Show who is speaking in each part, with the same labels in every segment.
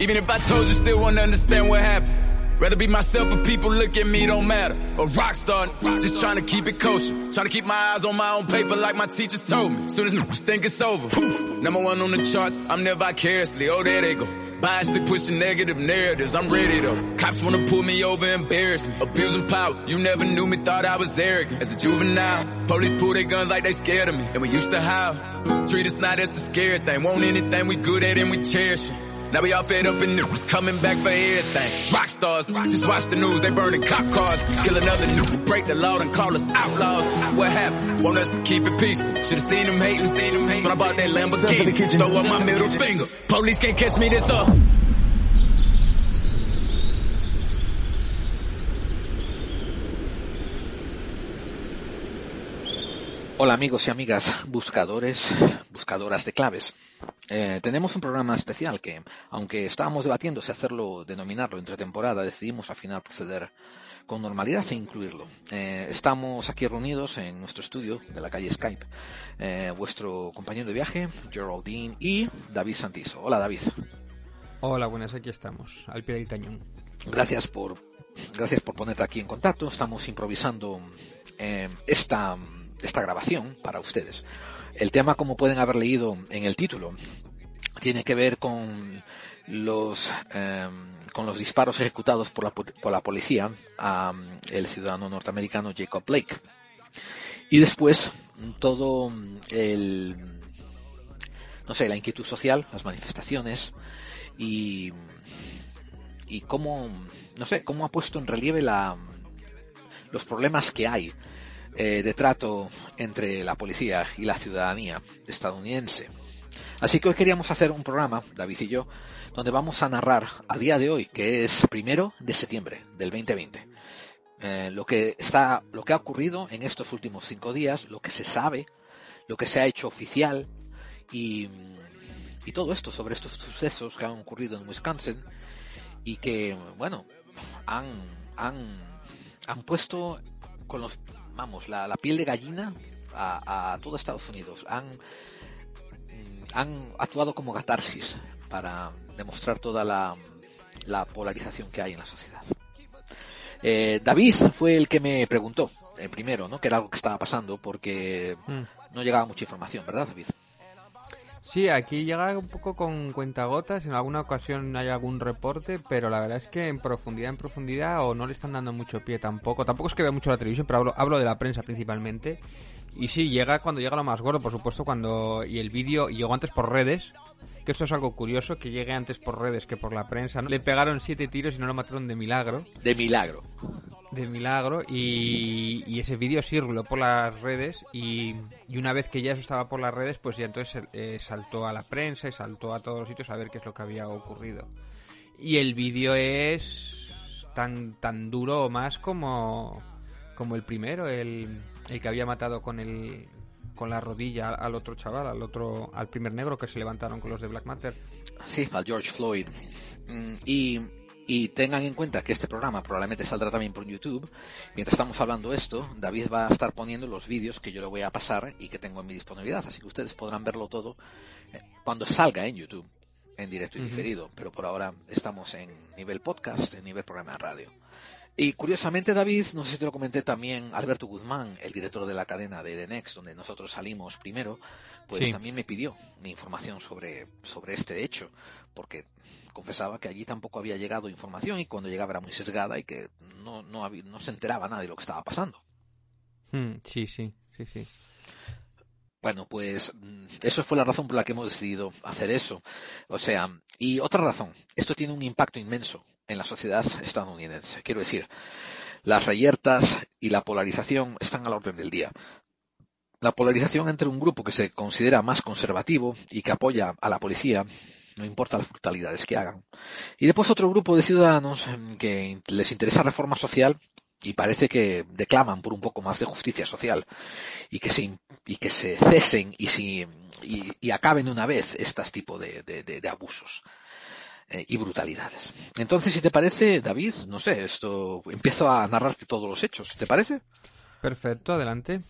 Speaker 1: Even if I told you, still wanna understand what happened. Rather be myself, but people look at me don't matter. A rock star, just trying to keep it kosher. Trying to keep my eyes on my own paper like my teachers told me. Soon as niggas think it's over, poof, number one on the charts. I'm never vicariously. Oh, there they go. Biasly pushing negative narratives. I'm ready though. Cops wanna pull me over, embarrass me. Abusing power. You never knew me, thought I was arrogant. As a juvenile, police pull their guns like they scared of me. And we used to howl. Treat us not as the scared thing. Want anything we good at and we cherish it. Now we all fed up and news coming back for everything. Rock stars, just watch the news, they burning cop cars. Kill another new, break the law and call us outlaws. What happened? Want us to keep it peaceful. Should've seen them hating, seen them hating. When I bought that Lamborghini, throw up my middle finger. Police can't catch me this up.
Speaker 2: Hola amigos y amigas, buscadores, buscadoras de claves. Eh, tenemos un programa especial que, aunque estábamos debatiendo si hacerlo, denominarlo entre temporada, decidimos al final proceder con normalidad e incluirlo. Eh, estamos aquí reunidos en nuestro estudio de la calle Skype. Eh, vuestro compañero de viaje, Geraldine y David Santizo. Hola David.
Speaker 3: Hola, buenas, aquí estamos, al pie del cañón.
Speaker 2: Gracias por, gracias por ponerte aquí en contacto. Estamos improvisando esta esta grabación para ustedes. El tema, como pueden haber leído en el título, tiene que ver con los em, con los disparos ejecutados por la, por la policía a el ciudadano norteamericano Jacob Blake. Y después todo el no sé, la inquietud social, las manifestaciones y y cómo no sé, cómo ha puesto en relieve la los problemas que hay eh, de trato entre la policía y la ciudadanía estadounidense. Así que hoy queríamos hacer un programa, David y yo, donde vamos a narrar a día de hoy, que es primero de septiembre del 2020, eh, lo que está, lo que ha ocurrido en estos últimos cinco días, lo que se sabe, lo que se ha hecho oficial y, y todo esto sobre estos sucesos que han ocurrido en Wisconsin y que, bueno, han, han, han puesto con los vamos, la, piel de gallina a, todo Estados Unidos. Han, mm, han actuado como catarsis para demostrar toda la, polarización que hay en la sociedad. Eh, David fue el que me preguntó eh, primero, ¿no? Que era algo que estaba pasando porque mm. no llegaba mucha información, ¿verdad, David?
Speaker 3: Sí, aquí llega un poco con cuentagotas, en alguna ocasión hay algún reporte, pero la verdad es que en profundidad, en profundidad, o no le están dando mucho pie tampoco. Tampoco es que vea mucho la televisión, pero hablo, hablo de la prensa principalmente. Y sí, llega cuando llega lo más gordo, por supuesto, cuando... Y el vídeo llegó antes por redes, que esto es algo curioso, que llegue antes por redes que por la prensa. Le pegaron siete tiros y no lo mataron de milagro.
Speaker 2: De milagro
Speaker 3: de milagro y, ese vídeo circuló por las redes y, una vez que ya eso estaba por las redes pues ya entonces eh, saltó a la prensa y saltó a todos los sitios a ver qué es lo que había ocurrido. Y el vídeo es tan tan duro o más como como el primero el, el que había matado con el con la rodilla al otro chaval al otro al primer negro que se levantaron con los de Black Matter.
Speaker 2: Sí al George Floyd. Mm, y y tengan en cuenta que este programa probablemente saldrá también por YouTube. Mientras estamos hablando esto, David va a estar poniendo los vídeos que yo le voy a pasar y que tengo en mi disponibilidad. Así que ustedes podrán verlo todo eh, cuando salga en YouTube, en directo y diferido. Pero por ahora estamos en nivel podcast, en nivel programa de radio. Y curiosamente, David, no sé si te lo comenté también, Alberto Guzmán, el director de la cadena de The Next, donde nosotros salimos primero, pues también me pidió mi información sobre, sobre este hecho, porque confesaba que allí tampoco había llegado información y cuando llegaba era muy sesgada y que no, no, no se enteraba nada de lo que estaba pasando.
Speaker 3: Hmm, sí, sí, sí, sí.
Speaker 2: Bueno, pues mm, eso fue la razón por la que hemos decidido hacer eso. O sea, y otra razón, esto tiene un impacto inmenso en la sociedad estadounidense. Quiero decir, las reyertas y la polarización están a la orden del día. La polarización entre un grupo que se considera más conservativo y que apoya a la policía, no importa las brutalidades que hagan, y después otro grupo de ciudadanos que les interesa reforma social y parece que declaman por un poco más de justicia social y que se, y que se cesen y, si, y, acaben de una vez este tipo de, de abusos. Eh, y brutalidades. Entonces, si te parece, David, no sé, esto empiezo a narrarte todos los hechos, ¿te parece?
Speaker 3: Perfecto, adelante.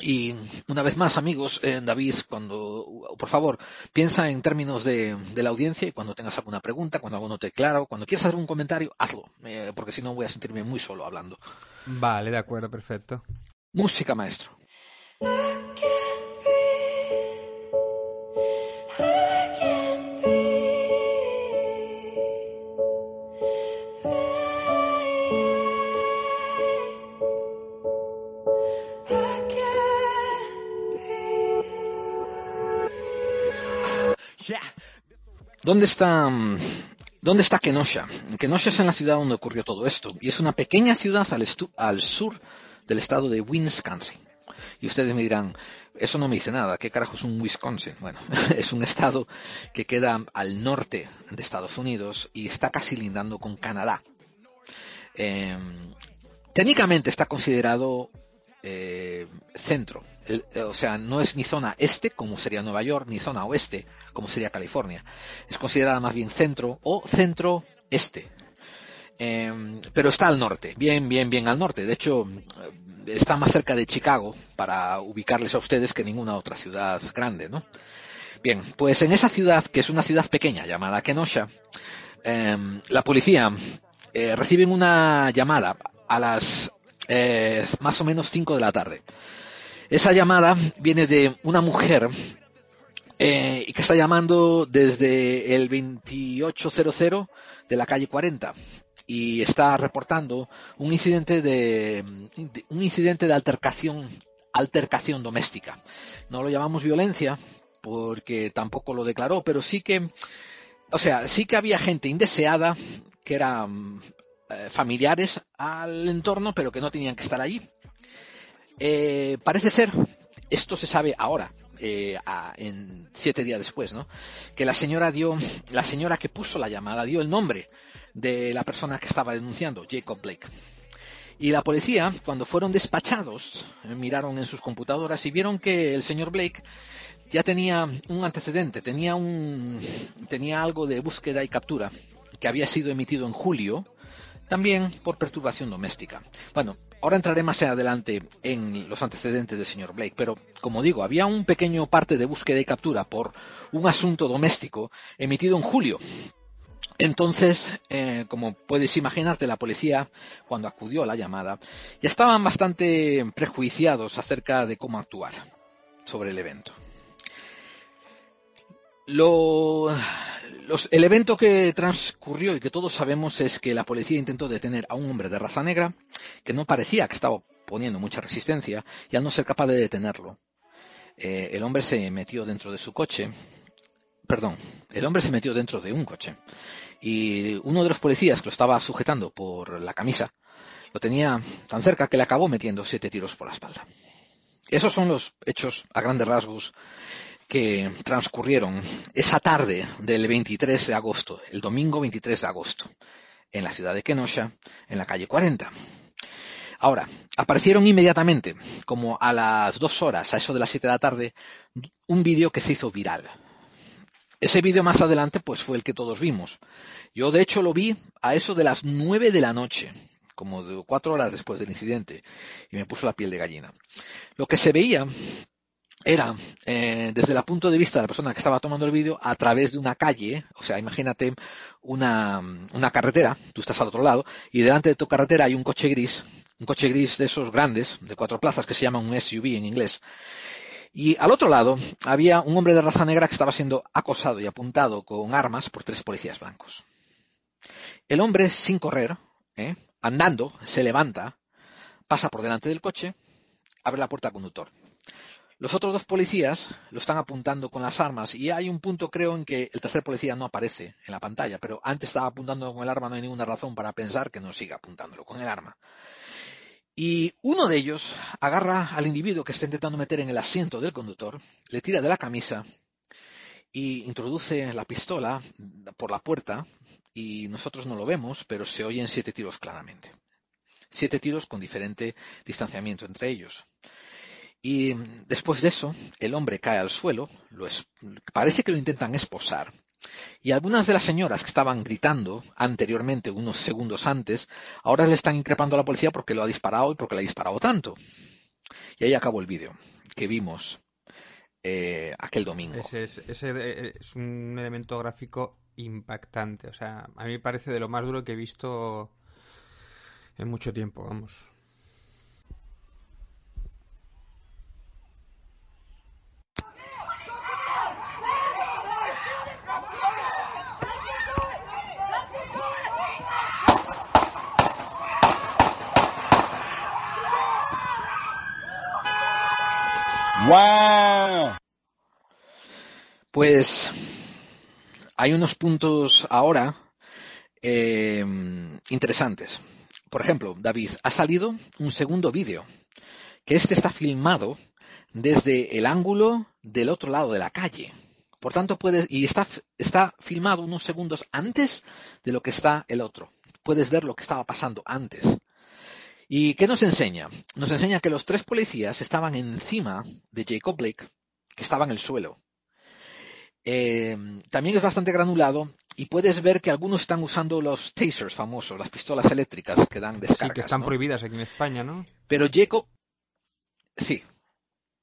Speaker 2: Y una vez más, amigos, eh, David, cuando, por favor, piensa en términos de, de, la audiencia y cuando tengas alguna pregunta, cuando algo no te claro, cuando quieras hacer un comentario, hazlo, eh, porque si no voy a sentirme muy solo hablando.
Speaker 3: Vale, de acuerdo, perfecto.
Speaker 2: Música, maestro. ¿Dónde está, dónde está Kenosha? Kenosha es en la ciudad donde ocurrió todo esto y es una pequeña ciudad al, al sur del estado de Wisconsin. Y ustedes me dirán, eso no me dice nada, ¿qué carajo es un Wisconsin? Bueno, es un estado que queda al norte de Estados Unidos y está casi lindando con Canadá. Eh, técnicamente está considerado eh, centro, el, o sea, no es ni zona este, como sería Nueva York, ni zona oeste, como sería California. Es considerada más bien centro o centro este. Eh, pero está al norte, bien, bien, bien al norte. De hecho, está más cerca de Chicago para ubicarles a ustedes que ninguna otra ciudad grande, ¿no? Bien, pues en esa ciudad, que es una ciudad pequeña llamada Kenosha, eh, la policía eh, recibe una llamada a las eh, más o menos 5 de la tarde. Esa llamada viene de una mujer eh, que está llamando desde el 2800 de la calle 40 y está reportando un incidente de, de, un incidente de altercación altercación doméstica. No lo llamamos violencia porque tampoco lo declaró, pero sí que o sea, sí que había gente indeseada que eran eh, familiares al entorno, pero que no tenían que estar allí. Eh, parece ser, esto se sabe ahora, eh, a, en siete días después, ¿no? Que la señora dio, la señora que puso la llamada dio el nombre de la persona que estaba denunciando, Jacob Blake. Y la policía, cuando fueron despachados, eh, miraron en sus computadoras y vieron que el señor Blake ya tenía un antecedente, tenía un, tenía algo de búsqueda y captura que había sido emitido en julio, también por perturbación doméstica. Bueno, ahora entraré más adelante en los antecedentes del señor Blake, pero como digo, había un pequeño parte de búsqueda y captura por un asunto doméstico emitido en julio. Entonces, eh, como puedes imaginarte, la policía, cuando acudió a la llamada, ya estaban bastante prejuiciados acerca de cómo actuar sobre el evento. Lo, los, el evento que transcurrió y que todos sabemos es que la policía intentó detener a un hombre de raza negra que no parecía que estaba poniendo mucha resistencia y al no ser capaz de detenerlo, eh, el hombre se metió dentro de su coche. Perdón, el hombre se metió dentro de un coche y uno de los policías que lo estaba sujetando por la camisa lo tenía tan cerca que le acabó metiendo siete tiros por la espalda. Esos son los hechos a grandes rasgos que transcurrieron esa tarde del 23 de agosto, el domingo 23 de agosto, en la ciudad de Kenosha, en la calle 40. Ahora, aparecieron inmediatamente, como a las dos horas, a eso de las siete de la tarde, un vídeo que se hizo viral. Ese vídeo más adelante, pues fue el que todos vimos. Yo, de hecho, lo vi a eso de las nueve de la noche, como de cuatro horas después del incidente, y me puso la piel de gallina. Lo que se veía era, eh, desde el punto de vista de la persona que estaba tomando el vídeo, a través de una calle, o sea, imagínate una, una carretera, tú estás al otro lado, y delante de tu carretera hay un coche gris, un coche gris de esos grandes, de cuatro plazas, que se llama un SUV en inglés. Y al otro lado había un hombre de raza negra que estaba siendo acosado y apuntado con armas por tres policías blancos. El hombre, sin correr, ¿eh? andando, se levanta, pasa por delante del coche, abre la puerta al conductor. Los otros dos policías lo están apuntando con las armas y hay un punto creo en que el tercer policía no aparece en la pantalla, pero antes estaba apuntando con el arma, no hay ninguna razón para pensar que no siga apuntándolo con el arma. Y uno de ellos agarra al individuo que está intentando meter en el asiento del conductor, le tira de la camisa y introduce la pistola por la puerta y nosotros no lo vemos, pero se oyen siete tiros claramente. Siete tiros con diferente distanciamiento entre ellos. Y después de eso, el hombre cae al suelo, lo es, parece que lo intentan esposar. Y algunas de las señoras que estaban gritando anteriormente, unos segundos antes, ahora le están increpando a la policía porque lo ha disparado y porque le ha disparado tanto. Y ahí acabó el vídeo que vimos eh, aquel domingo.
Speaker 3: Es, ese es un elemento gráfico impactante. O sea, a mí me parece de lo más duro que he visto en mucho tiempo, vamos.
Speaker 2: ¡Wow! Pues hay unos puntos ahora eh, interesantes. Por ejemplo, David, ha salido un segundo vídeo, que este está filmado desde el ángulo del otro lado de la calle. Por tanto, puedes, y está, está filmado unos segundos antes de lo que está el otro. Puedes ver lo que estaba pasando antes. ¿Y qué nos enseña? Nos enseña que los tres policías estaban encima de Jacob Blake, que estaba en el suelo. Eh, también es bastante granulado y puedes ver que algunos están usando los tasers famosos, las pistolas eléctricas que dan descargas.
Speaker 3: Sí, que están prohibidas aquí en España, ¿no?
Speaker 2: Pero Jacob, sí,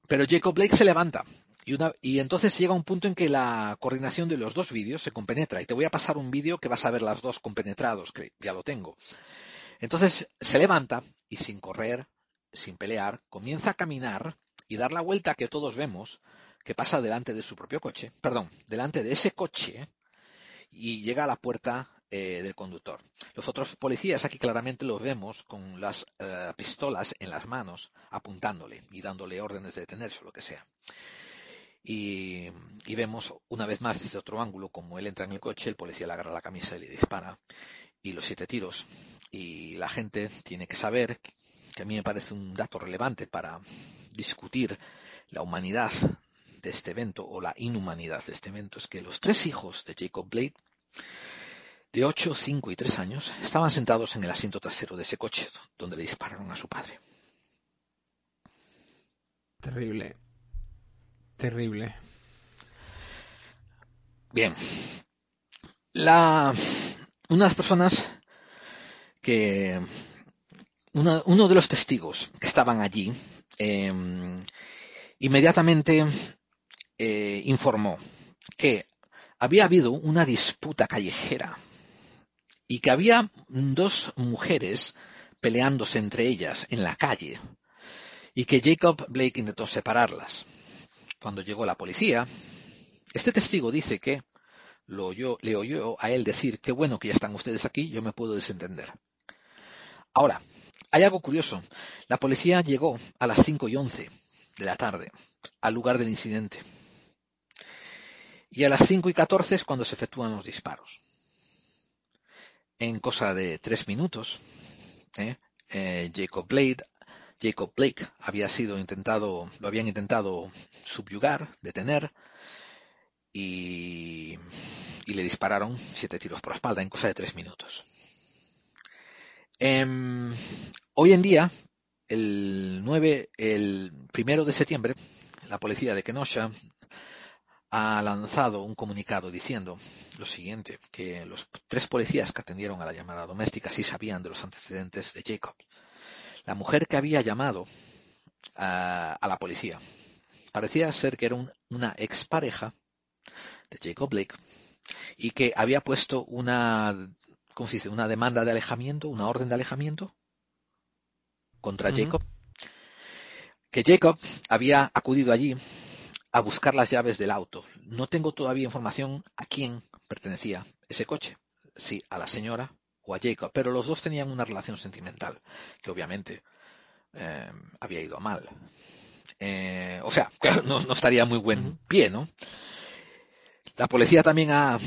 Speaker 2: pero Jacob Blake se levanta y, una, y entonces llega un punto en que la coordinación de los dos vídeos se compenetra. Y te voy a pasar un vídeo que vas a ver las dos compenetrados, que ya lo tengo. Entonces se levanta y sin correr, sin pelear, comienza a caminar y dar la vuelta que todos vemos, que pasa delante de su propio coche, perdón, delante de ese coche y llega a la puerta eh, del conductor. Los otros policías aquí claramente los vemos con las eh, pistolas en las manos apuntándole y dándole órdenes de detenerse o lo que sea. Y, y, vemos una vez más desde otro ángulo como él entra en el coche, el policía le agarra la camisa y le dispara y los siete tiros. Y la gente tiene que saber, que a mí me parece un dato relevante para discutir la humanidad de este evento o la inhumanidad de este evento, es que los tres hijos de Jacob Blade, de 8, 5 y 3 años, estaban sentados en el asiento trasero de ese coche donde le dispararon a su padre.
Speaker 3: Terrible. Terrible.
Speaker 2: Bien. La unas personas que uno de los testigos que estaban allí eh, inmediatamente eh, informó que había habido una disputa callejera y que había dos mujeres peleándose entre ellas en la calle y que Jacob Blake intentó separarlas. Cuando llegó la policía, este testigo dice que lo oyó, le oyó a él decir, qué bueno que ya están ustedes aquí, yo me puedo desentender. Ahora, hay algo curioso. La policía llegó a las 5 y 11 de la tarde al lugar del incidente. Y a las 5 y 14 es cuando se efectúan los disparos. En cosa de tres minutos, ¿eh? Eh, Jacob Blade, Jacob Blake había sido intentado, lo habían intentado subyugar, detener, y, le dispararon siete tiros por la espalda en cosa de tres minutos. Eh, hoy en día, el 9, el primero de septiembre, la policía de Kenosha ha lanzado un comunicado diciendo lo siguiente, que los tres policías que atendieron a la llamada doméstica sí sabían de los antecedentes de Jacob. La mujer que había llamado a, a la policía parecía ser que era un, una expareja de Jacob Blake y que había puesto una, ¿cómo se dice? Una demanda de alejamiento, una orden de alejamiento contra uh -huh. Jacob. Que Jacob había acudido allí a buscar las llaves del auto. No tengo todavía información a quién pertenecía ese coche, si a la señora o a Jacob, pero los dos tenían una relación sentimental que obviamente eh, había ido mal. Eh, o sea, no, no, estaría muy buen pie, ¿no? La policía también ha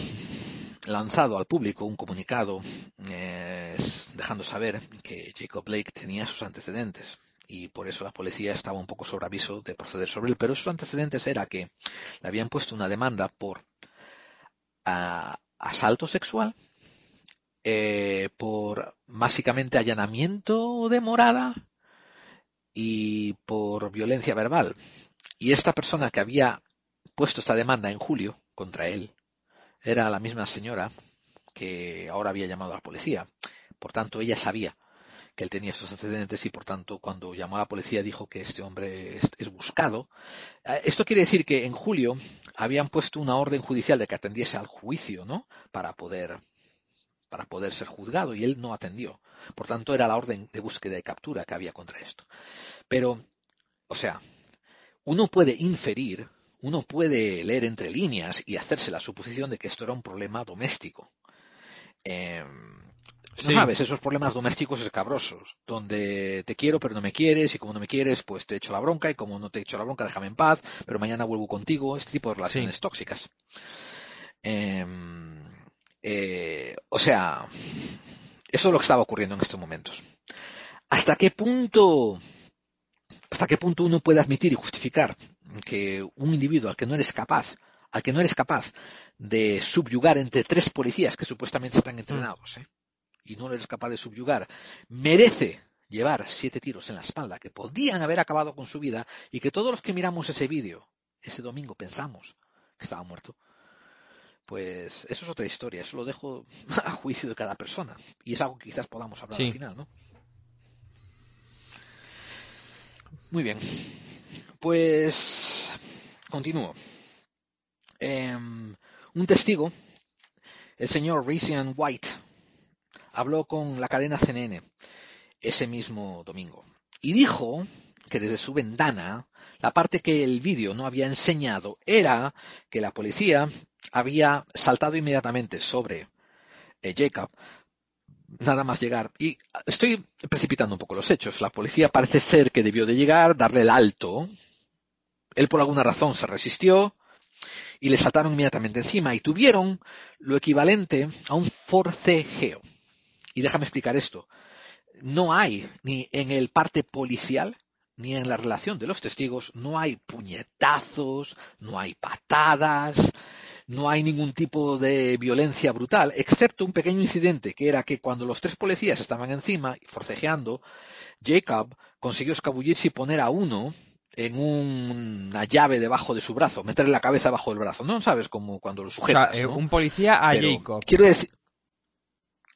Speaker 2: lanzado al público un comunicado eh, dejando saber que Jacob Blake tenía sus antecedentes y por eso la policía estaba un poco sobre aviso de proceder sobre él, pero sus antecedentes era que le habían puesto una demanda por uh, asalto sexual, eh, por básicamente allanamiento de morada y por violencia verbal. Y esta persona que había puesto esta demanda en julio contra él era la misma señora que ahora había llamado a la policía. Por tanto, ella sabía que él tenía estos antecedentes y por tanto cuando llamó a la policía dijo que este hombre es, buscado. Eh, Esto quiere decir que en julio habían puesto una orden judicial de que atendiese al juicio, ¿no? Para poder para poder ser juzgado y él no atendió. Por tanto, era la orden de búsqueda y captura que había contra esto. Pero, o sea, uno puede inferir, uno puede leer entre líneas y hacerse la suposición de que esto era un problema doméstico. Eh,
Speaker 3: Sí.
Speaker 2: ¿Sabes? Esos problemas domésticos escabrosos, donde te quiero pero no me quieres y como no me quieres pues te echo la bronca y como no te echo la bronca déjame en paz, pero mañana vuelvo contigo, este tipo de relaciones tóxicas. Eh, eh, o sea, eso es lo que estaba ocurriendo en estos momentos. ¿Hasta qué punto, hasta qué punto uno puede admitir y justificar que un individuo al que no eres capaz, al que no eres capaz de subyugar entre tres policías que supuestamente están entrenados, ¿eh? y no eres capaz de subyugar, merece llevar siete tiros en la espalda que podían haber acabado con su vida y que todos los que miramos ese vídeo ese domingo pensamos que estaba muerto, pues eso es otra historia, eso lo dejo a juicio de cada persona y es algo que quizás podamos hablar
Speaker 3: Sí.
Speaker 2: al final, ¿no? Muy bien, pues continúo. Em, un testigo, el señor Rician White, habló con la cadena CNN ese mismo domingo y dijo que desde su ventana la parte que el vídeo no había enseñado era que la policía había saltado inmediatamente sobre eh, Jacob nada más llegar. Y estoy precipitando un poco los hechos. La policía parece ser que debió de llegar darle el alto. Él por alguna razón se resistió y le saltaron inmediatamente encima y tuvieron lo equivalente a un forcejeo. Y déjame explicar esto. No hay, ni en el parte policial, ni en la relación de los testigos, no hay puñetazos, no hay patadas, no hay ningún tipo de violencia brutal, excepto un pequeño incidente, que era que cuando los tres policías estaban encima, forcejeando, Jacob consiguió escabullirse y poner a uno en un- una llave debajo de su brazo, meterle la cabeza debajo del brazo. No sabes como cuando lo
Speaker 3: O
Speaker 2: sujetas.
Speaker 3: sea, eh,
Speaker 2: ¿no?
Speaker 3: un policía a
Speaker 2: Pero
Speaker 3: Jacob.
Speaker 2: Quiero decir.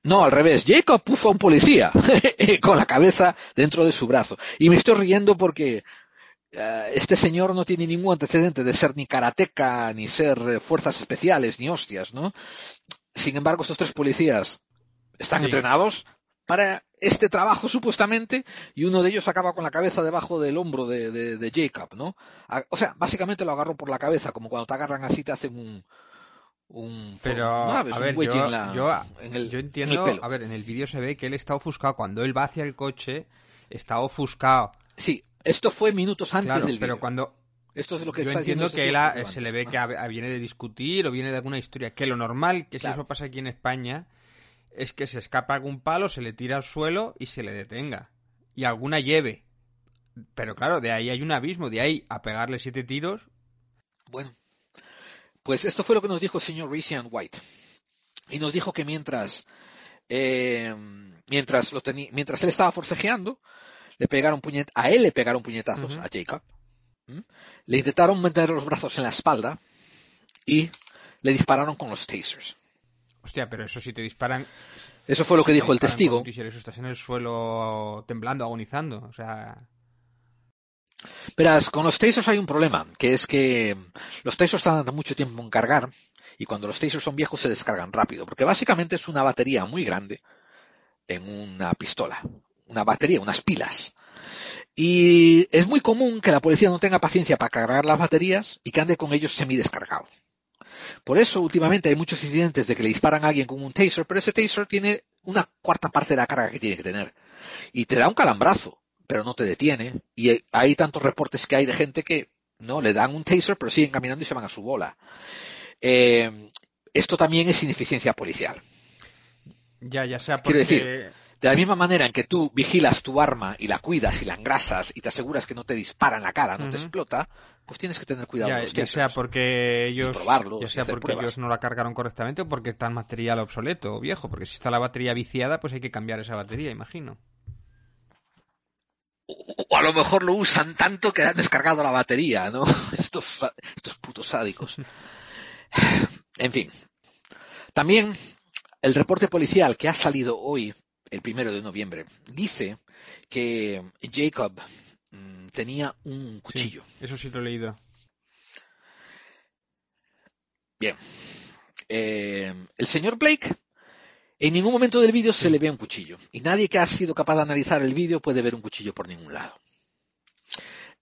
Speaker 2: No, al revés. Jacob puso a un policía con la cabeza dentro de su brazo. Y me estoy riendo porque este señor no tiene ningún antecedente de ser ni karateca, ni ser eh, fuerzas especiales, ni hostias, ¿no? Sin embargo, estos tres policías están
Speaker 3: Sí.
Speaker 2: entrenados para este trabajo supuestamente y uno de ellos acaba con la cabeza debajo del hombro de, de- de Jacob, ¿no? O sea, básicamente lo agarró por la cabeza, como cuando te agarran así te hacen un... un
Speaker 3: Pero,
Speaker 2: ¿no
Speaker 3: a
Speaker 2: Un
Speaker 3: ver,
Speaker 2: wedgie
Speaker 3: yo,
Speaker 2: en la-
Speaker 3: yo,
Speaker 2: en el-
Speaker 3: yo
Speaker 2: en el
Speaker 3: entiendo,
Speaker 2: pelo.
Speaker 3: a ver, en el vídeo se ve que él está ofuscado. Cuando él va hacia el coche, está ofuscado.
Speaker 2: Sí, esto fue minutos antes
Speaker 3: claro,
Speaker 2: del
Speaker 3: pero cuando...
Speaker 2: Esto es lo que
Speaker 3: Yo entiendo que él ha- se le ve que viene de discutir o viene de alguna historia. Que lo normal, que
Speaker 2: Claro.
Speaker 3: si eso pasa aquí en España, es que se escapa algún palo, se le tira al suelo y se le detenga. Y alguna lleve. Pero claro, de ahí hay un abismo, de ahí a pegarle siete tiros.
Speaker 2: Bueno, pues esto fue lo que nos dijo el señor Rician White. Y nos dijo que mientras, eh, mientras, lo mientras él estaba forcejeando, le pegaron puñet a él le pegaron puñetazos, a Jacob. Le intentaron meter los brazos en la espalda y le dispararon con los tasers.
Speaker 3: Hostia, pero eso si te disparan.
Speaker 2: Eso fue lo
Speaker 3: si
Speaker 2: que dijo el testigo.
Speaker 3: Eso estás en el suelo temblando, agonizando. O sea.
Speaker 2: Verás, con los tasers hay un problema, que es que los tasers tardan mucho tiempo en cargar y cuando los tasers son viejos se descargan rápido, porque básicamente es una batería muy grande en una pistola, una batería, unas pilas. Y es muy común que la policía no tenga paciencia para cargar las baterías y que ande con ellos semidescargado. Por eso últimamente hay muchos incidentes de que le disparan a alguien con un taser, pero ese taser tiene una cuarta parte de la carga que tiene que tener. Y te da un calambrazo, pero no te detiene. Y hay tantos reportes que hay de gente que no le dan un taser, pero siguen caminando y se van a su bola. Eh, esto también es ineficiencia policial.
Speaker 3: Ya, ya sea
Speaker 2: Quiero
Speaker 3: porque.
Speaker 2: decir, De la misma manera en que tú vigilas tu arma y la cuidas y la engrasas y te aseguras que no te dispara en la cara, no te explota, pues tienes que tener cuidado
Speaker 3: ya,
Speaker 2: con los
Speaker 3: ya sea porque ellos. ya sea porque
Speaker 2: pruebas.
Speaker 3: ellos no la cargaron correctamente o porque está en material obsoleto o viejo. Porque si está la batería viciada, pues hay que cambiar esa batería, imagino.
Speaker 2: O a lo mejor lo usan tanto que han descargado la batería, ¿no? Estos, estos putos sádicos. En fin. También el reporte policial que ha salido hoy el primero de noviembre, dice que Jacob mm, tenía un cuchillo.
Speaker 3: Sí, eso sí lo he leído.
Speaker 2: Bien. Eh, el señor Blake en ningún momento del vídeo se le ve un cuchillo. Y nadie que ha sido capaz de analizar el vídeo puede ver un cuchillo por ningún lado.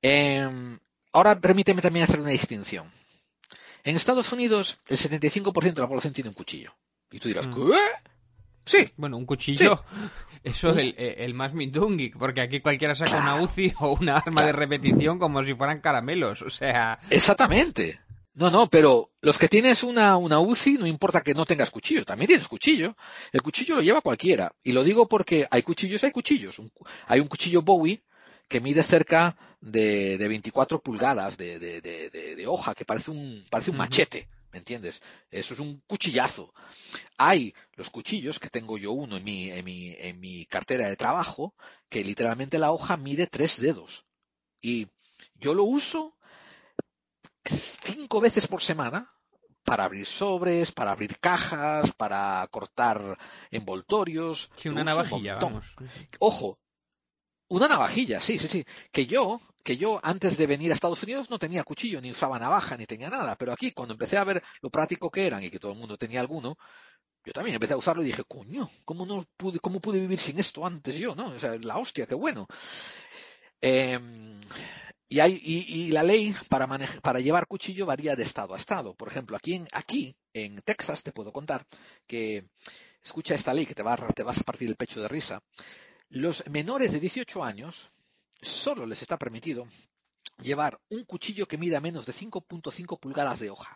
Speaker 2: Eh, ahora permíteme también hacer una distinción. En Estados Unidos, el 75% de la población tiene un cuchillo. Y tú dirás,
Speaker 3: Mm.
Speaker 2: ¿qué? Sí.
Speaker 3: Bueno, un cuchillo, eso es el, el más mindungi, porque aquí cualquiera saca una UCI o una arma de repetición como si fueran caramelos, o sea...
Speaker 2: Exactamente. No, no, pero los que tienes una, una UCI, no importa que no tengas cuchillo, también tienes cuchillo. El cuchillo lo lleva cualquiera. Y lo digo porque hay cuchillos, hay cuchillos. Un- hay un cuchillo Bowie que mide cerca de, de 24 pulgadas de, de, de, hoja, que parece un, parece un machete, ¿me entiendes? Eso es un cuchillazo. Hay los cuchillos, que tengo yo uno en mi, en mi, en mi cartera de trabajo, que literalmente la hoja mide tres dedos. Y yo lo uso cinco veces por semana para abrir sobres, para abrir cajas, para cortar envoltorios.
Speaker 3: Sí, una
Speaker 2: un
Speaker 3: navajilla, vamos.
Speaker 2: Ojo, una navajilla, sí, sí, sí. Que yo, que yo antes de venir a Estados Unidos no tenía cuchillo, ni usaba navaja, ni tenía nada. Pero aquí, cuando empecé a ver lo práctico que eran y que todo el mundo tenía alguno, yo también empecé a usarlo y dije, coño, ¿cómo no pude, cómo pude vivir sin esto antes yo, no? O sea, la hostia, qué bueno. Eh, y, hay, y, la ley para, manej- para llevar cuchillo varía de estado a estado. Por ejemplo, aquí en, aquí en Texas te puedo contar que, escucha esta ley que te, va, te vas a partir el pecho de risa. Los menores de 18 años solo les está permitido llevar un cuchillo que mida menos de 5.5 pulgadas de hoja.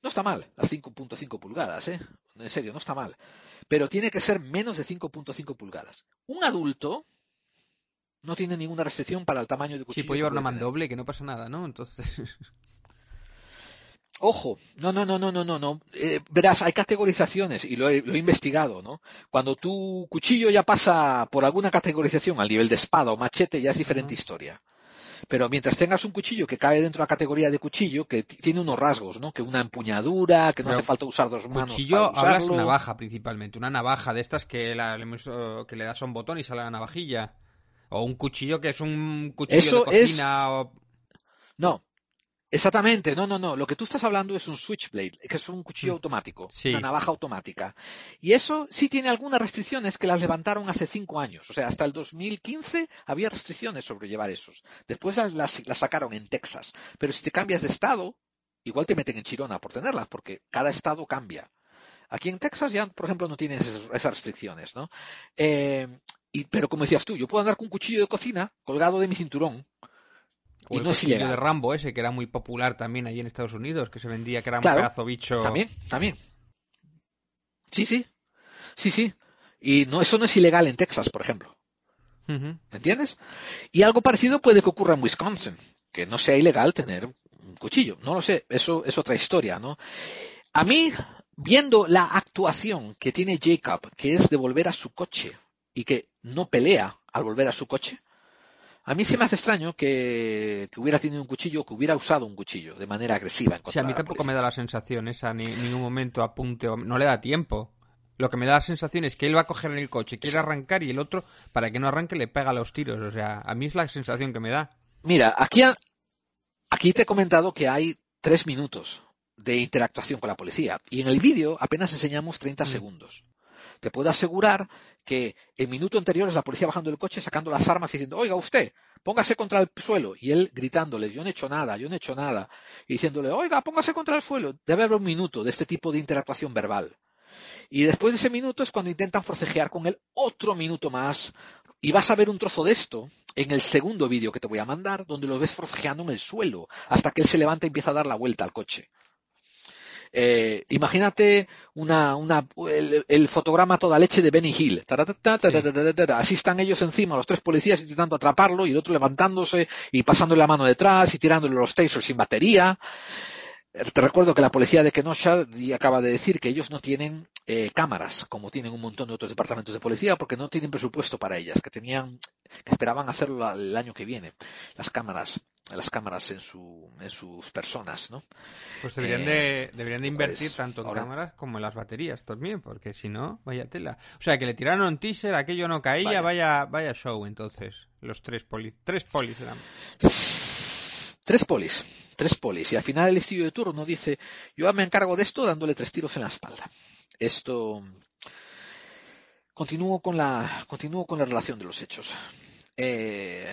Speaker 2: No está mal, las 5.5 pulgadas, ¿eh? En serio, no está mal. Pero tiene que ser menos de 5.5 pulgadas. Un adulto no tiene ninguna restricción para el tamaño de cuchillo.
Speaker 3: Sí, puede llevar una mandoble, que no pasa nada, ¿no? Entonces...
Speaker 2: Ojo, no, no, no, no, no, no, no. Eh, verás, hay categorizaciones y lo he, lo he investigado, ¿no? Cuando tu cuchillo ya pasa por alguna categorización al nivel de espada o machete, ya es diferente historia. Pero mientras tengas un cuchillo que cae dentro de la categoría de cuchillo, que tiene unos rasgos, ¿no? Que una empuñadura, que no
Speaker 3: Pero
Speaker 2: hace falta usar dos manos
Speaker 3: Cuchillo,
Speaker 2: para
Speaker 3: hablas navaja principalmente. Una navaja de estas que, la- le hemos- que le das a un botón y sale la navajilla. O un cuchillo que es un cuchillo
Speaker 2: Eso
Speaker 3: de
Speaker 2: es-
Speaker 3: cocina. o-
Speaker 2: No, exactamente, no, no, no. Lo que tú estás hablando es un switchblade, que es un cuchillo
Speaker 3: Mm,
Speaker 2: automático,
Speaker 3: sí.
Speaker 2: una navaja automática. Y eso sí tiene algunas restricciones que las levantaron hace cinco años. O sea, hasta el 2015 había restricciones sobre llevar esos. Después las, las- las sacaron en Texas. Pero si te cambias de estado, igual te meten en Chirona por tenerlas, porque cada estado cambia. Aquí en Texas ya, por ejemplo, no tienes esas, esas restricciones, ¿no? Eh, y, pero como decías tú, yo puedo andar con un cuchillo de cocina colgado de mi cinturón.
Speaker 3: O
Speaker 2: Y
Speaker 3: el
Speaker 2: no es
Speaker 3: cuchillo
Speaker 2: ilegal.
Speaker 3: de Rambo ese, que era muy popular también allí en Estados Unidos, que se vendía que era un pedazo bicho.
Speaker 2: También, también. Sí, sí. Sí, sí. Y no, eso no es ilegal en Texas, por ejemplo. ¿Me entiendes? Y algo parecido puede que ocurra en Wisconsin, que no sea ilegal tener un cuchillo. No lo sé, eso es otra historia, ¿no? A mí, viendo la actuación que tiene Jacob, que es de volver a su coche y que no pelea al volver a su coche, a mí se me hace extraño que, que hubiera tenido un cuchillo, que hubiera usado un cuchillo de manera agresiva. En
Speaker 3: Sí,
Speaker 2: contra
Speaker 3: a mí tampoco me da la sensación esa, ni en ningún momento apunte, o- no le da tiempo. Lo que me da la sensación es que él va a coger en el coche, quiere arrancar y el otro, para que no arranque, le pega los tiros. O sea, a mí es la sensación que me da.
Speaker 2: Mira, aquí, ha- aquí te he comentado que hay tres minutos de interactuación con la policía y en el vídeo apenas enseñamos 30
Speaker 3: Mm.
Speaker 2: segundos. Te puedo asegurar que el minuto anterior es la policía bajando del coche, sacando las armas y diciendo, oiga usted, póngase contra el suelo. Y él gritándole, yo no he hecho nada, yo no he hecho nada. Y diciéndole, oiga, póngase contra el suelo. Debe haber un minuto de este tipo de interactuación verbal. Y después de ese minuto es cuando intentan forcejear con él otro minuto más. Y vas a ver un trozo de esto en el segundo vídeo que te voy a mandar, donde lo ves forcejeando en el suelo, hasta que él se levanta y empieza a dar la vuelta al coche. Eh, imagínate una, una, el, el fotograma toda leche de Benny Hill. Taratata, taratata, Así están ellos encima, los tres policías intentando atraparlo y el otro levantándose y pasándole la mano detrás y tirándole los tasers sin batería. Eh, Te recuerdo que la policía de Kenosha acaba de decir que ellos no tienen eh, cámaras, como tienen un montón de otros departamentos de policía, porque no tienen presupuesto para ellas, que tenían, que esperaban hacerlo el año que viene, las cámaras, las cámaras en su, en sus personas, ¿no?
Speaker 3: Pues deberían de, deberían de invertir tanto en cámaras como en las baterías también, porque si no, vaya tela. O sea, que le tiraron teaser, aquello no caía, vaya, vaya show entonces, los tres polis, tres polis eran.
Speaker 2: Tres polis, tres polis. Y al final el estudio de turno dice, yo me encargo de esto dándole tres tiros en la espalda. Esto continúo con la continúo con la relación de los hechos. Eh,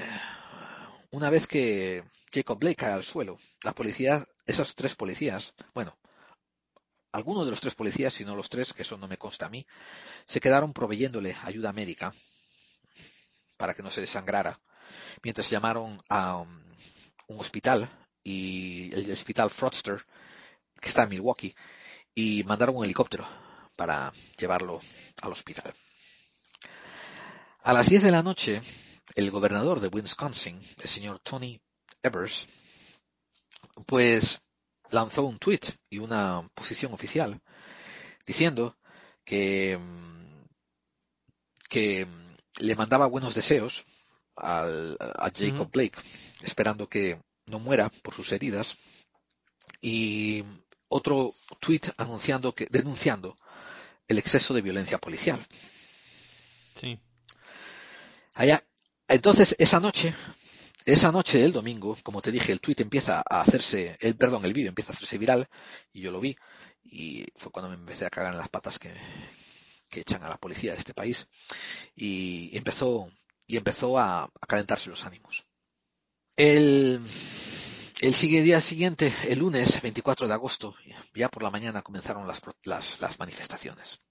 Speaker 2: una vez que Jacob Blake cae al suelo, la policía, esos tres policías, bueno, algunos de los tres policías, si no los tres, que eso no me consta a mí, se quedaron proveyéndole ayuda médica para que no se desangrara, mientras llamaron a um, un hospital y el hospital Fraudster, que está en Milwaukee, y mandaron un helicóptero para llevarlo al hospital. A las 10 de la noche, el gobernador de Wisconsin, el señor Tony Evers, pues lanzó un tweet y una posición oficial diciendo que, que le mandaba buenos deseos al, a Jacob Blake, esperando que no muera por sus heridas, y otro tweet anunciando que, denunciando el exceso de violencia policial.
Speaker 3: Sí.
Speaker 2: Allá, entonces, esa noche, esa noche del domingo, como te dije, el tweet empieza a hacerse, el, perdón, el vídeo empieza a hacerse viral, y yo lo vi, y fue cuando me empecé a cagar en las patas que, que echan a la policía de este país, y empezó, y empezó a, a calentarse los ánimos. El, el día siguiente, el lunes 24 de agosto, ya por la mañana comenzaron las, las, manifestaciones.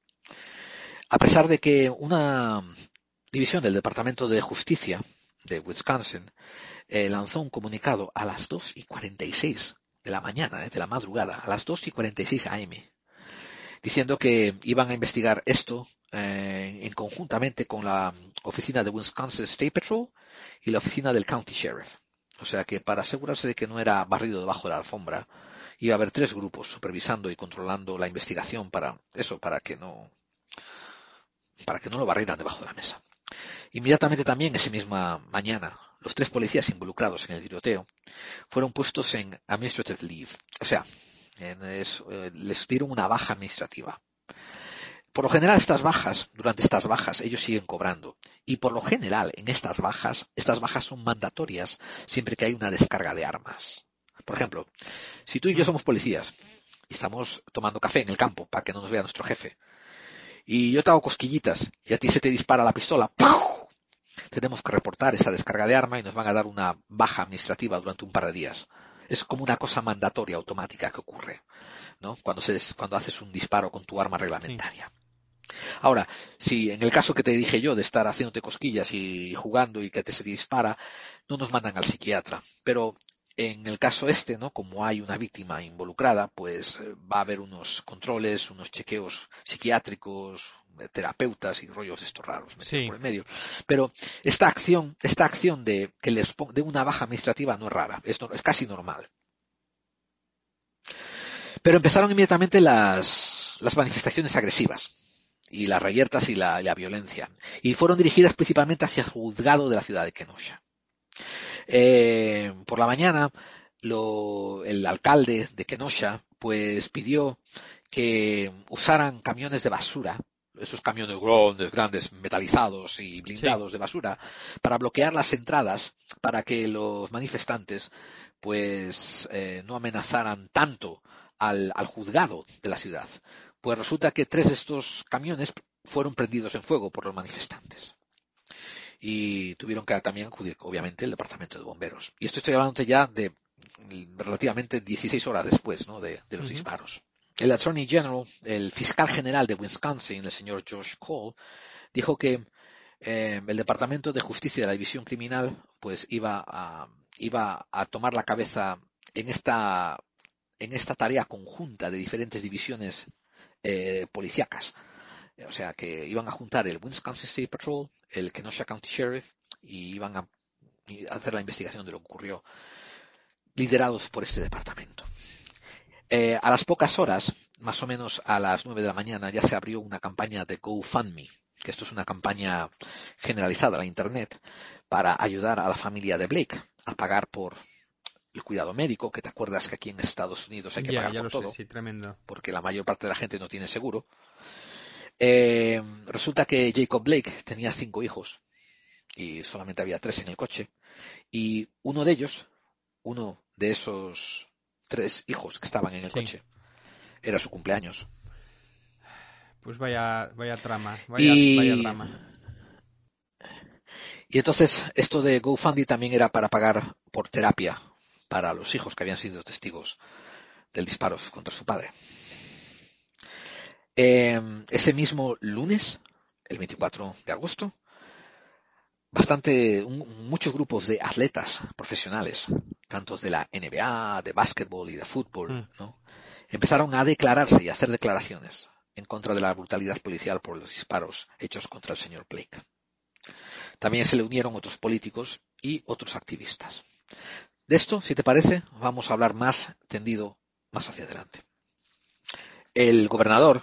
Speaker 2: A pesar de que una división del Departamento de Justicia de Wisconsin eh, lanzó un comunicado a las 2 y 46 de la mañana, eh, de la madrugada, a las 2 y 46 AM, diciendo que iban a investigar esto eh, en conjuntamente con la oficina de Wisconsin State Patrol y la oficina del County Sheriff. O sea que para asegurarse de que no era barrido debajo de la alfombra, iba a haber tres grupos supervisando y controlando la investigación para eso, para que no, para que no lo barrieran debajo de la mesa. Inmediatamente también esa misma mañana, los tres policías involucrados en el tiroteo fueron puestos en administrative leave, o sea, eh, les dieron una baja administrativa. Por lo general, estas bajas, durante estas bajas, ellos siguen cobrando. Y por lo general, en estas bajas, estas bajas son mandatorias siempre que hay una descarga de armas. Por ejemplo, si tú y yo somos policías y estamos tomando café en el campo para que no nos vea nuestro jefe, y yo te hago cosquillitas y a ti se te dispara la pistola, tenemos que reportar esa descarga de arma y nos van a dar una baja administrativa durante un par de días. Es como una cosa mandatoria automática que ocurre, ¿no? Cuando, se, cuando haces un disparo con tu arma reglamentaria. Ahora, si en el caso que te dije yo de estar haciéndote cosquillas y jugando y que te se dispara, no nos mandan al psiquiatra. Pero en el caso este, ¿no? Como hay una víctima involucrada, pues eh, va a haber unos controles, unos chequeos psiquiátricos, terapeutas y rollos de estos raros por el medio. Pero esta acción, esta acción de que les de una baja administrativa no es rara, es, es casi normal. Pero empezaron inmediatamente las, las manifestaciones agresivas y las reyertas y la, violencia. Y fueron dirigidas principalmente hacia el juzgado de la ciudad de Kenosha. Eh, por la mañana, el alcalde de Kenosha pues pidió que usaran camiones de basura, esos camiones grandes, grandes metalizados y blindados de basura, para bloquear las entradas para que los manifestantes pues eh, no amenazaran tanto al, al juzgado de la ciudad. Pues resulta que tres de estos camiones fueron prendidos en fuego por los manifestantes. Y tuvieron que también acudir, obviamente, el departamento de bomberos. Y esto estoy hablando ya de relativamente 16 horas después ¿no? de, los disparos. El Attorney General, el fiscal general de Wisconsin, el señor George Cole, dijo que eh, el Departamento de Justicia de la División Criminal pues iba a, iba a tomar la cabeza en esta, en esta tarea conjunta de diferentes divisiones eh, policíacas. O sea, que iban a juntar el Wisconsin State Patrol, el Kenosha County Sheriff, y iban a, hacer la investigación de lo que ocurrió, liderados por este departamento. Eh, a las pocas horas, más o menos a las 9 de la mañana, ya se abrió una campaña de GoFundMe, que esto es una campaña generalizada en la Internet para ayudar a la familia de Blake a pagar por el cuidado médico, que te acuerdas que aquí en Estados Unidos hay que pagar por todo,
Speaker 3: tremendo.
Speaker 2: porque la mayor parte de la gente no tiene seguro. Eh, resulta que Jacob Blake tenía cinco hijos y solamente había tres en el coche y uno de ellos, uno de esos tres hijos que estaban en el coche, era su cumpleaños.
Speaker 3: Pues vaya, vaya trama, vaya, drama.
Speaker 2: Y entonces esto de GoFundMe también era para pagar por terapia para los hijos que habían sido testigos del disparo contra su padre. Em, ese mismo lunes, el 24 de agosto, bastante, muchos grupos de atletas profesionales, tanto de la NBA, de básquetbol y de fútbol, mm. ¿no? empezaron a declararse y a hacer declaraciones en contra de la brutalidad policial por los disparos hechos contra el señor Blake. También se le unieron otros políticos y otros activistas. De esto, si te parece, vamos a hablar más tendido más hacia adelante. El gobernador,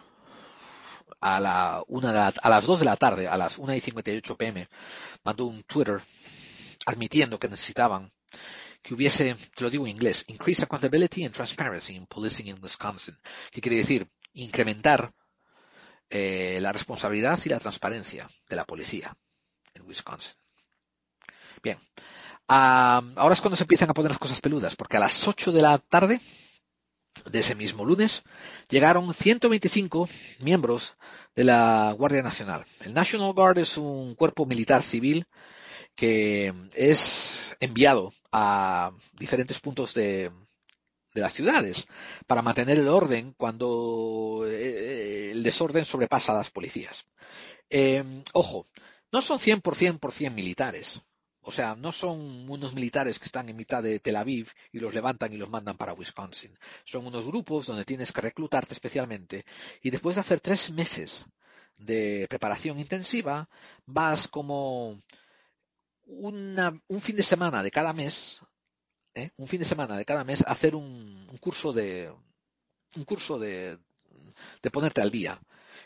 Speaker 2: a, la una a las 2 de la tarde, a las 1 y 58 pm, mandó un Twitter admitiendo que necesitaban que hubiese, te lo digo en inglés, increase accountability and transparency in policing in Wisconsin, que quiere decir incrementar eh, la responsabilidad y la transparencia de la policía en Wisconsin. Bien, ahora es cuando se empiezan a poner las cosas peludas, porque a las 8 de la tarde de ese mismo lunes llegaron 125 miembros de la Guardia Nacional. El National Guard es un cuerpo militar civil que es enviado a diferentes puntos de, las ciudades para mantener el orden cuando eh, el desorden sobrepasa a las policías. Eh, ojo, no son 100% por 100 militares. O sea, no son unos militares que están en mitad de Tel Aviv y los levantan y los mandan para Wisconsin. Son unos grupos donde tienes que reclutarte especialmente y después de hacer tres meses de preparación intensiva, vas como un fin de semana de cada mes, ¿eh? un fin de semana de cada mes, a hacer un, curso de un curso de, de ponerte al día.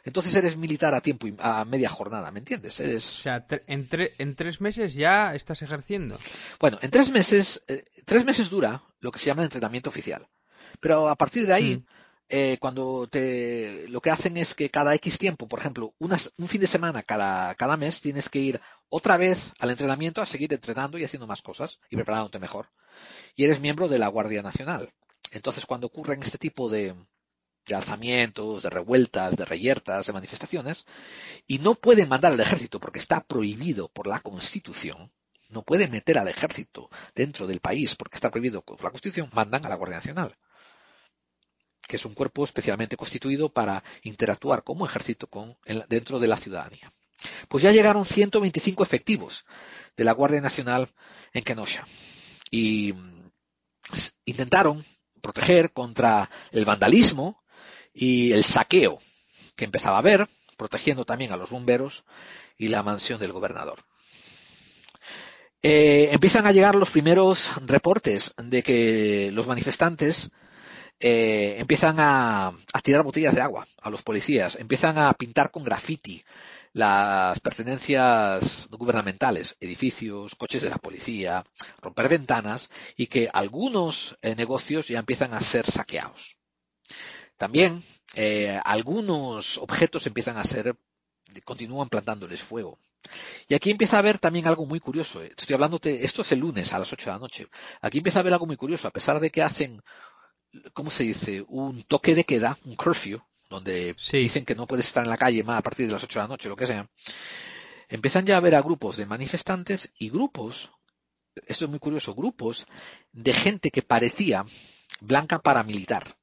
Speaker 2: Entonces eres militar a tiempo y a media jornada, ¿me entiendes? Eres...
Speaker 3: O sea, en, en tres meses ya estás ejerciendo.
Speaker 2: Bueno, en tres meses, eh, tres meses dura lo que se llama el entrenamiento oficial. Pero a partir de ahí, mm. eh, cuando te, lo que hacen es que cada X tiempo, por ejemplo, un fin de semana cada, cada mes, tienes que ir otra vez al entrenamiento a seguir entrenando y haciendo más cosas y preparándote mejor. Y eres miembro de la Guardia Nacional. Entonces, cuando ocurren este tipo de, de alzamientos, de revueltas, de reyertas, de manifestaciones, y no pueden mandar al ejército porque está prohibido por la Constitución, no pueden meter al ejército dentro del país porque está prohibido por la Constitución, mandan a la Guardia Nacional, que es un cuerpo especialmente constituido para interactuar como ejército con, dentro de la ciudadanía. Pues ya llegaron 125 efectivos de la Guardia Nacional en Kenosha y intentaron proteger contra el vandalismo y el saqueo que empezaba a haber, protegiendo también a los bomberos y la mansión del gobernador. Eh, empiezan a llegar los primeros reportes de que los manifestantes eh, empiezan a, tirar botellas de agua a los policías, empiezan a pintar con graffiti las pertenencias gubernamentales, edificios, coches de la policía, romper ventanas y que algunos eh, negocios ya empiezan a ser saqueados. También eh, algunos objetos empiezan a ser, continúan plantándoles fuego. Y aquí empieza a haber también algo muy curioso. Eh. Estoy hablándote, esto es el lunes a las 8 de la noche. Aquí empieza a haber algo muy curioso. A pesar de que hacen, ¿cómo se dice? Un toque de queda, un curfew, donde dicen que no puedes estar en la calle más a partir de las 8 de la noche, lo que sea. Empiezan ya a ver a grupos de manifestantes y grupos, esto es muy curioso, grupos de gente que parecía blanca paramilitar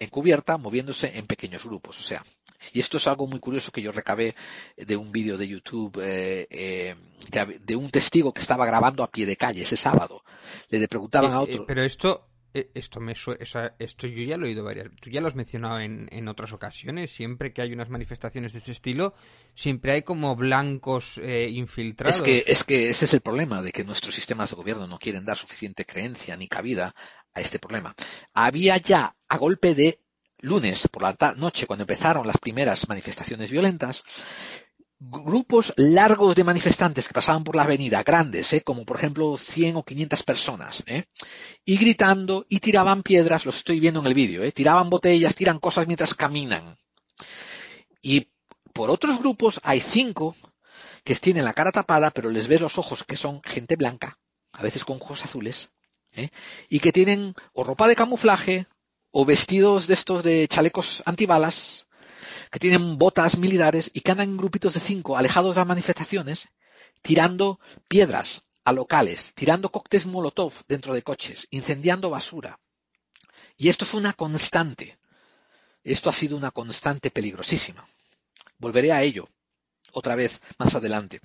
Speaker 2: encubierta moviéndose en pequeños grupos. O sea, y esto es algo muy curioso que yo recabé de un vídeo de YouTube eh, eh, de, un testigo que estaba grabando a pie de calle ese sábado. Le preguntaban
Speaker 3: eh,
Speaker 2: a otro.
Speaker 3: pero esto, esto me esto yo ya lo he oído varias tú ya lo has mencionado en, en, otras ocasiones siempre que hay unas manifestaciones de ese estilo siempre hay como blancos infiltrados
Speaker 2: es que es que ese es el problema de que nuestros sistemas de gobierno no quieren dar suficiente creencia ni cabida a este problema. Había ya, a golpe de lunes por la noche, cuando empezaron las primeras manifestaciones violentas, grupos largos de manifestantes que pasaban por la avenida, grandes, ¿eh? como por ejemplo 100 o 500 personas, ¿eh? y gritando y tiraban piedras, lo estoy viendo en el vídeo, ¿eh? tiraban botellas, tiran cosas mientras caminan. Y por otros grupos hay cinco que tienen la cara tapada, pero les ves los ojos que son gente blanca, a veces con ojos azules, ¿eh? y que tienen o ropa de camuflaje o vestidos de estos de chalecos antibalas que tienen botas militares y que andan en grupitos de cinco alejados de las manifestaciones, tirando piedras a locales, tirando cócteles molotov dentro de coches, incendiando basura. Y esto fue una constante. Esto ha sido una constante peligrosísima. Volveré a ello otra vez más adelante.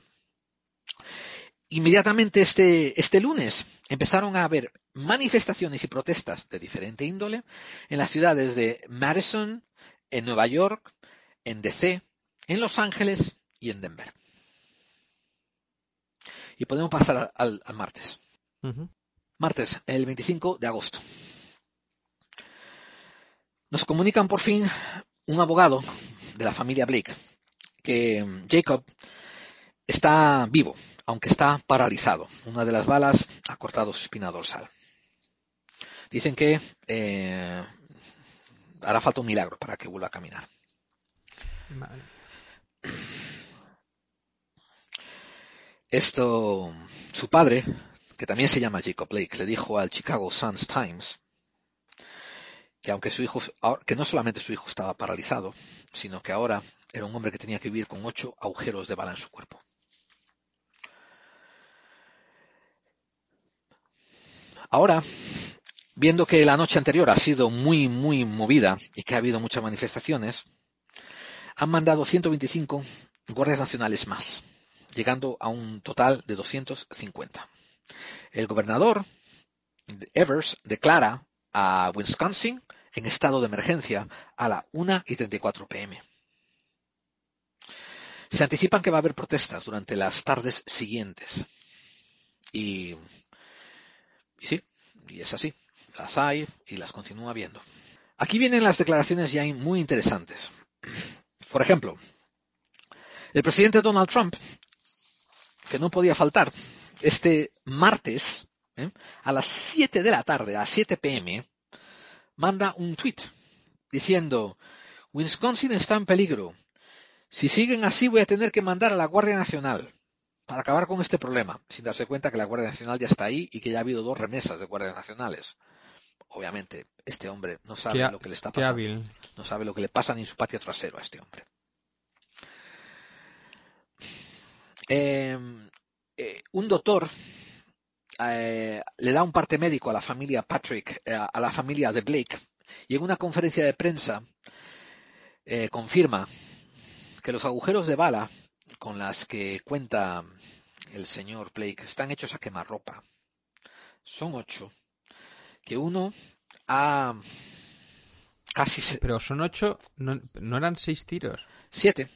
Speaker 2: Inmediatamente este, este lunes empezaron a haber manifestaciones y protestas de diferente índole en las ciudades de Madison, en Nueva York, en DC, en Los Ángeles y en Denver. Y podemos pasar al, martes. Martes, el 25 de agosto. Nos comunican por fin un abogado de la familia Blake que mm, Jacob está vivo, aunque está paralizado. Una de las balas ha cortado su espina dorsal. Dicen que eh, hará falta un milagro para que vuelva a caminar. Esto, su padre, que también se llama Jacob Blake, le dijo al Chicago Suns Times que aunque su hijo, que no solamente su hijo estaba paralizado, sino que ahora era un hombre que tenía que vivir con ocho agujeros de bala en su cuerpo. Ahora, viendo que la noche anterior ha sido muy, muy movida y que ha habido muchas manifestaciones, han mandado 125 guardias nacionales más, llegando a un total de 250. El gobernador Evers declara a Wisconsin en estado de emergencia a la 1 y 34 pm. Se anticipan que va a haber protestas durante las tardes siguientes. Y, y sí, y es así. Las hay y las continúa viendo. Aquí vienen las declaraciones ya muy interesantes. Por ejemplo, el presidente Donald Trump, que no podía faltar, este martes, ¿eh? a las 7 de la tarde, a 7 pm, manda un tweet diciendo, Wisconsin está en peligro. Si siguen así voy a tener que mandar a la Guardia Nacional para acabar con este problema, sin darse cuenta que la Guardia Nacional ya está ahí y que ya ha habido dos remesas de guardias nacionales obviamente, este hombre no sabe lo que le está pasando. No sabe lo que le pasa ni en su patio trasero a este hombre. Em, eh, un doctor eh, le da un parte médico a la familia Patrick, eh, a la familia de Blake, y en una conferencia de prensa confirma que los agujeros de bala con las que cuenta el señor Blake están hechos a quemarropa. Son ocho que uno ha casi...
Speaker 3: Pero son ocho, no, eran seis tiros.
Speaker 2: Siete.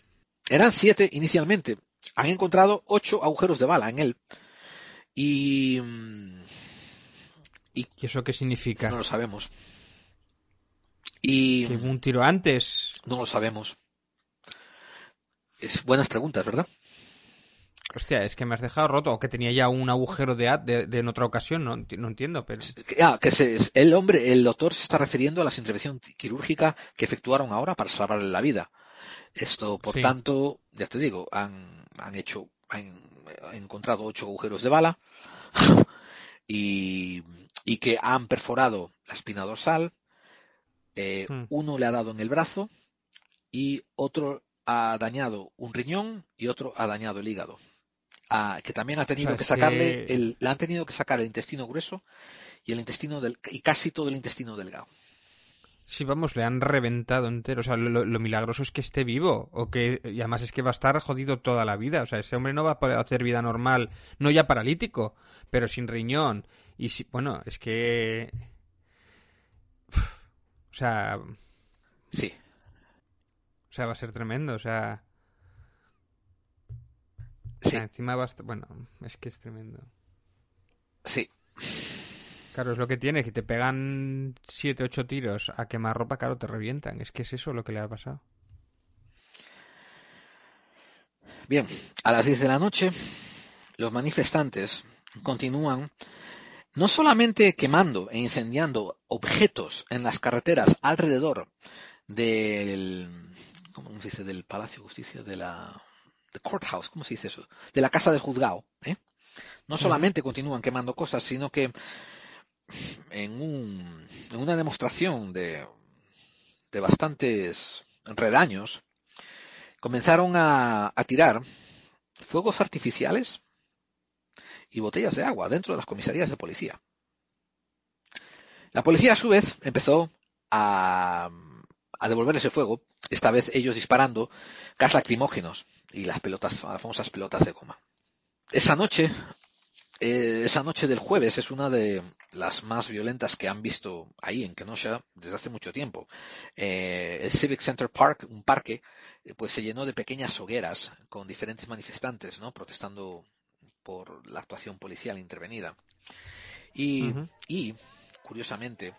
Speaker 2: Eran siete inicialmente. Han encontrado ocho agujeros de bala en él. Y...
Speaker 3: ¿Y, eso qué significa?
Speaker 2: No lo sabemos. Y...
Speaker 3: ¿Que un tiro antes?
Speaker 2: No lo sabemos. Es buenas preguntas, ¿verdad?
Speaker 3: Hostia, es que me has dejado roto, o que tenía ya un agujero de ad de, en otra ocasión, no, no entiendo, pero...
Speaker 2: Ah, que el hombre, el doctor se está refiriendo a las intervenciones quirúrgicas que efectuaron ahora para salvarle la vida. Esto, por tanto, ya te digo, han, han hecho, han, encontrado ocho agujeros de bala y, y que han perforado la espina dorsal, eh, hmm. uno le ha dado en el brazo y otro ha dañado un riñón y otro ha dañado el hígado que también ha tenido que sacarle, el, le han tenido que sacar el intestino grueso y el intestino del, y casi todo el intestino delgado.
Speaker 3: Sí, vamos, le han reventado entero. O sea, lo, milagroso es que esté vivo. O que, y además es que va a estar jodido toda la vida. O sea, ese hombre no va a poder hacer vida normal, no ya paralítico, pero sin riñón. Y si, bueno, es que. o sea.
Speaker 2: Sí.
Speaker 3: O sea, va a ser tremendo. O sea.
Speaker 2: Sí.
Speaker 3: encima basta... Bueno, es que es tremendo.
Speaker 2: Sí.
Speaker 3: Claro, es lo que tiene, que te pegan 7, 8 tiros a quemar ropa, claro, te revientan. Es que es eso lo que le ha pasado.
Speaker 2: Bien, a las 10 de la noche, los manifestantes continúan no solamente quemando e incendiando objetos en las carreteras alrededor del, ¿cómo se dice? Del Palacio de Justicia, de la, the courthouse, ¿cómo se dice eso? De la casa del juzgado, ¿eh? No solamente continúan quemando cosas, sino que en, un, en una demostración de, de bastantes redaños, comenzaron a, a tirar fuegos artificiales y botellas de agua dentro de las comisarías de policía. La policía, a su vez, empezó a, a devolver ese fuego, esta vez ellos disparando gas lacrimógenos y las pelotas, las famosas pelotas de goma. Esa noche, eh, esa noche del jueves es una de las más violentas que han visto ahí en Kenosha desde hace mucho tiempo. Eh, el Civic Center Park, un parque, eh, pues se llenó de pequeñas hogueras con diferentes manifestantes, ¿no? Protestando por la actuación policial intervenida. Y, curiosamente,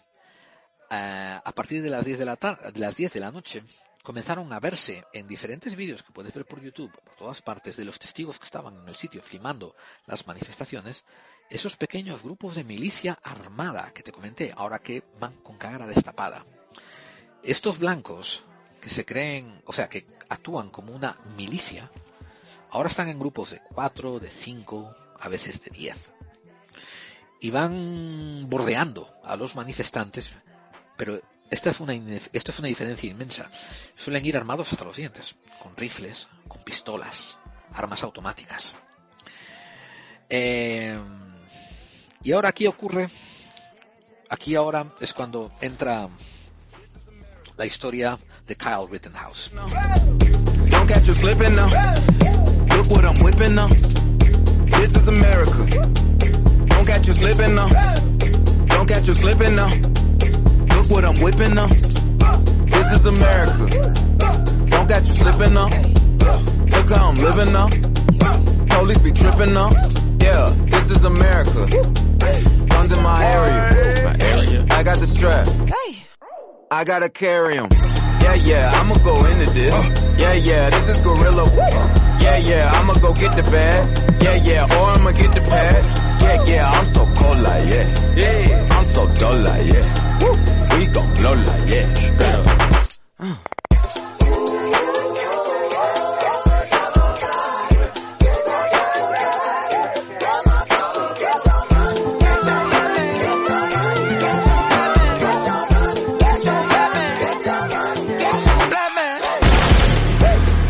Speaker 2: a partir de las 10 de la tarde, de las 10 de la noche, comenzaron a verse en diferentes vídeos que puedes ver por YouTube, por todas partes, de los testigos que estaban en el sitio filmando las manifestaciones, esos pequeños grupos de milicia armada que te comenté, ahora que van con cara destapada. Estos blancos que se creen, o sea, que actúan como una milicia, ahora están en grupos de cuatro, de cinco, a veces de diez. Y van bordeando a los manifestantes, pero esta es una, esto es una diferencia inmensa. Suelen ir armados hasta los dientes, con rifles, con pistolas, armas automáticas. Eh, y ahora aquí ocurre, aquí ahora es cuando entra la historia de Kyle Rittenhouse.
Speaker 1: What I'm whipping now. This is America. Don't got you slipping now. Don't catch you slipping now. Look what I'm whipping now. This is America. Don't catch you slipping now. Look how I'm living now. Police be tripping now. Yeah, this is America. Guns in my area. My area. I got the strap. I gotta carry 'em. Yeah, yeah, I'ma go into this. Yeah, yeah, this is gorilla. Yeah, yeah, I'ma go get the bag. Yeah, yeah, or I'ma get the pad. Yeah, yeah, I'm so cold like yeah. Yeah, I'm so dull like yeah. We gon' blow like yeah.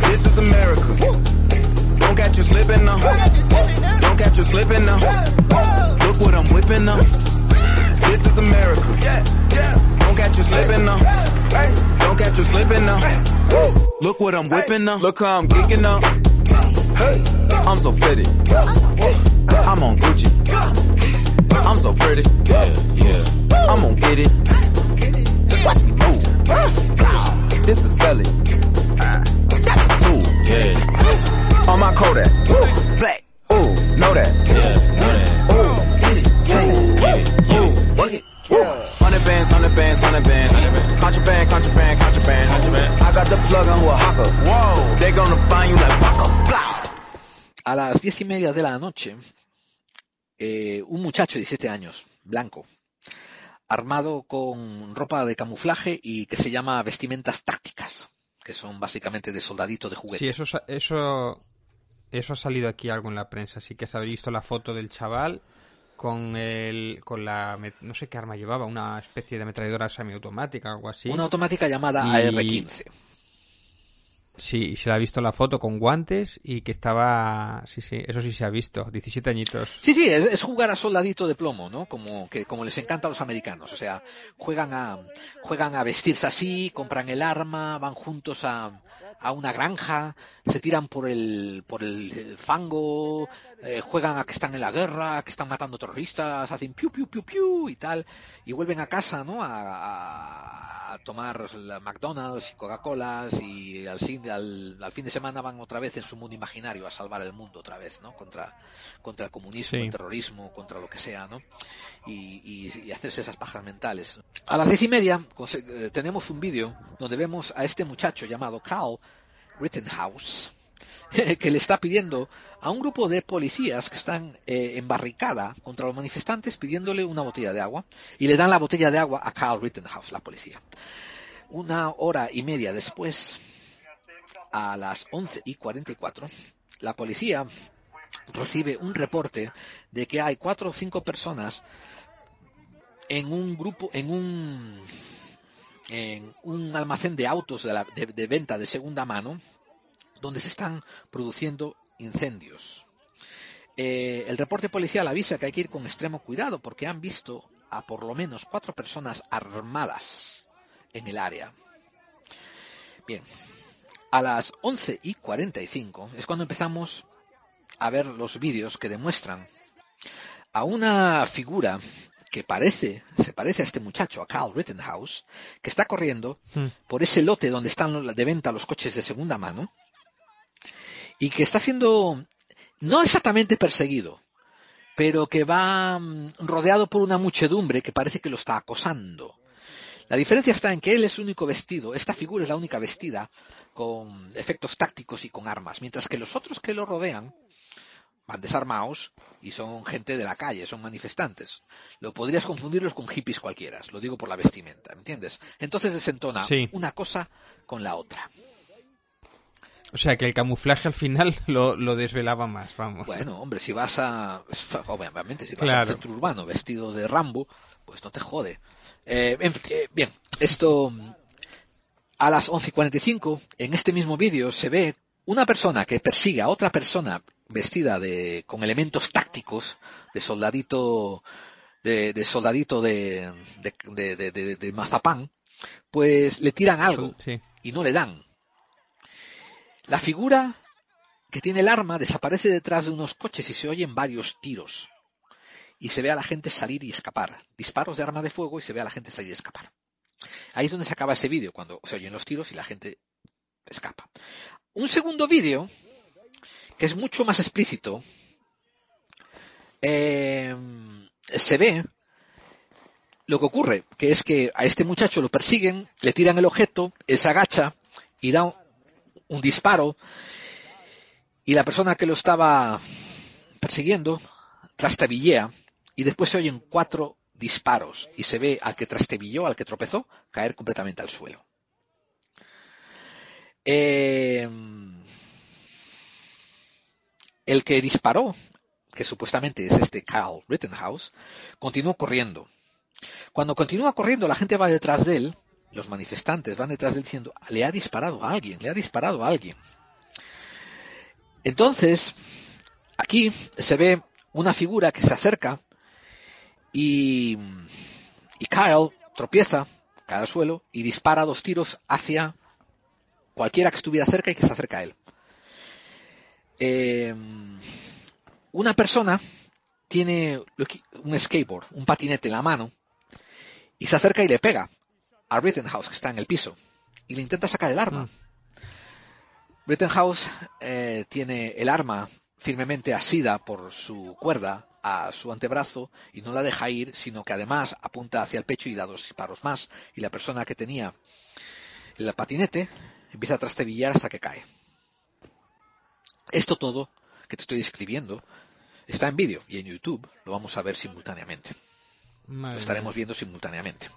Speaker 1: This is America. Don't catch you slipping now. Don't catch you slipping now. Look what I'm whipping now. This is America. Don't catch you slipping now. Don't catch you slipping now. Look what I'm whipping now. Look how I'm geeking now. I'm so pretty. I'm on Gucci. I'm so pretty. Yeah, yeah. I'm gonna get it. Watch me move. This is Sally. Ah. That's a tool. Yeah. On my Kodak. Black. Ooh, know that. Hundred bands, hundred bands, hundred bands. Contraband, contraband, contraband. I got the plug on who a hawker. Whoa. They gonna find you like Waka. Blah.
Speaker 2: A las diez y media de la noche, eh, un muchacho de 17 años, blanco, armado con ropa de camuflaje y que se llama vestimentas tácticas, que son básicamente de soldadito de juguete.
Speaker 3: Sí, eso, eso, eso ha salido aquí algo en la prensa. Sí que se ha visto la foto del chaval con el, con la, no sé qué arma llevaba, una especie de ametralladora semiautomática o algo así.
Speaker 2: Una automática llamada
Speaker 3: Y-
Speaker 2: AR-15.
Speaker 3: Sí, se le ha visto la foto con guantes y que estaba, sí, sí, eso sí se ha visto, 17 añitos.
Speaker 2: Sí, sí, es, es jugar a soldadito de plomo, ¿no? Como que como les encanta a los americanos, o sea, juegan a juegan a vestirse así, compran el arma, van juntos a, a una granja, se tiran por el por el fango, eh, juegan a que están en la guerra, que están matando terroristas, hacen piu piu piu piu y tal, y vuelven a casa, ¿no? A, a- a tomar la McDonald's y Coca-Colas y al al, al fin de semana van otra vez en su mundo imaginario a salvar el mundo otra vez, ¿no? Contra, contra el comunismo,
Speaker 3: Sí.
Speaker 2: el terrorismo, contra lo que sea, ¿no? Y, y- y hacerse esas pajas mentales. A las diez y media eh, tenemos un vídeo donde vemos a este muchacho llamado Carl Rittenhouse que le está pidiendo a un grupo de policías que están eh, en barricada contra los manifestantes pidiéndole una botella de agua y le dan la botella de agua a Carl Rittenhouse, la policía. Una hora y media después, a las 11 y 44, la policía recibe un reporte de que hay cuatro o cinco personas en un grupo, en un, en un almacén de autos de, la- de- de venta de segunda mano, donde se están produciendo incendios. Eh, el reporte policial avisa que hay que ir con extremo cuidado porque han visto a por lo menos cuatro personas armadas en el área. Bien, a las 11 y 45 es cuando empezamos a ver los vídeos que demuestran a una figura que parece, se parece a este muchacho, a Carl Rittenhouse, que está corriendo
Speaker 3: Hmm.
Speaker 2: por ese lote donde están de venta los coches de segunda mano y que está siendo no exactamente perseguido, pero que va mm, rodeado por una muchedumbre que parece que lo está acosando. La diferencia está en que él es el único vestido, esta figura es la única vestida con efectos tácticos y con armas, mientras que los otros que lo rodean van desarmados y son gente de la calle, son manifestantes. Lo podrías confundirlos con hippies cualquiera, lo digo por la vestimenta, ¿me entiendes? Entonces desentona
Speaker 3: Sí.
Speaker 2: una cosa con la otra.
Speaker 3: O sea, que el camuflaje al final lo, lo desvelaba más, vamos.
Speaker 2: Bueno, hombre, si vas a. Obviamente, si vas
Speaker 3: Claro.
Speaker 2: al centro urbano vestido de Rambo, pues no te jode. Eh, eh, bien, esto. A las 11.45, en este mismo vídeo, se ve una persona que persigue a otra persona vestida de, con elementos tácticos, de soldadito, de, de soldadito de, de, de, de- de- de mazapán, pues le tiran algo
Speaker 3: Sí.
Speaker 2: y no le dan. La figura que tiene el arma desaparece detrás de unos coches y se oyen varios tiros. Y se ve a la gente salir y escapar. Disparos de arma de fuego y se ve a la gente salir y escapar. Ahí es donde se acaba ese vídeo, cuando se oyen los tiros y la gente escapa. Un segundo vídeo, que es mucho más explícito, eh, se ve lo que ocurre, que es que a este muchacho lo persiguen, le tiran el objeto, él se agacha y da un, disparo y la persona que lo estaba persiguiendo trastabillea y después se oyen cuatro disparos y se ve al que trastabilló, al que tropezó, caer completamente al suelo. Eh, el que disparó, que supuestamente es este Carl Rittenhouse, continuó corriendo. Cuando continúa corriendo, la gente va detrás de él, los manifestantes van detrás de él diciendo, le ha disparado a alguien, le ha disparado a alguien. Entonces, aquí se ve una figura que se acerca y, Kyle tropieza, cae al suelo y dispara dos tiros hacia cualquiera que estuviera cerca y que se acerca a él. Eh, una persona tiene un skateboard, un patinete en la mano y se acerca y le pega a Rittenhouse que está en el piso y le intenta sacar el arma.
Speaker 3: Mm.
Speaker 2: Rittenhouse eh, tiene el arma firmemente asida por su cuerda a su antebrazo y no la deja ir, sino que además apunta hacia el pecho y da dos disparos más. Y la persona que tenía el patinete empieza a trastebillar hasta que cae. Esto todo que te estoy describiendo está en vídeo y en YouTube lo vamos a ver simultáneamente.
Speaker 3: Madre
Speaker 2: Lo estaremos viendo simultáneamente.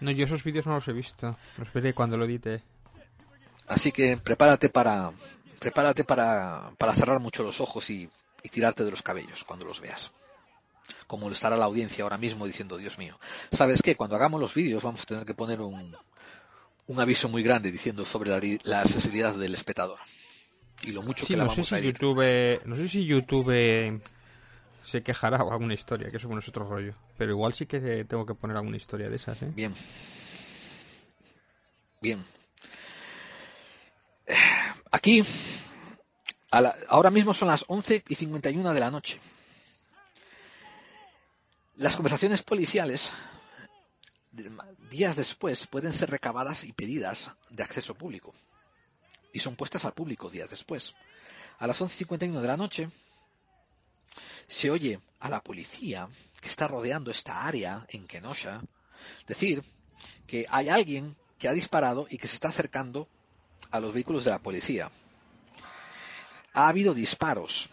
Speaker 3: No, yo esos vídeos no los he visto. Los veré cuando lo edite.
Speaker 2: Así que prepárate para prepárate para, para cerrar mucho los ojos y, y tirarte de los cabellos cuando los veas. Como lo estará la audiencia ahora mismo diciendo, Dios mío. ¿Sabes qué? Cuando hagamos los vídeos vamos a tener que poner un, un aviso muy grande diciendo sobre la, accesibilidad del espectador. Y lo mucho
Speaker 3: Sí,
Speaker 2: que la
Speaker 3: no sé si
Speaker 2: a.
Speaker 3: YouTube, no sé si YouTube se quejará o alguna historia, que eso bueno es otro rollo. Pero igual sí que tengo que poner alguna historia de esas, ¿eh?
Speaker 2: Bien. Bien. Aquí, a la- ahora mismo son las 11 y 51 de la noche. Las conversaciones policiales, días después, pueden ser recabadas y pedidas de acceso público. y son puestas al público días después. A las 11.51 de la noche se oye a la policía que está rodeando esta área en Kenosha decir que hay alguien que ha disparado y que se está acercando a los vehículos de la policía. Ha habido disparos,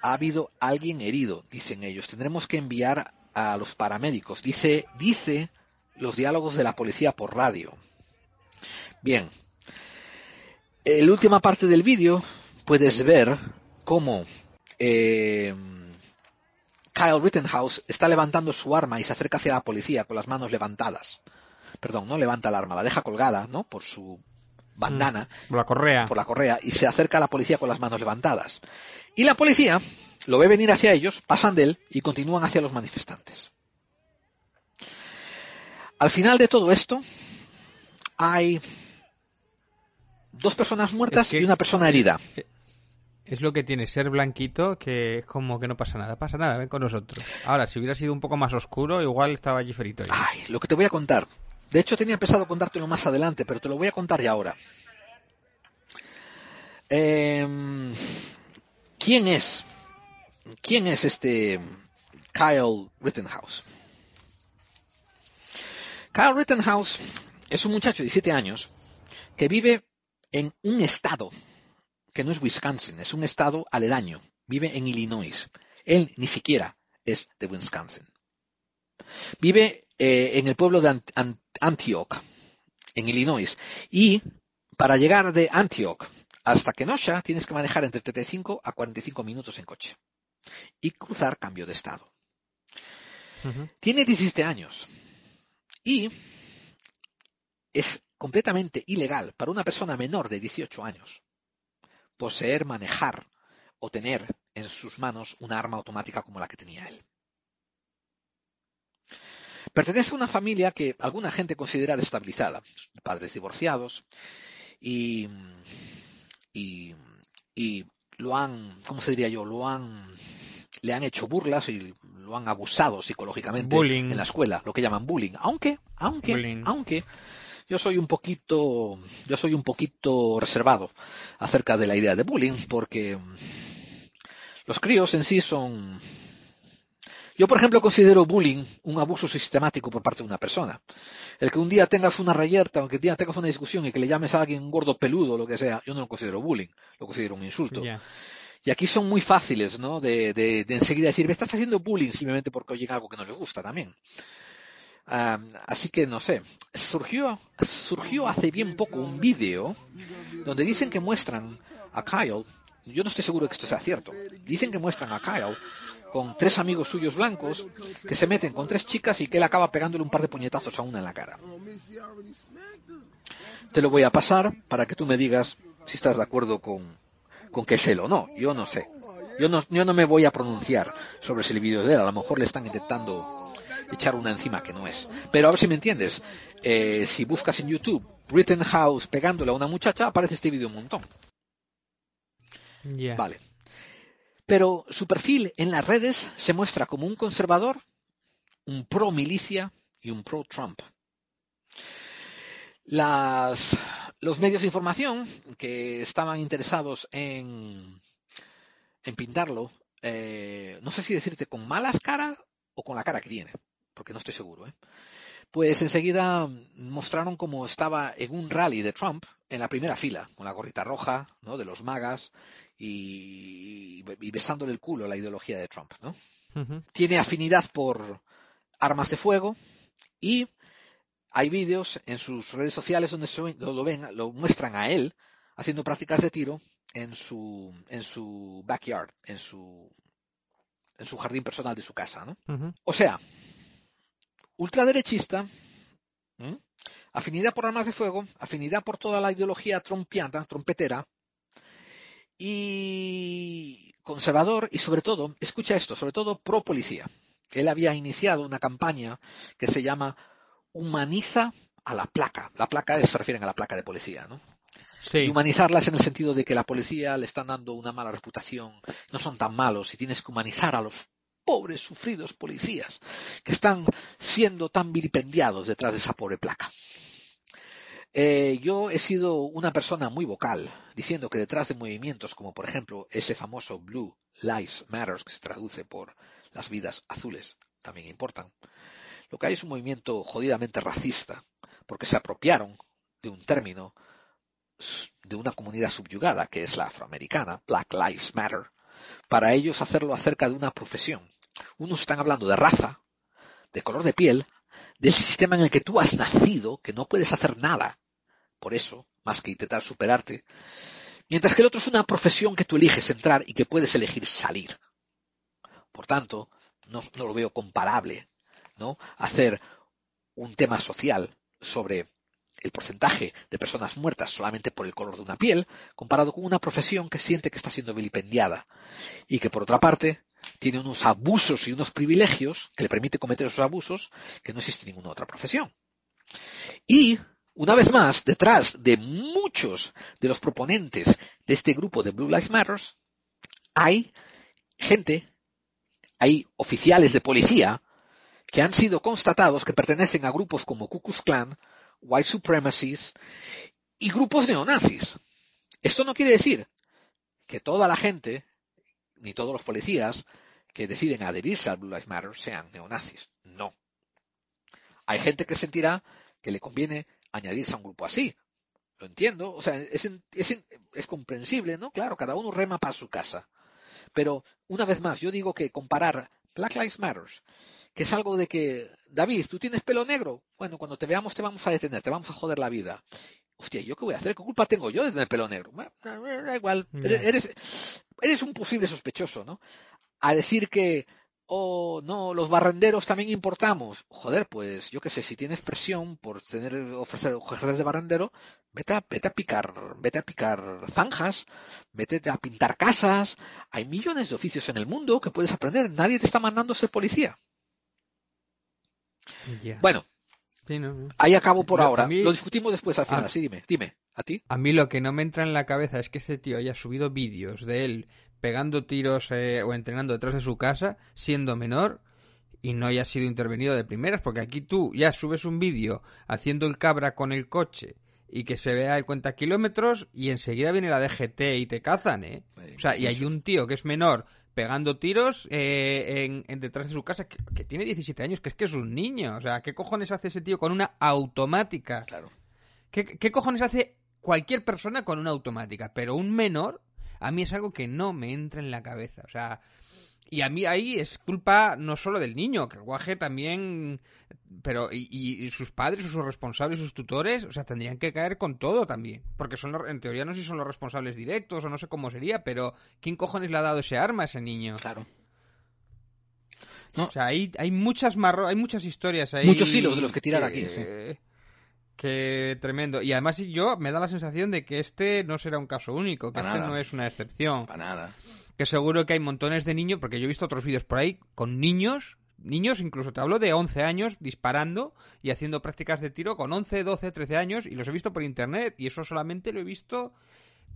Speaker 2: ha habido alguien herido, dicen ellos. Tendremos que enviar a los paramédicos. Dice, dice los diálogos de la policía por radio. Bien. En la última parte del vídeo puedes ver cómo eh, Kyle Rittenhouse está levantando su arma y se acerca hacia la policía con las manos levantadas. Perdón, no levanta el arma, la deja colgada, ¿no? Por su bandana.
Speaker 3: Mm, por la correa.
Speaker 2: Por la correa. Y se acerca a la policía con las manos levantadas. Y la policía lo ve venir hacia ellos, pasan de él y continúan hacia los manifestantes. Al final de todo esto, hay dos personas muertas
Speaker 3: Es que-
Speaker 2: y una persona herida.
Speaker 3: Es lo que tiene ser blanquito, que es como que no pasa nada. Pasa nada, ven con nosotros. Ahora, si hubiera sido un poco más oscuro, igual estaba allí ferito.
Speaker 2: Ay, lo que te voy a contar. De hecho, tenía pensado contártelo más adelante, pero te lo voy a contar ya ahora. Em, ¿Quién es? ¿Quién es este Kyle Rittenhouse? Kyle Rittenhouse es un muchacho de 17 años que vive en un estado que no es Wisconsin, es un estado aledaño. Vive en Illinois. Él ni siquiera es de Wisconsin. Vive eh, en el pueblo de Ant- Ant- Antioch, en Illinois. Y para llegar de Antioch hasta Kenosha tienes que manejar entre 35 a 45 minutos en coche. Y cruzar cambio de estado. Tiene 17 años. Y es completamente ilegal para una persona menor de 18 años poseer, manejar o tener en sus manos una arma automática como la que tenía él. Pertenece a una familia que alguna gente considera destabilizada, padres divorciados y, y, y lo han, ¿cómo se diría yo? Lo han, le han hecho burlas y lo han abusado psicológicamente
Speaker 3: Bullying.
Speaker 2: en la escuela, lo que llaman bullying. Aunque, aunque,
Speaker 3: Bullying.
Speaker 2: aunque yo soy un poquito, yo soy un poquito reservado acerca de la idea de bullying porque los críos en sí son yo, por ejemplo, considero bullying un abuso sistemático por parte de una persona. El que un día tengas una rayerta, o que un día tengas una discusión y que le llames a alguien gordo peludo o lo que sea, yo no lo considero bullying, lo considero un insulto. Y aquí son muy fáciles, ¿no? De, de, de enseguida decir, me estás haciendo bullying simplemente porque oyen algo que no les gusta también. Así que no sé. Surgió, surgió hace bien poco un vídeo donde dicen que muestran a Kyle, yo no estoy seguro que esto sea cierto, dicen que muestran a Kyle con tres amigos suyos blancos que se meten con tres chicas y que él acaba pegándole un par de puñetazos a una en la cara. Te lo voy a pasar para que tú me digas si estás de acuerdo con, con que es él o no. Yo no sé. Yo no, yo no me voy a pronunciar sobre si el vídeo de él. A lo mejor le están intentando echar una encima que no es. Pero a ver si me entiendes. Eh, si buscas en YouTube Rittenhouse pegándole a una muchacha, aparece este vídeo un montón. Vale. Pero su perfil en las redes se muestra como un conservador, un pro milicia y un pro Trump. Las, los medios de información que estaban interesados en, en pintarlo, eh, no sé si decirte con malas caras o con la cara que tiene, porque no estoy seguro. ¿eh? Pues enseguida mostraron cómo estaba en un rally de Trump en la primera fila, con la gorrita roja, ¿no? De los magas y, y besándole el culo a la ideología de Trump, ¿no? Tiene afinidad por armas de fuego y hay vídeos en sus redes sociales donde se lo, ven, lo muestran a él haciendo prácticas de tiro en su, en su backyard, en su, en su jardín personal de su casa, ¿no? O sea, ultraderechista, ¿m? afinidad por armas de fuego, afinidad por toda la ideología trompiana, trompetera, y conservador, y sobre todo, escucha esto, sobre todo pro policía. Él había iniciado una campaña que se llama Humaniza a la placa. La placa se refieren a la placa de policía, ¿no? y
Speaker 3: Sí.
Speaker 2: humanizarlas en el sentido de que la policía le están dando una mala reputación, no son tan malos y tienes que humanizar a los pobres sufridos policías que están siendo tan vilipendiados detrás de esa pobre placa. Eh, yo he sido una persona muy vocal, diciendo que detrás de movimientos como por ejemplo ese famoso Blue Lives Matter, que se traduce por las vidas azules, también importan, lo que hay es un movimiento jodidamente racista, porque se apropiaron de un término de una comunidad subyugada, que es la afroamericana, Black Lives Matter, para ellos hacerlo acerca de una profesión. Unos están hablando de raza, de color de piel, del sistema en el que tú has nacido, que no puedes hacer nada por eso, más que intentar superarte, mientras que el otro es una profesión que tú eliges entrar y que puedes elegir salir. Por tanto, no, no lo veo comparable, ¿no? Hacer un tema social sobre el porcentaje de personas muertas solamente por el color de una piel, comparado con una profesión que siente que está siendo vilipendiada y que por otra parte tiene unos abusos y unos privilegios que le permite cometer esos abusos que no existe ninguna otra profesión. Y, una vez más, detrás de muchos de los proponentes de este grupo de Blue Lives Matter, hay gente, hay oficiales de policía que han sido constatados que pertenecen a grupos como Ku Klux Klan, white supremacies y grupos neonazis. Esto no quiere decir que toda la gente, ni todos los policías que deciden adherirse al Blue Lives Matter sean neonazis. No. Hay gente que sentirá que le conviene añadirse a un grupo así. Lo entiendo. O sea, es, es, es comprensible, ¿no? Claro, cada uno rema para su casa. Pero, una vez más, yo digo que comparar Black Lives Matter que es algo de que, David, tú tienes pelo negro. Bueno, cuando te veamos te vamos a detener, te vamos a joder la vida. Hostia, ¿yo qué voy a hacer? ¿Qué culpa tengo yo de tener pelo negro? Da igual, eres, eres un posible sospechoso, ¿no? A decir que, oh, no, los barrenderos también importamos. Joder, pues yo qué sé, si tienes presión por tener, ofrecer ojeras de barrendero, vete a, vete a picar, vete a picar zanjas, vete a pintar casas. Hay millones de oficios en el mundo que puedes aprender. Nadie te está mandando ser policía. Bueno, ahí acabo por ahora. Lo discutimos después al final. sí, dime, dime. ¿A ti?
Speaker 3: A mí lo que no me entra en la cabeza es que este tío haya subido vídeos de él pegando tiros eh, o entrenando detrás de su casa siendo menor y no haya sido intervenido de primeras, porque aquí tú ya subes un vídeo haciendo el cabra con el coche y que se vea el cuenta kilómetros y enseguida viene la DGT y te cazan, ¿eh? O sea, y hay un tío que es menor pegando tiros eh, en, detrás de su casa, que, tiene 17 años, que es que es un niño. O sea, ¿qué cojones hace ese tío con una automática?
Speaker 2: Claro.
Speaker 3: ¿Qué, qué cojones hace cualquier persona con una automática? Pero un menor, a mí es algo que no me entra en la cabeza. O sea, y a mí ahí es culpa no solo del niño, que el guaje también, pero y, sus padres, sus responsables, sus tutores, o sea, tendrían que caer con todo también, porque son en teoría no sé si son los responsables directos o no sé cómo sería, pero ¿quién cojones le ha dado ese arma a ese niño?
Speaker 2: Claro.
Speaker 3: O sea, hay, hay muchas marro, hay muchas historias ahí.
Speaker 2: Muchos hilos de los que tirar aquí, sí.
Speaker 3: Que tremendo. Y además yo me da la sensación de que este no será un caso único, que este no es una excepción.
Speaker 2: Para nada
Speaker 3: que seguro que hay montones de niños, porque yo he visto otros vídeos por ahí con niños, niños incluso te hablo de 11 años disparando y haciendo prácticas de tiro con 11, 12, 13 años y los he visto por internet y eso solamente lo he visto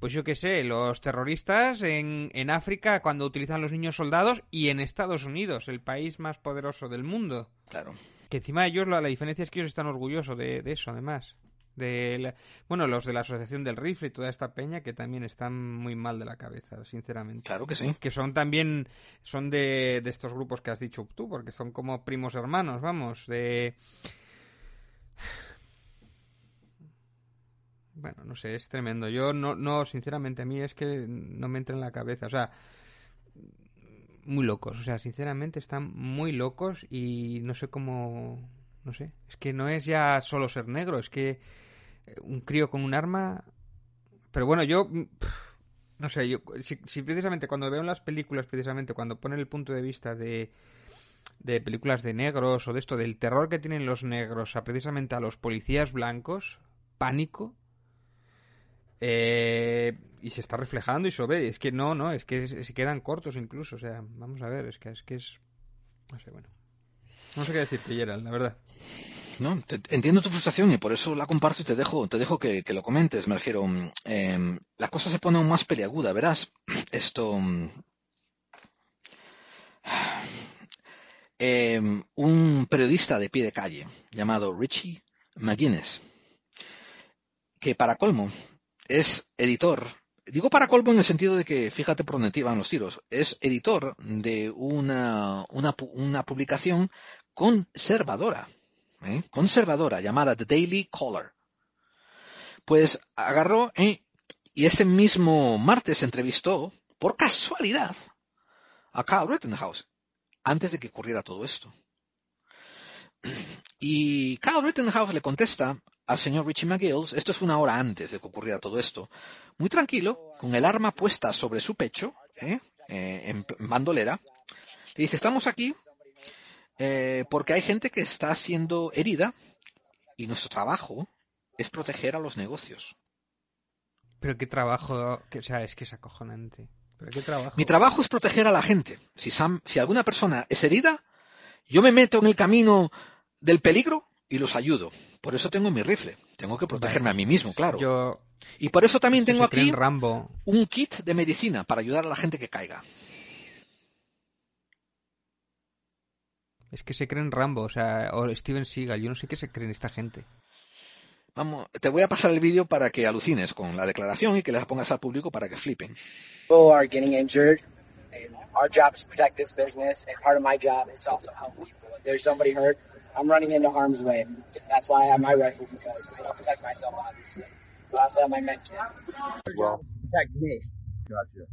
Speaker 3: pues yo qué sé, los terroristas en, en África cuando utilizan los niños soldados y en Estados Unidos, el país más poderoso del mundo.
Speaker 2: Claro.
Speaker 3: Que encima ellos la, la diferencia es que ellos están orgullosos de, de eso, además de bueno los de la asociación del rifle y toda esta peña que también están muy mal de la cabeza sinceramente.
Speaker 2: Claro que sí.
Speaker 3: Que son también son de, de estos grupos que has dicho tú porque son como primos hermanos vamos de bueno no sé es tremendo. Yo no no sinceramente a mí es que no me entra en la cabeza o sea muy locos o sea sinceramente están muy locos y no sé cómo no sé es que no es ya solo ser negro es que un crío con un arma. Pero bueno, yo. Mm, no sé, yo, si, precisamente cuando veo en las películas, precisamente cuando ponen el punto de vista de, de películas de negros o de esto, del terror que tienen los negros a precisamente a los policías blancos, pánico, eh, y se está reflejando y se ve, es que no, no, es que se quedan cortos incluso, o sea, vamos a ver, es que es que es, no sé, bueno, no sé qué decirte, Gerald, la verdad.
Speaker 2: No, entiendo tu frustración y por eso la comparto y te dejo, te dejo que, lo comentes. Me refiero, mm, em, la cosa se pone aún más peliaguda, verás. Esto, mm, em, un periodista de pie de calle llamado Richie McGuinness que para colmo es editor. Digo para colmo en el sentido de que, fíjate por dónde iban los tiros, es editor de una, una, una publicación conservadora, ¿eh? conservadora llamada The Daily Caller. Pues agarró ¿eh? y ese mismo martes entrevistó, por casualidad, a Carl Rittenhouse, antes de que ocurriera todo esto. Y Carl Rittenhouse le contesta al señor Richie McGills, esto fue una hora antes de que ocurriera todo esto, muy tranquilo, con el arma puesta sobre su pecho, ¿eh? Eh, en bandolera, le dice, estamos aquí eh, porque hay gente que está siendo herida y nuestro trabajo es proteger a los negocios.
Speaker 3: Pero qué trabajo, que, o sea, es que es acojonante. ¿Pero qué trabajo?
Speaker 2: Mi trabajo es proteger a la gente. Si, Sam- si alguna persona es herida, yo me meto en el camino del peligro y los ayudo. Por eso tengo mi rifle. Tengo que protegerme a mí mismo, claro.
Speaker 3: Yo
Speaker 2: Y por eso también tengo aquí
Speaker 3: Rambo.
Speaker 2: un kit de medicina para ayudar a la gente que caiga.
Speaker 3: Es que se creen Rambo, o sea, o Steven Seagal. Yo no sé qué se creen esta gente.
Speaker 2: Vamos, te voy a pasar el vídeo para que alucines con la declaración y que la pongas al público para que flipen.
Speaker 4: people are getting injured, and our job is to protect this business, and part of my job is to also help people. If there's somebody hurt, I'm running into harm's way. That's why I have my rifle because I don't protect myself, obviously. I also have my med kit.
Speaker 5: Well,
Speaker 4: Protect me.
Speaker 5: gotcha.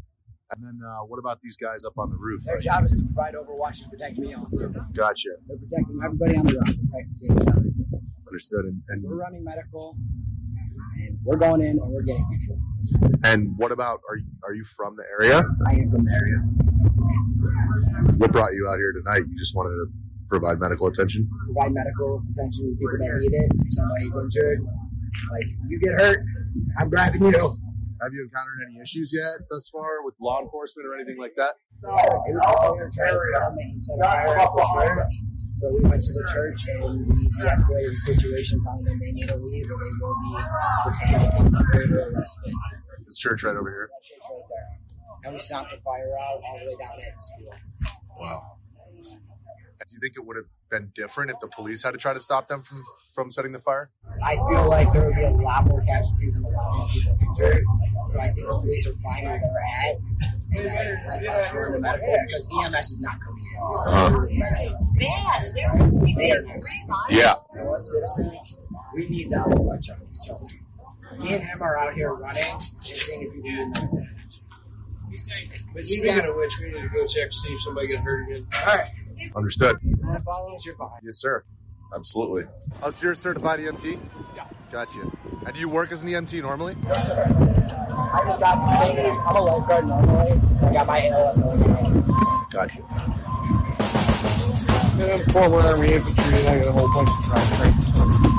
Speaker 5: And then uh, what about these guys up on the roof?
Speaker 4: Their job is to provide overwatch to protect me also.
Speaker 5: Gotcha.
Speaker 4: They're protecting everybody on the roof. Protecting each other.
Speaker 5: Understood. And, and
Speaker 4: We're running medical, and we're going in and we're getting people.
Speaker 5: and what about are you are you from the area?
Speaker 4: I am from the area.
Speaker 5: What brought you out here tonight? You just wanted to provide medical attention.
Speaker 4: Provide medical attention to people that need it. If somebody's injured, like you get hurt, I'm grabbing you.
Speaker 5: Have you encountered any issues yet thus far with law enforcement or anything like that?
Speaker 4: We were trying to calm it and set fire at the church. So we went to the church and we de-escalated the situation, telling them they need to leave or they will be detained and further arrested.
Speaker 5: This church right over here.
Speaker 4: That church right there. And we stopped the fire out all the way down at the school.
Speaker 5: Wow. Do you think it would have been different if the police had to try to stop them from from setting the fire?
Speaker 4: I feel like there would be a lot more casualties and a lot more people injured. So I think the police are fine where they're at. And I, like, I'm sure the medical because EMS is not coming in. So
Speaker 5: Uh-huh.
Speaker 4: sure the they are not coming in.
Speaker 5: Yeah.
Speaker 4: So us citizens, we need to help each other. Each other. Me and him are out here running and seeing if people need medical attention.
Speaker 6: But speaking of which, we need to go check to see if somebody got hurt again.
Speaker 4: All right.
Speaker 5: Understood.
Speaker 4: You want to follow us? You're fine.
Speaker 5: Yes, sir. Absolutely. Oh, so you're a certified EMT? Yeah. Gotcha. And do you work as an EMT normally?
Speaker 4: I just got training. I'm a lifeguard normally. I got my ALS.
Speaker 5: Gotcha.
Speaker 6: And I'm former Army infantry, and I got a whole bunch of cross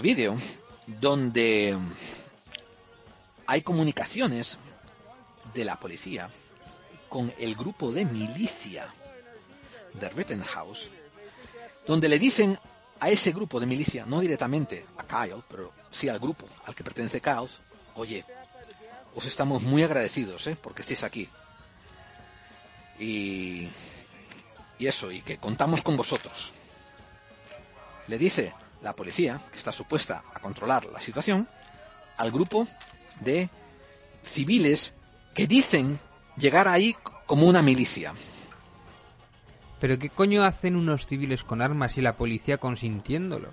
Speaker 2: vídeo donde hay comunicaciones de la policía con el grupo de milicia de Rittenhouse, donde le dicen a ese grupo de milicia, no directamente a Kyle, pero sí al grupo al que pertenece Kyle, oye, os estamos muy agradecidos ¿eh? porque estéis aquí. Y, y eso, y que contamos con vosotros. Le dice la policía, que está supuesta a controlar la situación, al grupo de civiles que dicen llegar ahí como una milicia.
Speaker 3: Pero ¿qué coño hacen unos civiles con armas y la policía consintiéndolo?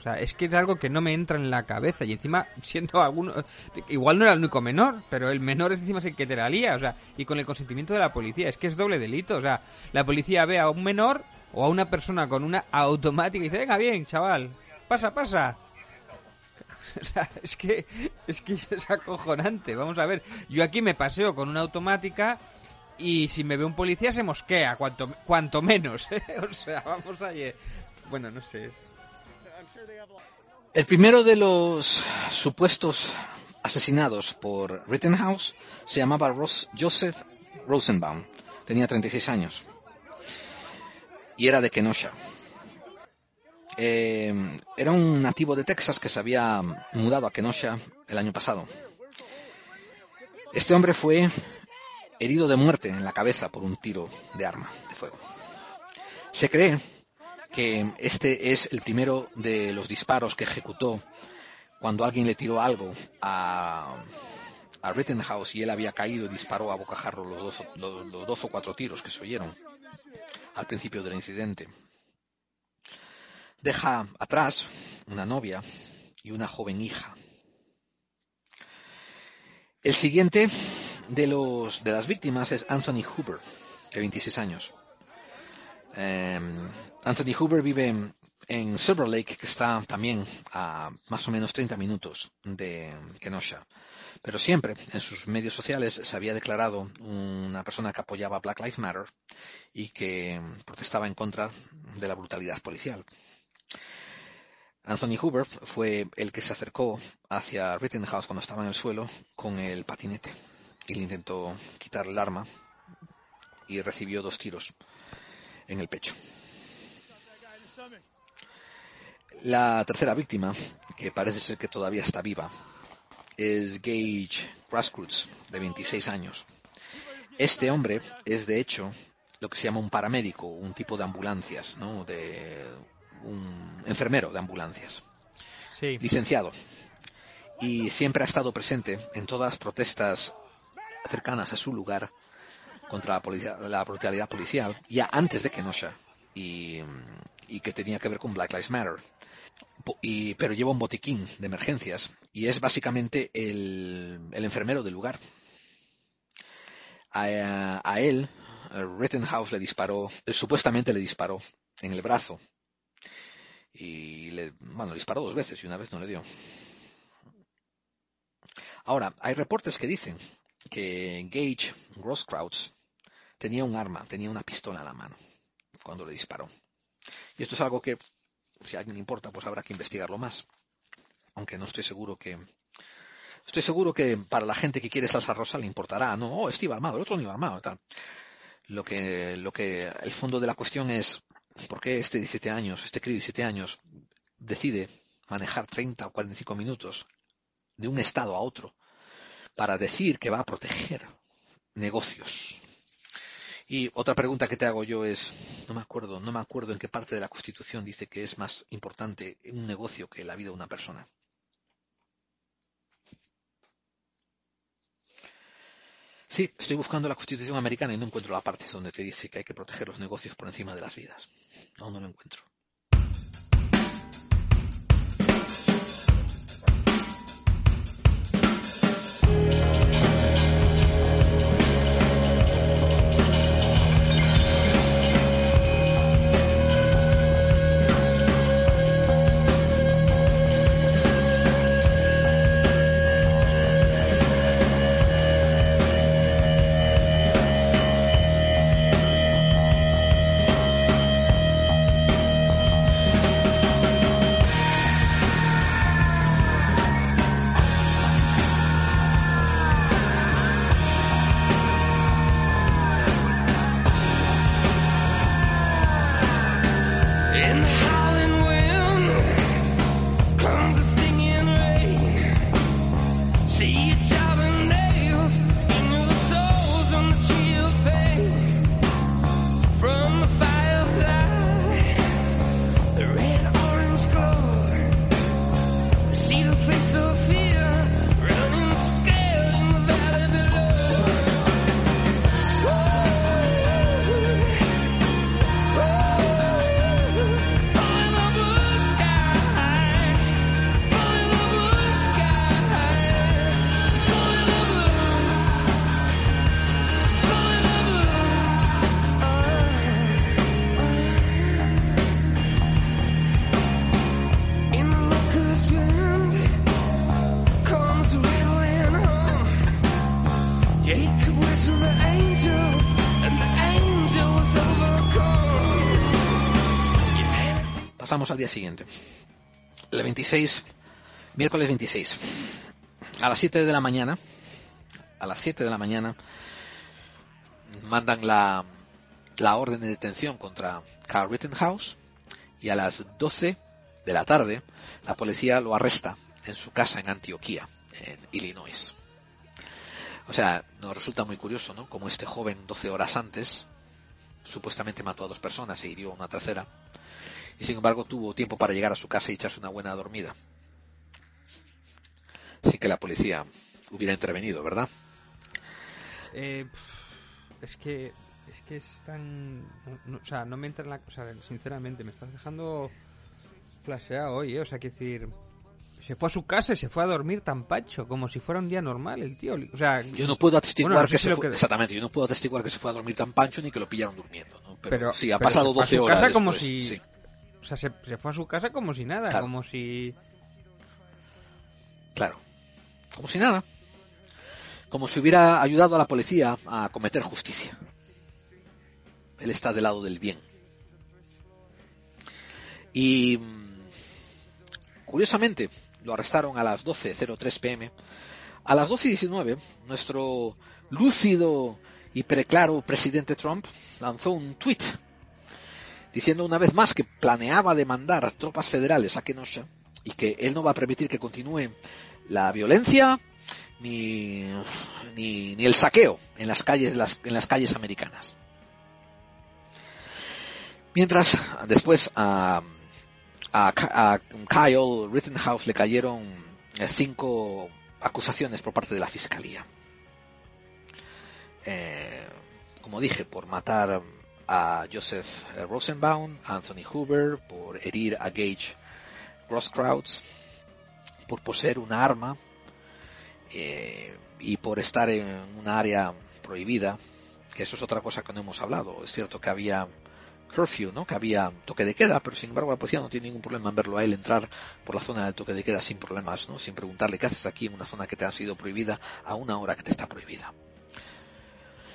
Speaker 3: O sea, es que es algo que no me entra en la cabeza. Y encima, siendo alguno... Igual no era el único menor, pero el menor es encima el que te la lía. O sea, y con el consentimiento de la policía. Es que es doble delito. O sea, la policía ve a un menor o a una persona con una automática y dice, venga bien, chaval, pasa, pasa. Es que es que es acojonante. Vamos a ver, yo aquí me paseo con una automática y si me ve un policía se mosquea, cuanto, cuanto menos. ¿eh? O sea, vamos a... Bueno, no sé.
Speaker 2: El primero de los supuestos asesinados por Rittenhouse se llamaba Ros- Joseph Rosenbaum. Tenía 36 años. Y era de Kenosha. Eh, era un nativo de Texas que se había mudado a Kenosha el año pasado. Este hombre fue herido de muerte en la cabeza por un tiro de arma de fuego. Se cree que este es el primero de los disparos que ejecutó cuando alguien le tiró algo a, a Rittenhouse y él había caído y disparó a bocajarro los dos, los, los dos o cuatro tiros que se oyeron al principio del incidente. Deja atrás una novia y una joven hija. El siguiente de, los, de las víctimas es Anthony Hoover, de 26 años. Eh, Anthony Hoover vive en, en Silver Lake, que está también a más o menos 30 minutos de Kenosha. Pero siempre en sus medios sociales se había declarado una persona que apoyaba Black Lives Matter y que protestaba en contra de la brutalidad policial. Anthony Hoover fue el que se acercó hacia Rittenhouse cuando estaba en el suelo con el patinete y le intentó quitar el arma y recibió dos tiros en el pecho. La tercera víctima, que parece ser que todavía está viva, es Gage Grassroots, de 26 años. Este hombre es, de hecho, lo que se llama un paramédico, un tipo de ambulancias, ¿no? De un enfermero de ambulancias,
Speaker 3: Sí.
Speaker 2: licenciado. Y siempre ha estado presente en todas las protestas cercanas a su lugar contra la, policia- la brutalidad policial, ya antes de Kenosha, y, y que tenía que ver con Black Lives Matter. Pero lleva un botiquín de emergencias y es básicamente el, enfermero del lugar. A, él, Rittenhouse le disparó, eh, supuestamente le disparó en el brazo. Y le, bueno, le disparó dos veces y una vez no le dio. Ahora, hay reportes que dicen que Gage Groskrauts tenía un arma, tenía una pistola en la mano cuando le disparó. Y esto es algo que, si a alguien le importa, pues habrá que investigarlo más. Aunque no estoy seguro que... Estoy seguro que para la gente que quiere salsa rosa le importará, ¿no? Oh, este iba armado, el otro no iba armado. Lo que, lo que, el fondo de la cuestión es, ¿por qué este 17 años, este crío de 17 años, decide manejar 30 o 45 minutos de un estado a otro para decir que va a proteger negocios. Y otra pregunta que te hago yo es, no me acuerdo, no me acuerdo en qué parte de la Constitución dice que es más importante un negocio que la vida de una persona. Sí, estoy buscando la Constitución americana y no encuentro la parte donde te dice que hay que proteger los negocios por encima de las vidas. No, no lo encuentro. Pasamos al día siguiente. El 26, miércoles 26. A las 7 de la mañana, a las 7 de la mañana, mandan la, la orden de detención contra Carl Rittenhouse y a las 12 de la tarde la policía lo arresta en su casa en Antioquía, en Illinois. O sea, nos resulta muy curioso, ¿no? Como este joven 12 horas antes supuestamente mató a dos personas e hirió a una tercera. Y sin embargo tuvo tiempo para llegar a su casa y echarse una buena dormida. Sin que la policía hubiera intervenido, ¿verdad?
Speaker 3: Eh, es que es que es tan o sea no me entra en la cosa sinceramente me estás dejando flasheado hoy ¿eh? o sea que decir se fue a su casa y se fue a dormir tan pacho como si fuera un día normal el tío o sea
Speaker 2: yo no puedo atestiguar que, se fue, exactamente yo no puedo atestiguar que se fue a dormir tan pancho ni que lo pillaron durmiendo ¿no? pero, sí ha pasado 12 horas
Speaker 3: casa como si o sea se, fue a su casa como si nada como si
Speaker 2: claro. Como si nada. Como si hubiera ayudado a la policía a cometer justicia. Él está del lado del bien. Y curiosamente lo arrestaron a las 12.03 pm. A las 12.19, nuestro lúcido y preclaro presidente Trump lanzó un tweet diciendo una vez más que planeaba demandar tropas federales a Kenosha y que él no va a permitir que continúe la violencia ni, ni, el saqueo en las calles, en las calles americanas. Mientras, después, a a, Kyle Rittenhouse le cayeron eh, cinco acusaciones por parte de la fiscalía. Eh, como dije, por matar a Joseph Rosenbaum, Anthony Hoover, por herir a Gage Grosskreutz, por poseer una arma eh, y por estar en un área prohibida, que eso es otra cosa que no hemos hablado. Es cierto que había curfew, ¿no? Que había toque de queda, pero sin embargo la policía no tiene ningún problema en verlo a él entrar por la zona del toque de queda sin problemas, ¿no? Sin preguntarle qué haces aquí en una zona que te ha sido prohibida a una hora que te está prohibida.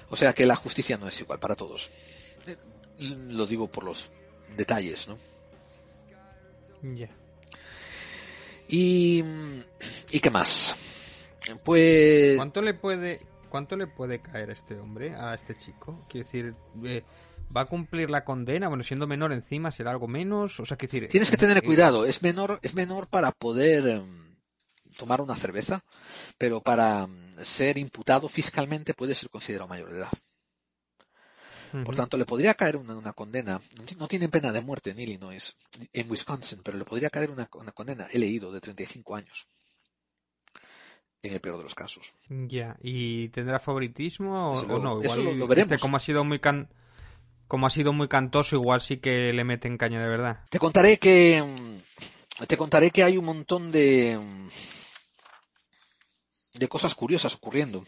Speaker 2: O sea que la justicia no es igual para todos. Eh, lo digo por los detalles, ¿no?
Speaker 3: Ya.
Speaker 2: Y, y qué más. Pues.
Speaker 3: ¿Cuánto le puede, cuánto le puede caer a este hombre, a este chico? Quiero decir, eh, va a cumplir la condena, bueno, siendo menor encima será algo menos, o sea, que decir,
Speaker 2: tienes que tener eh, cuidado, es menor, es menor para poder em, tomar una cerveza, pero para em, ser imputado fiscalmente puede ser considerado mayor de edad. Por tanto, le podría caer una, condena, no tienen pena de muerte en Illinois, en Wisconsin, pero le podría caer una, condena, he leído, de 35 años en el peor de los casos.
Speaker 3: Ya, ¿y tendrá favoritismo o, no?
Speaker 2: Igual, lo, veremos.
Speaker 3: Este, como ha sido muy can como ha sido muy cantoso, igual sí que le meten caña de verdad.
Speaker 2: Te contaré que te contaré que hay un montón de de cosas curiosas ocurriendo.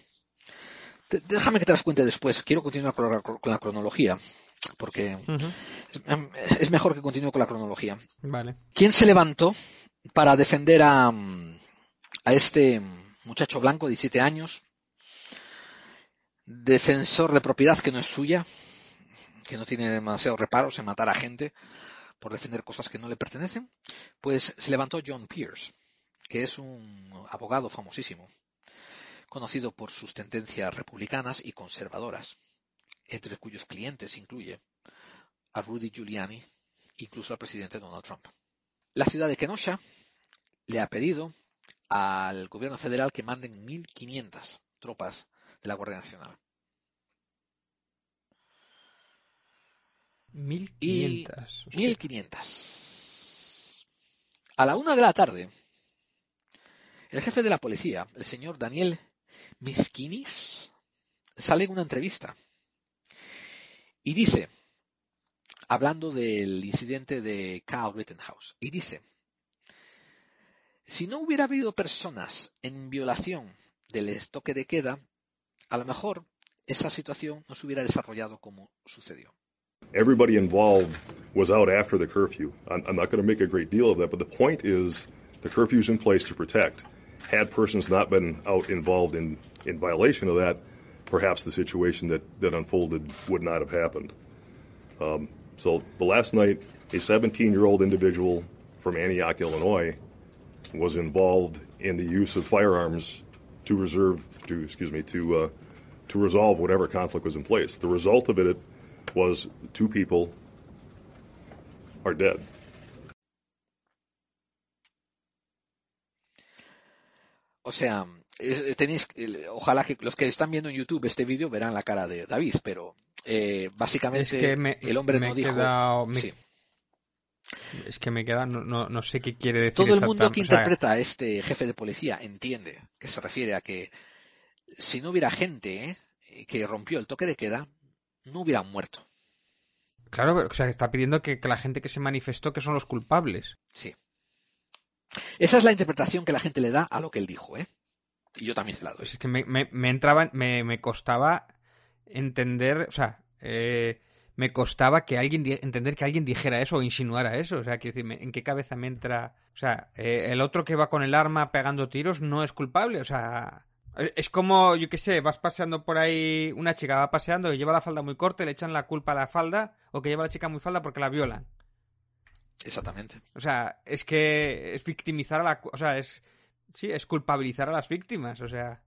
Speaker 2: Déjame que te las cuente después. Quiero continuar con la, cronología porque es, mejor que continúe con la cronología.
Speaker 3: Vale.
Speaker 2: ¿Quién se levantó para defender a, a este muchacho blanco de 17 años? Defensor de propiedad que no es suya, que no tiene demasiados reparos en matar a gente por defender cosas que no le pertenecen, pues se levantó John Pierce, que es un abogado famosísimo, conocido por sus tendencias republicanas y conservadoras, entre cuyos clientes incluye a Rudy Giuliani, incluso al presidente Donald Trump. La ciudad de Kenosha le ha pedido al gobierno federal que manden 1.500 tropas de la Guardia Nacional.
Speaker 3: 1500.
Speaker 2: 1500. A la una de la tarde, el jefe de la policía, el señor Daniel Miskinis, sale en una entrevista y dice, hablando del incidente de Carl Rittenhouse, y dice, si no hubiera habido personas en violación del estoque de queda, a lo mejor esa situación no se hubiera desarrollado como sucedió.
Speaker 7: everybody involved was out after the curfew. I'm, I'm not going to make a great deal of that, but the point is the curfew is in place to protect. Had persons not been out involved in, in violation of that, perhaps the situation that, that unfolded would not have happened. Um, so the last night a 17 year old individual from Antioch, Illinois, was involved in the use of firearms to reserve, to excuse me, to uh, to resolve whatever conflict was in place. The result of it was two people are dead.
Speaker 2: O sea, tenéis, eh, ojalá que los que están viendo en YouTube este vídeo verán la cara de David, pero eh, básicamente
Speaker 3: Es que me-
Speaker 2: el hombre
Speaker 3: me
Speaker 2: no dijo.
Speaker 3: quedado- me-
Speaker 2: Sí.
Speaker 3: Es que me queda, no, no, no sé qué quiere decir
Speaker 2: Todo el mundo que
Speaker 3: exactam- o sea,
Speaker 2: interpreta a este jefe de policía entiende que se refiere a que si no hubiera gente ¿eh? que rompió el toque de queda, no hubieran muerto.
Speaker 3: Claro, pero, o sea, está pidiendo que, que la gente que se manifestó que son los culpables.
Speaker 2: Sí. Esa es la interpretación que la gente le da a lo que él dijo, ¿eh? Y yo también se la doy.
Speaker 3: Pues es que me, me, me entraba, me, me costaba entender, o sea, eh, me costaba que alguien entender que alguien dijera eso o insinuara eso. O sea, quiero decir, ¿en qué cabeza me entra? O sea, eh, el otro que va con el arma pegando tiros no es culpable. O sea, es- es como, yo qué sé, vas paseando por ahí, una chica va paseando y lleva la falda muy corta y le echan la culpa a la falda, o que lleva la chica muy falda porque la violan.
Speaker 2: Exactamente.
Speaker 3: O sea, es que es victimizar a la... O sea, es... Sí, es culpabilizar a las víctimas. O sea,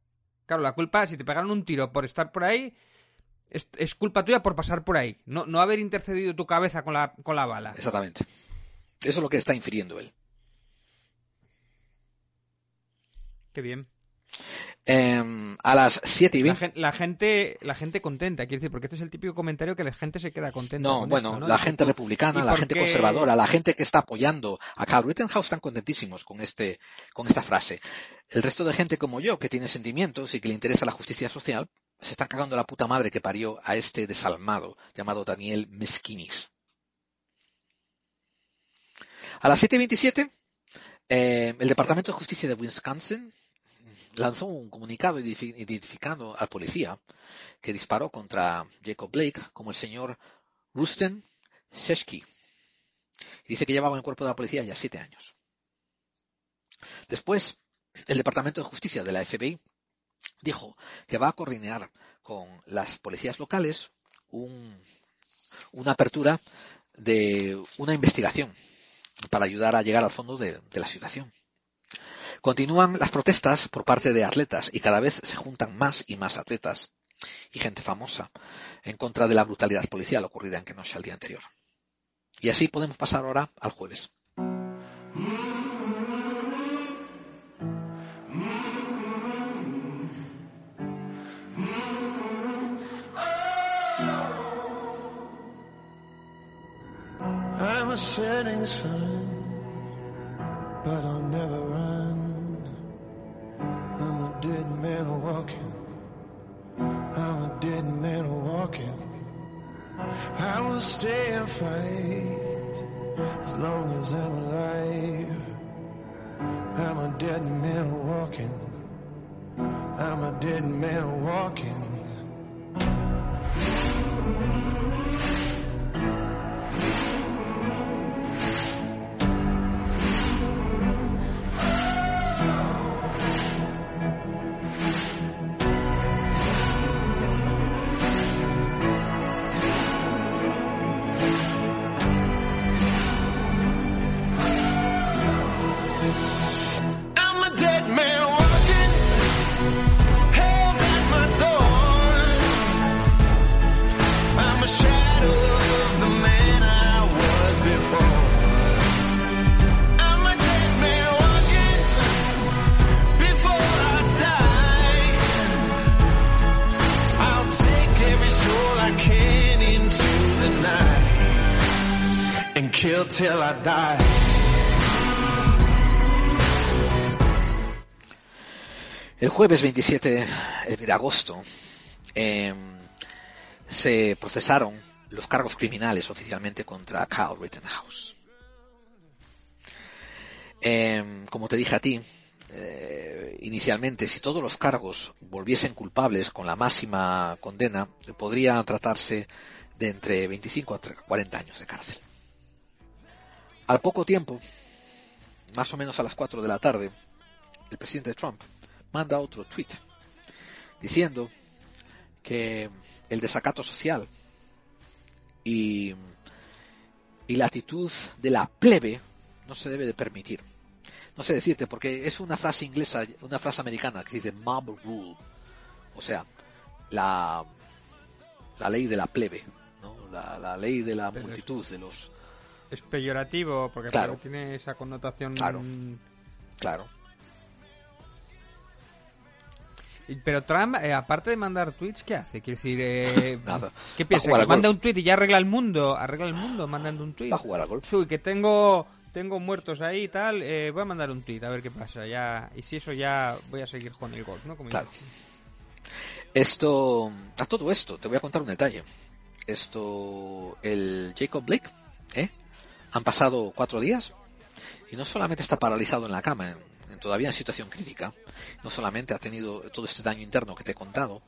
Speaker 3: claro, la culpa, si te pegaron un tiro por estar por ahí, es, es culpa tuya por pasar por ahí. No, no haber intercedido tu cabeza con la, con la bala.
Speaker 2: Exactamente. Eso es lo que está infiriendo él.
Speaker 3: Qué bien.
Speaker 2: Em, a las 7 y
Speaker 3: La,
Speaker 2: 20.
Speaker 3: gen- la gente la gente contenta, quiero decir, porque este es el típico comentario que la gente se queda contenta.
Speaker 2: No,
Speaker 3: con
Speaker 2: bueno,
Speaker 3: esto, ¿no?
Speaker 2: la gente
Speaker 3: ¿y
Speaker 2: republicana, la gente
Speaker 3: qué-
Speaker 2: conservadora, la gente que está apoyando a Carl Rittenhouse están contentísimos con este, con esta frase. El resto de gente como yo, que tiene sentimientos y que le interesa la justicia social, se están cagando la puta madre que parió a este desalmado llamado Daniel Meskinis. A las 7.27, eh, el Departamento de Justicia de Wisconsin lanzó un comunicado identifi- identificando al policía que disparó contra Jacob Blake como el señor Rusten Sheshki. Dice que llevaba en el cuerpo de la policía ya siete años. Después, el Departamento de Justicia de la FBI dijo que va a coordinar con las policías locales un- una apertura de una investigación para ayudar a llegar al fondo de la situación. Continúan las protestas por parte de atletas y cada vez se juntan más y más atletas y gente famosa en contra de la brutalidad policial ocurrida en Kenosha el día anterior. Y así podemos pasar ahora al jueves.
Speaker 8: I'm a dead man walking. I'm a dead man walking. I will stay and fight as long as I'm alive. I'm a dead man walking. I'm a dead man walking.
Speaker 2: Jueves 27 de agosto eh, se procesaron los cargos criminales oficialmente contra Carl Rittenhouse. Eh, como te dije a ti, eh, inicialmente, si todos los cargos volviesen culpables con la máxima condena, podría tratarse de entre 25 a 40 años de cárcel. Al poco tiempo, más o menos a las 4 de la tarde, el presidente Trump manda otro tweet diciendo que el desacato social y y la actitud de la plebe no se debe de permitir. No sé decirte, porque es una frase inglesa, una frase americana que dice mob rule. O sea, la, la ley de la plebe, ¿no? la, la ley de la
Speaker 3: Pero es-
Speaker 2: multitud, de los...
Speaker 3: Es peyorativo porque
Speaker 2: Claro.
Speaker 3: tiene esa connotación.
Speaker 2: Claro. Claro.
Speaker 3: Pero Trump, eh, aparte de mandar tweets, ¿qué hace? Quiere decir, eh,
Speaker 2: Nada.
Speaker 3: ¿qué piensa?
Speaker 2: Va a jugar
Speaker 3: ¿Que
Speaker 2: al
Speaker 3: manda
Speaker 2: golf.
Speaker 3: un tweet y ya arregla el mundo? ¿Arregla el mundo mandando un tweet?
Speaker 2: Va a jugar al golf.
Speaker 3: Uy, que tengo tengo muertos ahí y tal, eh, voy a mandar un tweet a ver qué pasa. ya Y si eso ya voy a seguir con el golf, ¿no? Como
Speaker 2: Claro. Esto, a todo esto, te voy a contar un detalle. Esto, el Jacob Blake, ¿eh? Han pasado cuatro días y no solamente está paralizado en la cama, todavía en situación crítica, no solamente ha tenido todo este daño interno que te he contado,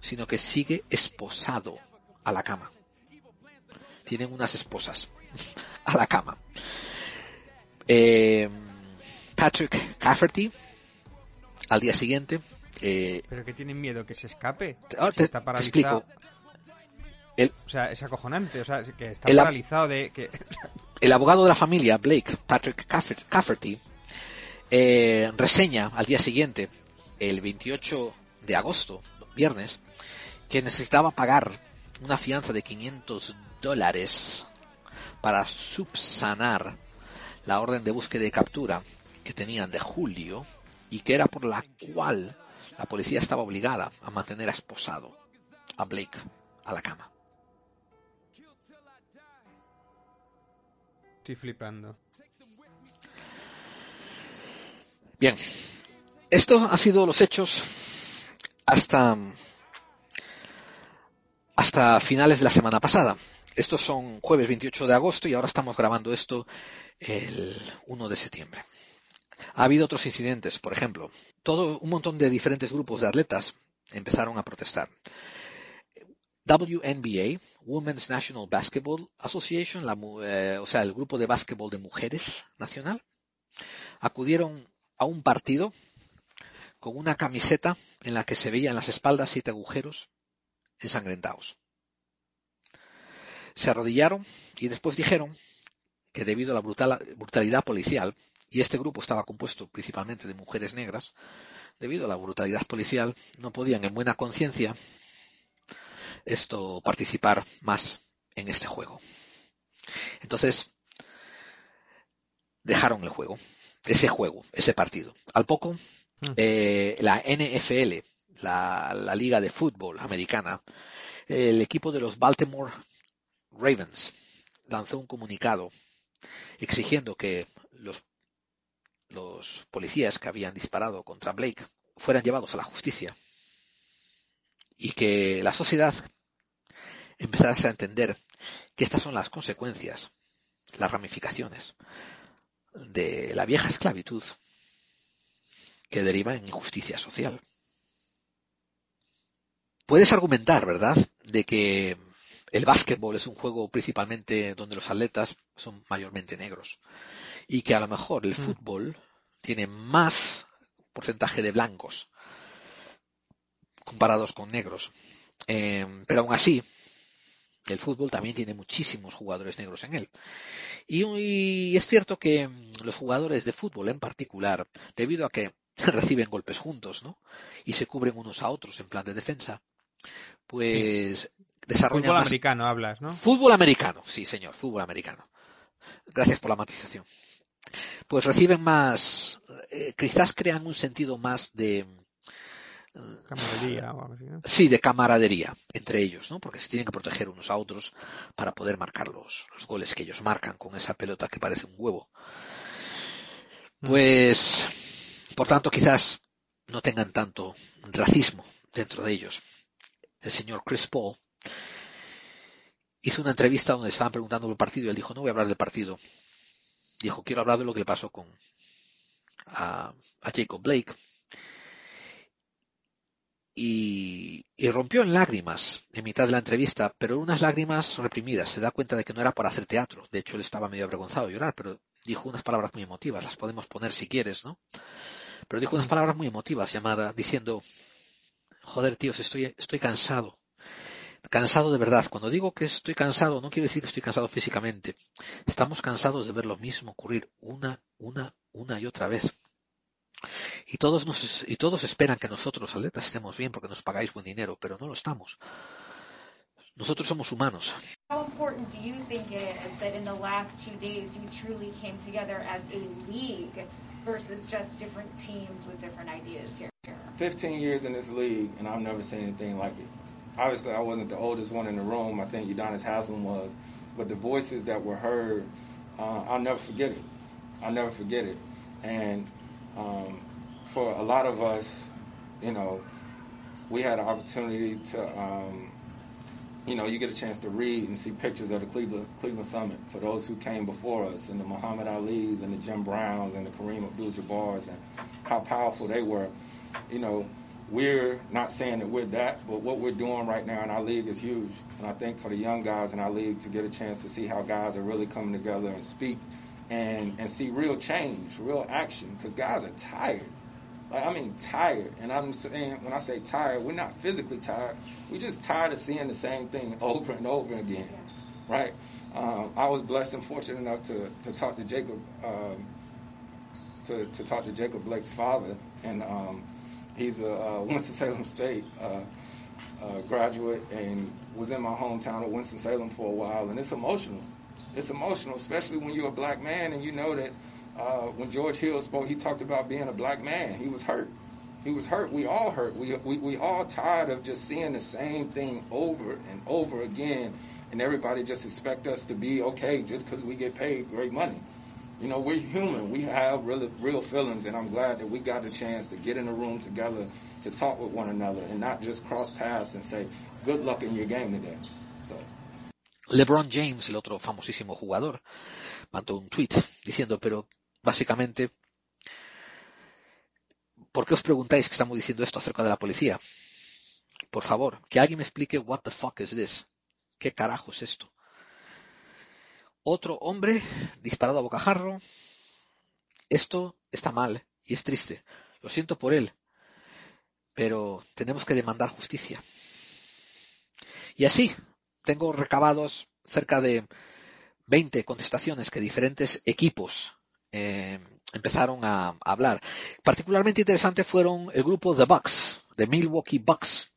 Speaker 2: sino que sigue esposado a la cama. Tienen unas esposas a la cama. Eh, Patrick Cafferty, al día siguiente, eh,
Speaker 3: Pero que tienen miedo que se escape.
Speaker 2: Ahora
Speaker 3: Si
Speaker 2: te-
Speaker 3: está
Speaker 2: te
Speaker 3: paralizado.
Speaker 2: explico. El-
Speaker 3: O sea, es acojonante. O sea, que está
Speaker 2: El-
Speaker 3: paralizado de... que
Speaker 2: El abogado de la familia, Blake Patrick Caffer- Cafferty, eh, reseña al día siguiente, el 28 de agosto, viernes, que necesitaba pagar una fianza de 500 dólares para subsanar la orden de búsqueda y captura que tenían de julio y que era por la cual la policía estaba obligada a mantener esposado a Blake a la cama.
Speaker 3: Estoy flipando.
Speaker 2: Bien, esto ha sido los hechos hasta hasta finales de la semana pasada. Estos son jueves 28 de agosto y ahora estamos grabando esto el 1 de septiembre. Ha habido otros incidentes, por ejemplo, todo un montón de diferentes grupos de atletas empezaron a protestar. WNBA, Women's National Basketball Association, la eh, o sea, el grupo de básquetbol de mujeres nacional, acudieron a un partido con una camiseta en la que se veían las espaldas siete agujeros ensangrentados. Se arrodillaron y después dijeron que debido a la brutal- brutalidad policial, y este grupo estaba compuesto principalmente de mujeres negras, debido a la brutalidad policial, no podían en buena conciencia esto participar más en este juego. Entonces, dejaron el juego, ese juego, ese partido. Al poco,
Speaker 3: Mm.
Speaker 2: eh, la NFL, la, la liga de fútbol americana, el equipo de los Baltimore Ravens lanzó un comunicado exigiendo que los, los policías que habían disparado contra Blake fueran llevados a la justicia y que la sociedad empezase a entender que estas son las consecuencias, las ramificaciones de la vieja esclavitud que deriva en injusticia social. Puedes argumentar, ¿verdad?, de que el básquetbol es un juego principalmente donde los atletas son mayormente negros y que a lo mejor el
Speaker 3: Mm.
Speaker 2: fútbol tiene más porcentaje de blancos comparados con negros. Eh, pero aún así, el fútbol también tiene muchísimos jugadores negros en él. Y, y es cierto que mm, los jugadores de fútbol en particular, debido a que reciben golpes juntos, ¿no? Y se cubren unos a otros en plan de defensa, pues desarrollan
Speaker 3: Fútbol
Speaker 2: más-
Speaker 3: americano hablas, ¿no?
Speaker 2: Fútbol americano, sí señor, fútbol americano. Gracias por la matización. Pues reciben más, eh, quizás crean un sentido más de,
Speaker 3: Camaradería o algo así, ¿no?
Speaker 2: sí, de camaradería entre ellos, ¿no? Porque se tienen que proteger unos a otros para poder marcar los, los goles que ellos marcan con esa pelota que parece un huevo. Pues, por tanto, quizás no tengan tanto racismo dentro de ellos. El señor Chris Paul hizo una entrevista donde estaban preguntando por el partido y él dijo, no voy a hablar del partido. Dijo, quiero hablar de lo que le pasó con a, a Jacob Blake. Y, y rompió en lágrimas en mitad de la entrevista, pero unas lágrimas reprimidas. Se da cuenta de que no era para hacer teatro. De hecho, él estaba medio avergonzado de llorar, pero dijo unas palabras muy emotivas. Las podemos poner si quieres, ¿no? Pero dijo unas palabras muy emotivas, llamada, diciendo, joder, tíos, estoy, estoy cansado. cansado de verdad. Cuando digo que estoy cansado, no quiero decir que estoy cansado físicamente. Estamos cansados de ver lo mismo ocurrir una, una, una y otra vez. Y todos, nos, y todos esperan que nosotros, los atletas, estemos bien porque nos pagáis buen dinero, pero no lo estamos. Nosotros somos humanos.
Speaker 9: How important do you think it is that in the last two days you truly came together as a league versus just different teams with different ideas here?
Speaker 10: 15 years in this league, and I've never seen anything like it. Obviously, I wasn't the oldest one in the room. I think Udonis Haslam was. But the voices that were heard, uh, I'll never forget it. I'll never forget it. And um, for a lot of us, you know, we had an opportunity to, um, you know, you get a chance to read and see pictures of the Cleveland, Cleveland Summit for those who came before us, and the Muhammad Ali's and the Jim Browns and the Kareem Abdul-Jabbar's and how powerful they were. You know, we're not saying that we're that, but what we're doing right now in our league is huge. And I think for the young guys in our league to get a chance to see how guys are really coming together and speak and, and see real change, real action, because guys are tired. Like, I mean, tired. And I'm saying, when I say tired, we're not physically tired. We're just tired of seeing the same thing over and over again, right? Um, I was blessed and fortunate enough to, to talk to Jacob, um, to, to talk to Jacob Blake's father, and um, he's a uh, Winston-Salem State uh, graduate and was in my hometown of Winston-Salem for a while, and it's emotional. It's emotional, especially when you're a black man and you know that uh, when George Hill spoke, he talked about being a black man. He was hurt. He was hurt. We all hurt. We, we, we all tired of just seeing the same thing over and over again, and everybody just expect us to be okay just because we get paid great money. You know, we're human. We have real, real feelings, and I'm glad that we got the chance to get in a room together to talk with one another and not just cross paths and say, good luck in your game today. So.
Speaker 2: LeBron James, el otro famosísimo jugador, mandó un tweet diciendo, pero básicamente, ¿por qué os preguntáis que estamos diciendo esto acerca de la policía? Por favor, que alguien me explique what the fuck is this. ¿Qué carajo es esto? Otro hombre disparado a bocajarro. Esto está mal y es triste. Lo siento por él. Pero tenemos que demandar justicia. Y así, tengo recabados cerca de 20 contestaciones que diferentes equipos eh, empezaron a, a, hablar. Particularmente interesante fueron el grupo The Bucks, de Milwaukee Bucks,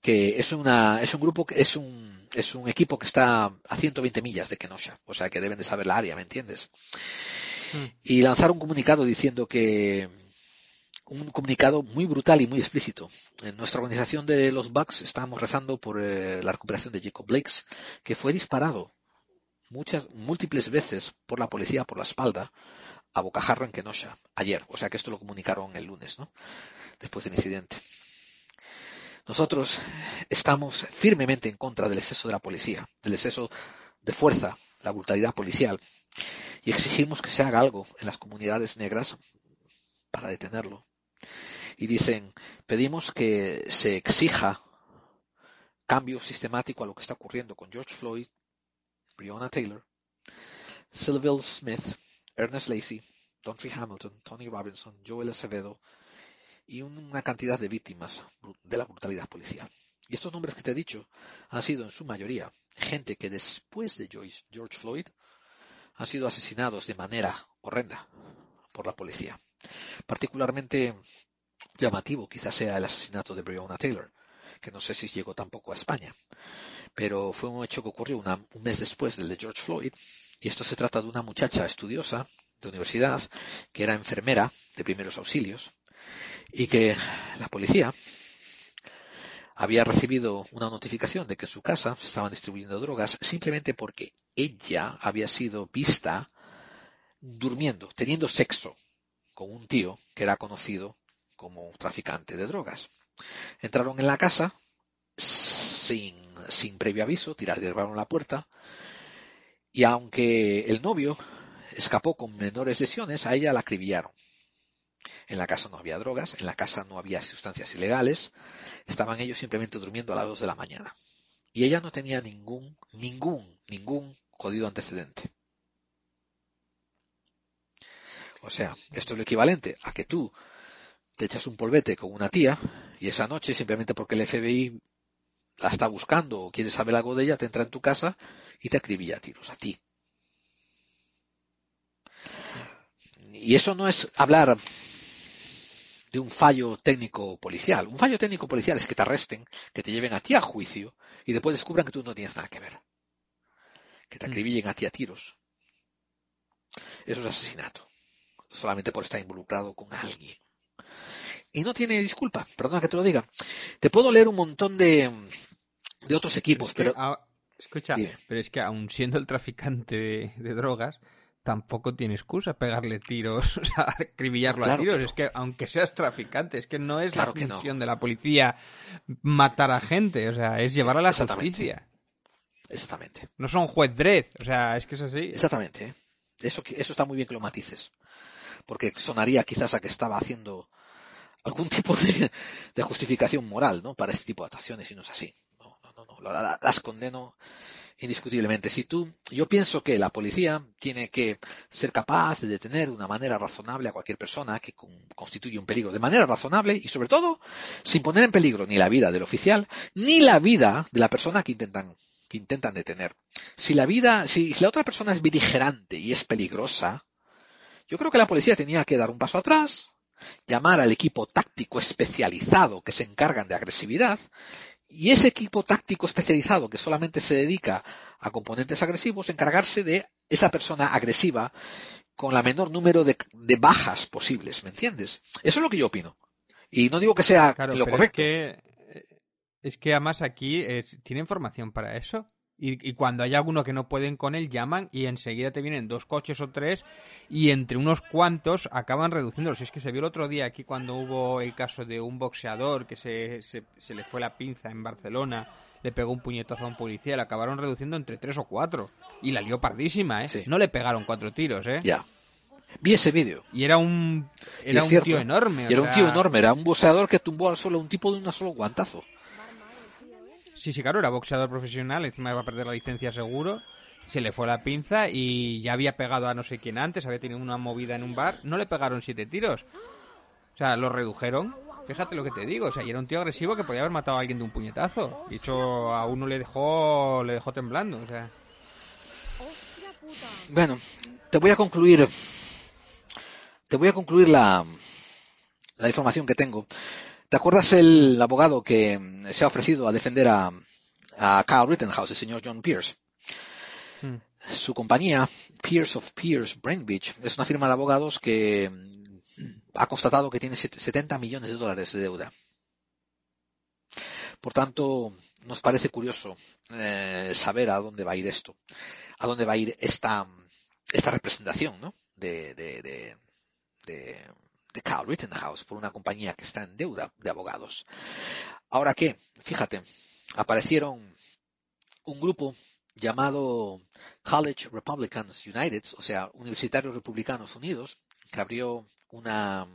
Speaker 2: que es una es un grupo que es un es un equipo que está a 120 millas de Kenosha, o sea que deben de saber la área, ¿me entiendes? Mm. Y lanzaron un comunicado diciendo que un comunicado muy brutal y muy explícito. En nuestra organización de los Bucks estamos rezando por eh, la recuperación de Jacob Blakes, que fue disparado muchas, múltiples veces por la policía por la espalda a bocajarro en Kenosha ayer. O sea que esto lo comunicaron el lunes, ¿no? Después del incidente. Nosotros estamos firmemente en contra del exceso de la policía, del exceso de fuerza, la brutalidad policial, y exigimos que se haga algo en las comunidades negras para detenerlo. Y dicen, pedimos que se exija cambio sistemático a lo que está ocurriendo con George Floyd, Breonna Taylor, Sylville Smith, Ernest Lacey, Dontry Hamilton, Tony Robinson, Joel Acevedo y una cantidad de víctimas de la brutalidad policial. Y estos nombres que te he dicho han sido en su mayoría gente que después de George Floyd han sido asesinados de manera horrenda por la policía. Particularmente llamativo quizás sea el asesinato de Breonna Taylor, que no sé si llegó tampoco a España, pero fue un hecho que ocurrió un mes después del de George Floyd, y esto se trata de una muchacha estudiosa de universidad que era enfermera de primeros auxilios y que la policía había recibido una notificación de que en su casa se estaban distribuyendo drogas simplemente porque ella había sido vista durmiendo, teniendo sexo con un tío que era conocido como traficante de drogas. Entraron en la casa sin, sin previo aviso, tiraron la puerta y aunque el novio escapó con menores lesiones, a ella la acribillaron. En la casa no había drogas, en la casa no había sustancias ilegales, estaban ellos simplemente durmiendo a las dos de la mañana. Y ella no tenía ningún, ningún, ningún jodido antecedente. O sea, esto es lo equivalente a que tú te echas un polvete con una tía y esa noche, simplemente porque el FBI la está buscando o quiere saber algo de ella, te entra en tu casa y te acribilla a tiros, a ti. Y eso no es hablar de un fallo técnico policial. Un fallo técnico policial es que te arresten, que te lleven a ti a juicio y después descubran que tú no tienes nada que ver. Que te acribillen a ti a tiros. Eso es asesinato. Solamente por estar involucrado con alguien. Y no tiene disculpa, perdona que te lo diga. Te puedo leer un montón de, de otros equipos, pero...
Speaker 3: Escucha, pero es que aun siendo el traficante de, de drogas, tampoco tiene excusa pegarle tiros, o sea, acribillarlo
Speaker 2: Claro
Speaker 3: a tiros.
Speaker 2: que no.
Speaker 3: Es que aunque seas traficante, es que no es
Speaker 2: Claro
Speaker 3: la
Speaker 2: no.
Speaker 3: función de la policía matar a gente, o sea, es llevar a la
Speaker 2: Exactamente.
Speaker 3: justicia.
Speaker 2: Exactamente.
Speaker 3: No son juez Dredd, o sea, es que es así.
Speaker 2: Exactamente. ¿eh? Eso, eso está muy bien que lo matices. Porque sonaría quizás a que estaba haciendo algún tipo de, de justificación moral, ¿no? Para este tipo de actuaciones y no es así. No, no, no, no. La- la- Las condeno indiscutiblemente. Si tú, yo pienso que la policía tiene que ser capaz de detener de una manera razonable a cualquier persona que con- constituye un peligro. De manera razonable y sobre todo sin poner en peligro ni la vida del oficial ni la vida de la persona que intentan que intentan detener. Si la vida, si, si la otra persona es beligerante y es peligrosa, yo creo que la policía tenía que dar un paso atrás, llamar al equipo táctico especializado que se encargan de agresividad, y ese equipo táctico especializado que solamente se dedica a componentes agresivos, encargarse de esa persona agresiva con la menor número de, de bajas posibles, ¿me entiendes? Eso es lo que yo opino. Y no digo que sea
Speaker 3: Claro,
Speaker 2: lo correcto.
Speaker 3: es que es que además aquí eh, tienen formación para eso. Y, y cuando hay alguno que no pueden con él, llaman y enseguida te vienen dos coches o tres y entre unos cuantos acaban reduciéndolos. Es que se vio el otro día aquí cuando hubo el caso de un boxeador que se, se, se le fue la pinza en Barcelona, le pegó un puñetazo a un policía, le acabaron reduciendo entre tres o cuatro. Y la lió pardísima, ¿eh? No le pegaron cuatro tiros, ¿eh?
Speaker 2: Ya. Vi ese vídeo.
Speaker 3: Y era un, era un
Speaker 2: cierto,
Speaker 3: tío enorme.
Speaker 2: y era un tío enorme, era un boxeador que tumbó al suelo a un tipo de un solo guantazo.
Speaker 3: Sí, sí, claro, era boxeador profesional, encima iba a perder la licencia seguro. Se le fue la pinza y ya había pegado a no sé quién antes, había tenido una movida en un bar. No le pegaron siete tiros. O sea, lo redujeron. Fíjate lo que te digo, o sea, y era un tío agresivo que podía haber matado a alguien de un puñetazo. De hecho, a uno le dejó, le dejó temblando, o sea.
Speaker 2: Bueno, te voy a concluir. Te voy a concluir la, la información que tengo. ¿Te acuerdas el abogado que mm, se ha ofrecido a defender a, a Kyle Rittenhouse, el señor John Pierce?
Speaker 3: Hmm.
Speaker 2: Su compañía, Pierce of Pierce Brainbeach, es una firma de abogados que mm, ha constatado que tiene set- 70 millones de dólares de deuda. Por tanto, nos parece curioso eh, saber a dónde va a ir esto, a dónde va a ir esta, esta representación ¿no? de, de, de, de, de Kyle Rittenhouse por una compañía que está en deuda de abogados. Ahora que, fíjate, aparecieron un grupo llamado College Republicans United, o sea, Universitarios Republicanos Unidos, que abrió una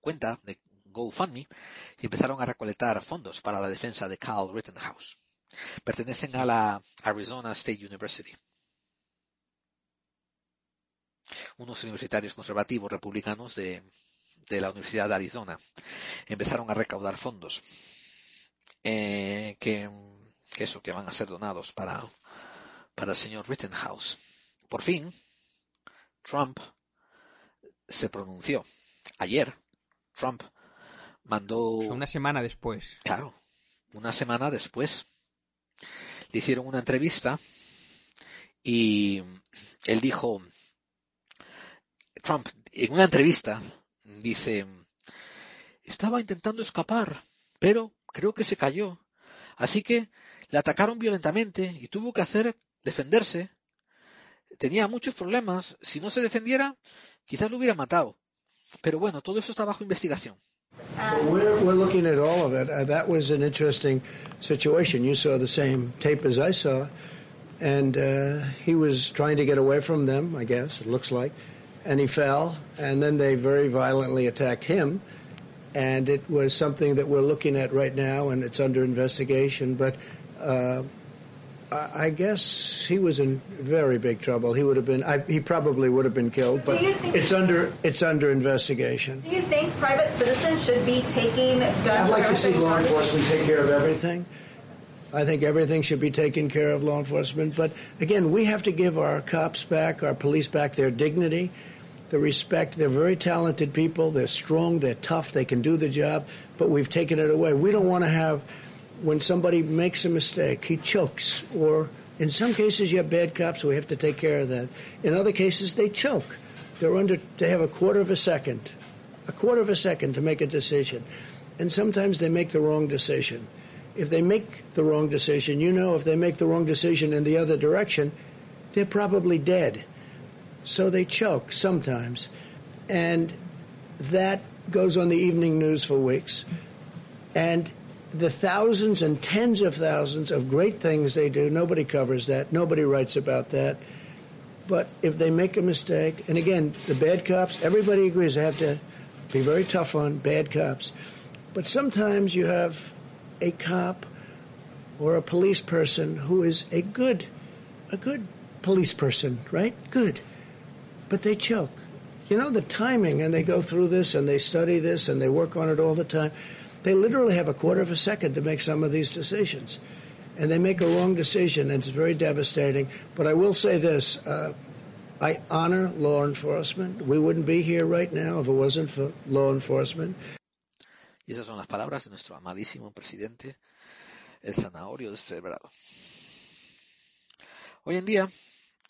Speaker 2: cuenta de GoFundMe y empezaron a recolectar fondos para la defensa de Kyle Rittenhouse. Pertenecen a la Arizona State University. Unos universitarios conservativos republicanos de, de la Universidad de Arizona empezaron a recaudar fondos eh, que, que eso, que van a ser donados para, para el señor Rittenhouse. Por fin, Trump se pronunció. Ayer, Trump mandó...
Speaker 3: Una semana después.
Speaker 2: Claro, una semana después le hicieron una entrevista y él dijo, Trump, en una entrevista, dice, estaba intentando escapar, pero creo que se cayó. Así que le atacaron violentamente y tuvo que hacer defenderse. Tenía muchos problemas. Si no se defendiera, quizás lo hubiera matado. Pero bueno, todo eso está bajo investigación.
Speaker 11: We're, we're looking at all of it. Uh, that was an interesting situation. You saw the same tape as I saw. And uh, he was trying to get away from them, I guess, it looks like. And he fell. And then they very violently attacked him. And it was something that we're looking at right now, and it's under investigation. But uh, I guess he was in very big trouble. He would have been. I, he probably would have been killed. But
Speaker 12: Do you think-
Speaker 11: it's under. It's under investigation.
Speaker 12: Do you think private citizens should be taking guns?
Speaker 11: I'd like to see law enforcement take care of everything. I think everything should be taken care of law enforcement. But again, we have to give our cops back, our police back their dignity, the respect. They're very talented people. They're strong. They're tough. They can do the job. But we've taken it away. We don't want to have when somebody makes a mistake, he chokes, or in some cases you have bad cops. We have to take care of that. In other cases, they choke. They're under. They have a quarter of a second, a quarter of a second to make a decision, and sometimes they make the wrong decision if they make the wrong decision, you know if they make the wrong decision in the other direction, they're probably dead. So they choke sometimes. And that goes on the evening news for weeks. And the thousands and tens of thousands of great things they do, nobody covers that. Nobody writes about that. But if they make a mistake, and again, the bad cops, everybody agrees they have to be very tough on bad cops. But sometimes you have a cop or a police person who is a good, a good police person, right? Good. But they choke. You know the timing, and they go through this and they study this and they work on it all the time. They literally have a quarter of a second to make some of these decisions. And they make a wrong decision, and it's very devastating. But I will say this uh, I honor law enforcement. We wouldn't be here right now if it wasn't for law enforcement.
Speaker 2: Y esas son las palabras de nuestro amadísimo presidente, el zanahorio descerebrado. Hoy en día,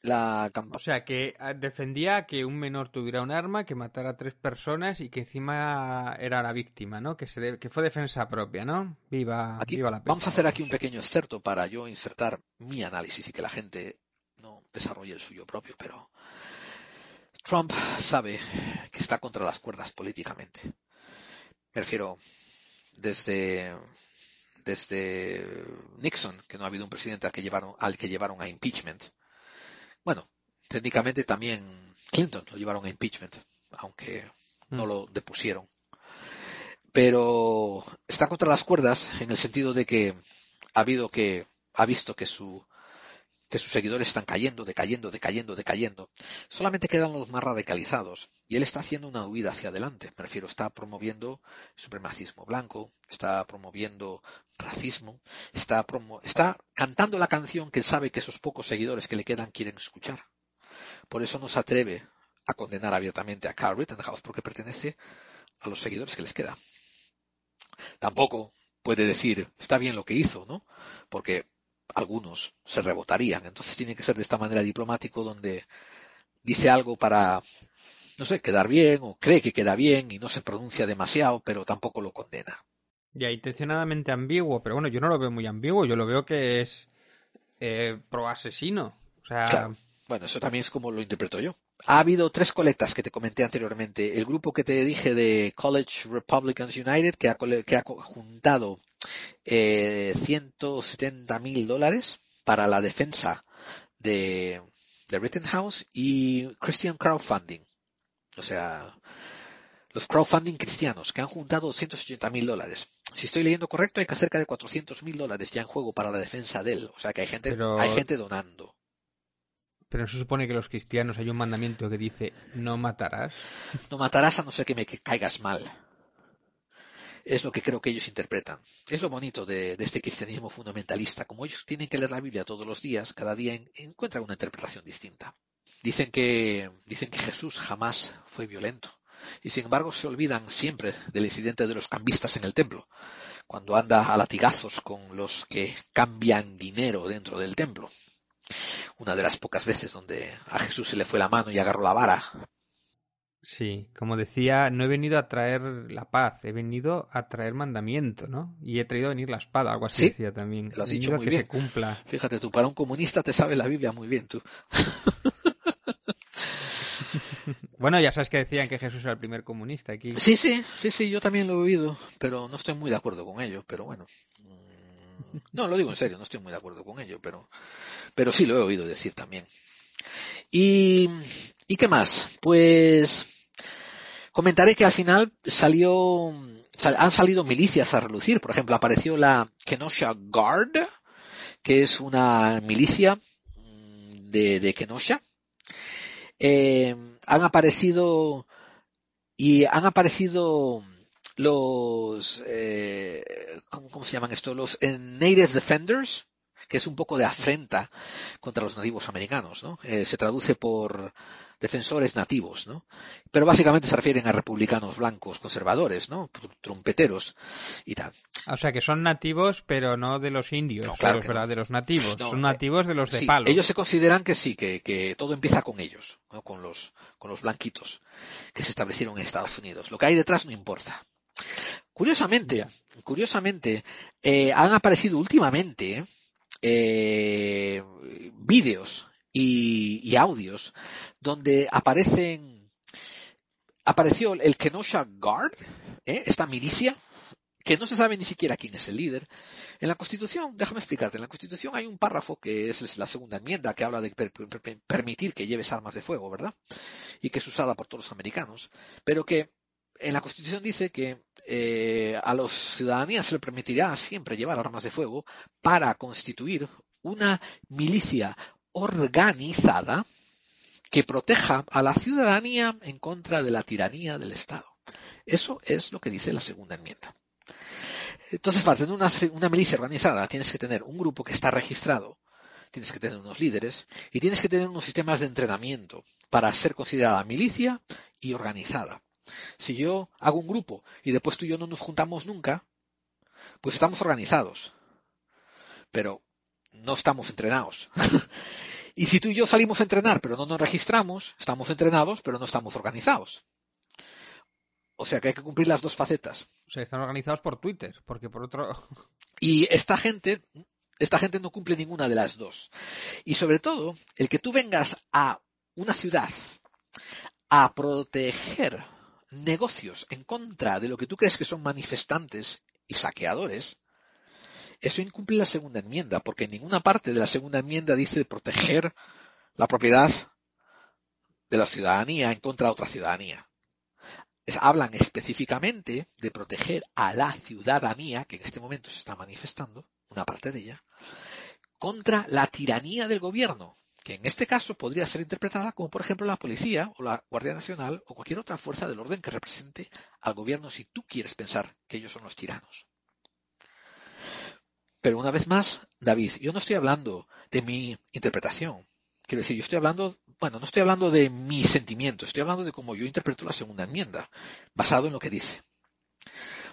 Speaker 2: la campaña...
Speaker 3: O sea, que ah, defendía que un menor tuviera un arma, que matara a tres personas y que encima era la víctima, ¿no? Que, se de- que fue defensa propia, ¿no? Viva,
Speaker 2: Aquí,
Speaker 3: viva la pena.
Speaker 2: vamos a hacer aquí un pequeño excerto para yo insertar mi análisis y que la gente no desarrolle el suyo propio, pero Trump sabe que está contra las cuerdas políticamente. Me refiero desde, desde Nixon, que no ha habido un presidente al que llevaron, al que llevaron a impeachment. Bueno, técnicamente también Clinton lo llevaron a impeachment, aunque no
Speaker 3: Mm.
Speaker 2: lo depusieron. Pero está contra las cuerdas en el sentido de que ha habido que, ha visto que su, que sus seguidores están cayendo, decayendo, decayendo, decayendo. Solamente quedan los más radicalizados. Y él está haciendo una huida hacia adelante. Me refiero, está promoviendo supremacismo blanco, está promoviendo racismo, está, está cantando la canción que sabe que esos pocos seguidores que le quedan quieren escuchar. Por eso no se atreve a condenar abiertamente a Carl Rittenhouse porque pertenece a los seguidores que les queda. Tampoco puede decir, está bien lo que hizo, ¿no? Porque algunos se rebotarían. Entonces tiene que ser de esta manera diplomático donde dice algo para, no sé, quedar bien o cree que queda bien y no se pronuncia demasiado, pero tampoco lo condena.
Speaker 3: Ya, intencionadamente ambiguo, pero bueno, yo no lo veo muy ambiguo, yo lo veo que es eh, pro asesino. O sea,
Speaker 2: Claro. Bueno, eso también es como lo interpreto yo. Ha habido tres colectas que te comenté anteriormente. El grupo que te dije de College Republicans United, que ha, que ha juntado eh, 170 mil dólares para la defensa de, de Rittenhouse y Christian Crowdfunding. O sea, los crowdfunding cristianos que han juntado 280 mil dólares. Si estoy leyendo correcto, hay que cerca de 400 mil dólares ya en juego para la defensa de él. O sea que hay gente,
Speaker 3: Pero-
Speaker 2: hay gente donando.
Speaker 3: pero no se supone que los cristianos hay un mandamiento que dice no matarás.
Speaker 2: No matarás a no ser que me caigas mal. Es lo que creo que ellos interpretan. Es lo bonito de, este cristianismo fundamentalista. Como ellos tienen que leer la Biblia todos los días, cada día en- encuentran una interpretación distinta. Dicen que, dicen que Jesús jamás fue violento. Y sin embargo se olvidan siempre del incidente de los cambistas en el templo, cuando anda a latigazos con los que cambian dinero dentro del templo. Una de las pocas veces donde a Jesús se le fue la mano y agarró la vara
Speaker 3: Sí, como decía, no he venido a traer la paz, he venido a traer mandamiento, ¿no? Y he traído a venir la espada, algo así
Speaker 2: Sí,
Speaker 3: decía también.
Speaker 2: lo has
Speaker 3: He
Speaker 2: dicho muy
Speaker 3: que
Speaker 2: bien.
Speaker 3: se cumpla.
Speaker 2: Fíjate tú, para un comunista te sabe la Biblia muy bien tú.
Speaker 3: Bueno, ya sabes que decían que Jesús era el primer comunista aquí.
Speaker 2: Sí, sí, sí, sí, yo también lo he oído, pero no estoy muy de acuerdo con ello, pero bueno. Mm, No, lo digo en serio, no estoy muy de acuerdo con ello, pero, pero sí lo he oído decir también. Y, ¿y qué más? Pues comentaré que al final salió, sal- han salido milicias a relucir. Por ejemplo, apareció la Kenosha Guard, que es una milicia mm, de, Kenosha. Eh, han aparecido y han aparecido los, eh, ¿cómo, se llaman esto? Los Native Defenders, que es un poco de afrenta contra los nativos americanos, ¿no? Eh, se traduce por defensores nativos, ¿no? Pero básicamente se refieren a republicanos blancos conservadores, ¿no? Trompeteros y tal.
Speaker 3: O sea, que son nativos, pero no de los indios,
Speaker 2: No,
Speaker 3: de
Speaker 2: claro
Speaker 3: los nativos.
Speaker 2: No,
Speaker 3: son
Speaker 2: eh,
Speaker 3: nativos de los de
Speaker 2: Sí,
Speaker 3: palo.
Speaker 2: ellos se consideran que sí, que, que todo empieza con ellos, con los con los blanquitos que se establecieron en Estados Unidos. Lo que hay detrás no importa. Curiosamente, curiosamente, eh, han aparecido últimamente eh, vídeos y, audios donde aparecen apareció el Kenosha Guard, ¿eh? esta milicia que no se sabe ni siquiera quién es el líder. En la Constitución, déjame explicarte, en la Constitución hay un párrafo que es la segunda enmienda que habla de per- per- per- permitir que lleves armas de fuego, ¿verdad? Y que es usada por todos los americanos, pero que en la Constitución dice que eh, a los ciudadanías se le permitirá siempre llevar armas de fuego para constituir una milicia organizada que proteja a la ciudadanía en contra de la tiranía del Estado. Eso es lo que dice la segunda enmienda. Entonces, para tener una, una milicia organizada, tienes que tener un grupo que está registrado, tienes que tener unos líderes y tienes que tener unos sistemas de entrenamiento para ser considerada milicia y organizada. Si yo hago un grupo y después tú y yo no nos juntamos nunca, pues estamos organizados, pero no estamos entrenados. y si tú y yo salimos a entrenar pero no nos registramos, estamos entrenados pero no estamos organizados. O sea que hay que cumplir las dos facetas.
Speaker 3: O sea, están organizados por Twitter, porque por otro...
Speaker 2: Y esta gente, esta gente no cumple ninguna de las dos. Y sobre todo, el que tú vengas a una ciudad a proteger negocios en contra de lo que tú crees que son manifestantes y saqueadores, eso incumple la segunda enmienda, porque ninguna parte de la segunda enmienda dice proteger la propiedad de la ciudadanía en contra de otra ciudadanía. Hablan específicamente de proteger a la ciudadanía, que en este momento se está manifestando, una parte de ella, contra la tiranía del gobierno, que en este caso podría ser interpretada como, por ejemplo, la policía o la Guardia Nacional o cualquier otra fuerza del orden que represente al gobierno si tú quieres pensar que ellos son los tiranos. Pero una vez más, David, yo no estoy hablando de mi interpretación. Quiero decir, yo estoy hablando, bueno, no estoy hablando de mi sentimiento, estoy hablando de cómo yo interpreto la segunda enmienda, basado en lo que dice.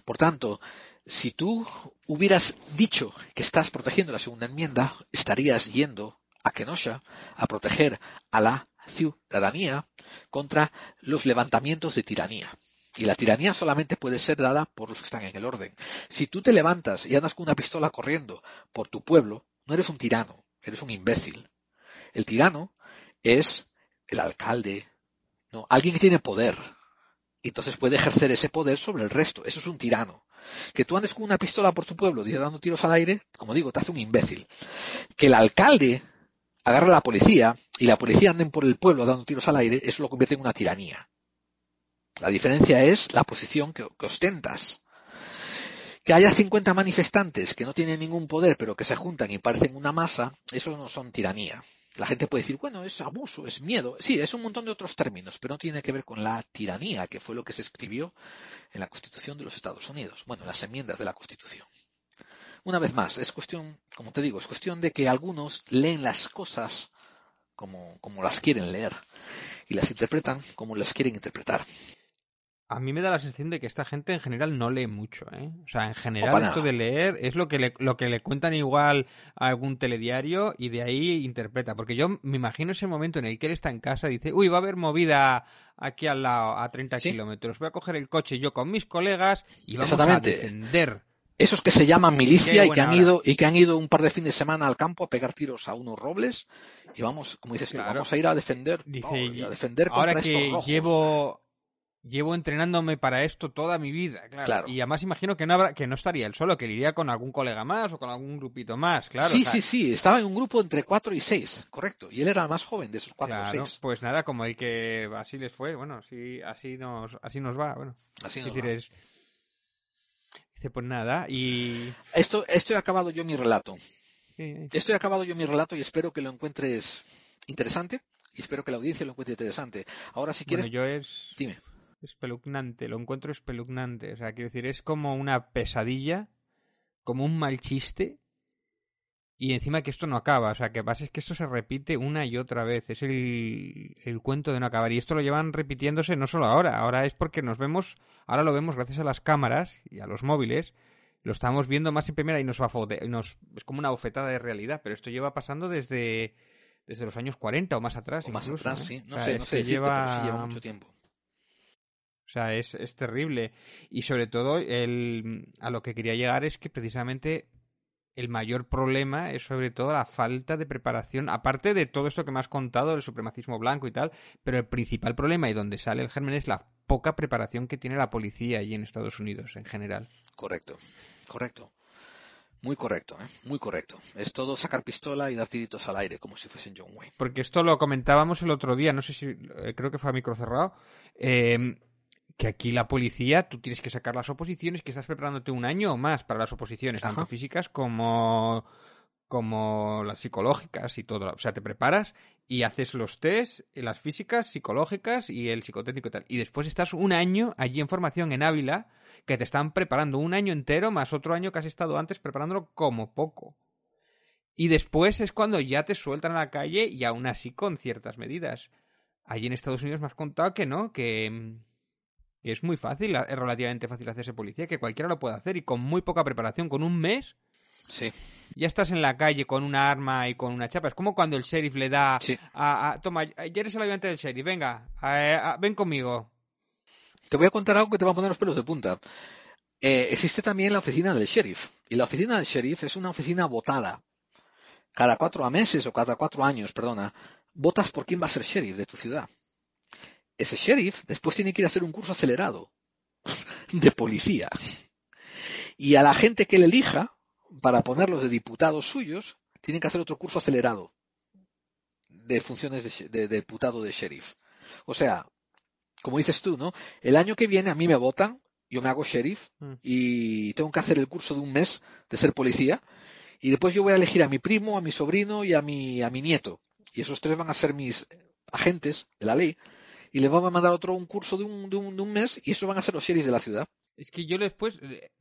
Speaker 2: Por tanto, si tú hubieras dicho que estás protegiendo la segunda enmienda, estarías yendo a Kenosha a proteger a la ciudadanía contra los levantamientos de tiranía. Y la tiranía solamente puede ser dada por los que están en el orden. Si tú te levantas y andas con una pistola corriendo por tu pueblo, no eres un tirano, eres un imbécil. El tirano es el alcalde, no, alguien que tiene poder. Entonces puede ejercer ese poder sobre el resto. Eso es un tirano. Que tú andes con una pistola por tu pueblo y dando tiros al aire, como digo, te hace un imbécil. Que el alcalde agarre a la policía y la policía anden por el pueblo dando tiros al aire, eso lo convierte en una tiranía. La diferencia es la posición que, que ostentas. Que haya 50 manifestantes que no tienen ningún poder, pero que se juntan y parecen una masa, eso no son tiranía. La gente puede decir, bueno, es abuso, es miedo. Sí, es un montón de otros términos, pero no tiene que ver con la tiranía, que fue lo que se escribió en la Constitución de los Estados Unidos. Bueno, en las enmiendas de la Constitución. Una vez más, es cuestión, como te digo, es cuestión de que algunos leen las cosas como, como las quieren leer y las interpretan como las quieren interpretar.
Speaker 3: A mí me da la sensación de que esta gente en general no lee mucho, ¿eh? O sea, en general esto de leer es lo que le, lo que le cuentan igual a algún telediario y de ahí interpreta. Porque yo me imagino ese momento en el que él está en casa y dice, uy, va a haber movida aquí al lado a 30 kilómetros. Voy a coger el coche yo con mis colegas y vamos a defender.
Speaker 2: Esos que se llaman milicia y que han
Speaker 3: hora.
Speaker 2: ido y que han ido un par de fines de semana al campo a pegar tiros a unos robles y vamos, como dices tú,
Speaker 3: Claro.
Speaker 2: vamos a ir a defender,
Speaker 3: Dice,
Speaker 2: no, y a defender contra
Speaker 3: ahora
Speaker 2: estos
Speaker 3: que
Speaker 2: rojos.
Speaker 3: llevo llevo entrenándome para esto toda mi vida, claro.
Speaker 2: Claro.
Speaker 3: Y además imagino que no habrá, que no estaría él solo, que iría con algún colega más o con algún grupito más, claro.
Speaker 2: sí,
Speaker 3: o sea,
Speaker 2: sí, sí, estaba en un grupo entre 4 y 6, correcto. Y él era el más joven de esos 4 o 6.
Speaker 3: pues nada, como el que así les fue, bueno, así, así nos, así nos va, bueno.
Speaker 2: Así
Speaker 3: Es
Speaker 2: nos
Speaker 3: decir,
Speaker 2: va.
Speaker 3: es- dice, pues nada, y
Speaker 2: Esto, esto he acabado yo mi relato.
Speaker 3: Sí.
Speaker 2: Esto he acabado yo mi relato y espero que lo encuentres interesante y espero que la audiencia lo encuentre interesante. Ahora, si quieres,
Speaker 3: bueno, yo es,
Speaker 2: dime.
Speaker 3: espeluznante, lo encuentro espeluznante. O sea, quiero decir, es como una pesadilla, como un mal chiste, y encima que esto no acaba. O sea, que pasa es que esto se repite una y otra vez. Es el, el cuento de no acabar. Y esto lo llevan repitiéndose no solo ahora, ahora es porque nos vemos, ahora lo vemos gracias a las cámaras y a los móviles. Lo estamos viendo más en primera y nos, nos es como una bofetada de realidad, pero esto lleva pasando desde desde los años 40 o más atrás.
Speaker 2: O más atrás, sí. No
Speaker 3: O sea,
Speaker 2: sé, no sé decirte, pero sí
Speaker 3: lleva-
Speaker 2: lleva mucho tiempo.
Speaker 3: O sea, es, es terrible. Y sobre todo, el, a lo que quería llegar es que precisamente el mayor problema es sobre todo la falta de preparación, aparte de todo esto que me has contado, del supremacismo blanco y tal, pero el principal problema y donde sale el germen es la poca preparación que tiene la policía allí en Estados Unidos en general.
Speaker 2: Correcto, correcto. Muy correcto, ¿eh? muy correcto. Es todo sacar pistola y dar tiritos al aire, como si fuesen John Wayne.
Speaker 3: Porque esto lo comentábamos el otro día, no sé si, eh, creo que fue a micro cerrado, eh, que aquí la policía, tú tienes que sacar las oposiciones, que estás preparándote un año o más para las oposiciones, tanto físicas como, como las psicológicas y todo. O sea, te preparas y haces los test, las físicas, psicológicas y el psicotécnico y tal. Y después estás un año allí en formación en Ávila, que te están preparando un año entero más otro año que has estado antes preparándolo como poco. Y después es cuando ya te sueltan a la calle y aún así con ciertas medidas. Allí en Estados Unidos me has contado que no, que, que es muy fácil, es relativamente fácil hacerse policía, que cualquiera lo puede hacer y con muy poca preparación, con un mes,
Speaker 2: Sí.
Speaker 3: ya estás en la calle con una arma y con una chapa. Es como cuando el sheriff le da a, a- toma, ya eres el ayudante del sheriff, venga, a- a- ven conmigo.
Speaker 2: Te voy a contar algo que te va a poner los pelos de punta. Eh, existe también la oficina del sheriff. Y la oficina del sheriff es una oficina votada. Cada cuatro meses o cada cuatro años, perdona, votas por quién va a ser sheriff de tu ciudad. Ese sheriff después tiene que ir a hacer un curso acelerado de policía. Y a la gente que le elija, para ponerlos de diputados suyos, tienen que hacer otro curso acelerado de funciones de- de diputado de sheriff. O sea, como dices tú, ¿no? El año que viene a mí me votan, yo me hago sheriff
Speaker 3: Mm.
Speaker 2: y tengo que hacer el curso de un mes de ser policía y después yo voy a elegir a mi primo, a mi sobrino y a mi, a mi nieto. Y esos tres van a ser mis agentes de la ley y les van a mandar otro un curso de un, de un, de un mes y esos van a ser los sheriffs de la ciudad.
Speaker 3: Es que yo después, eh,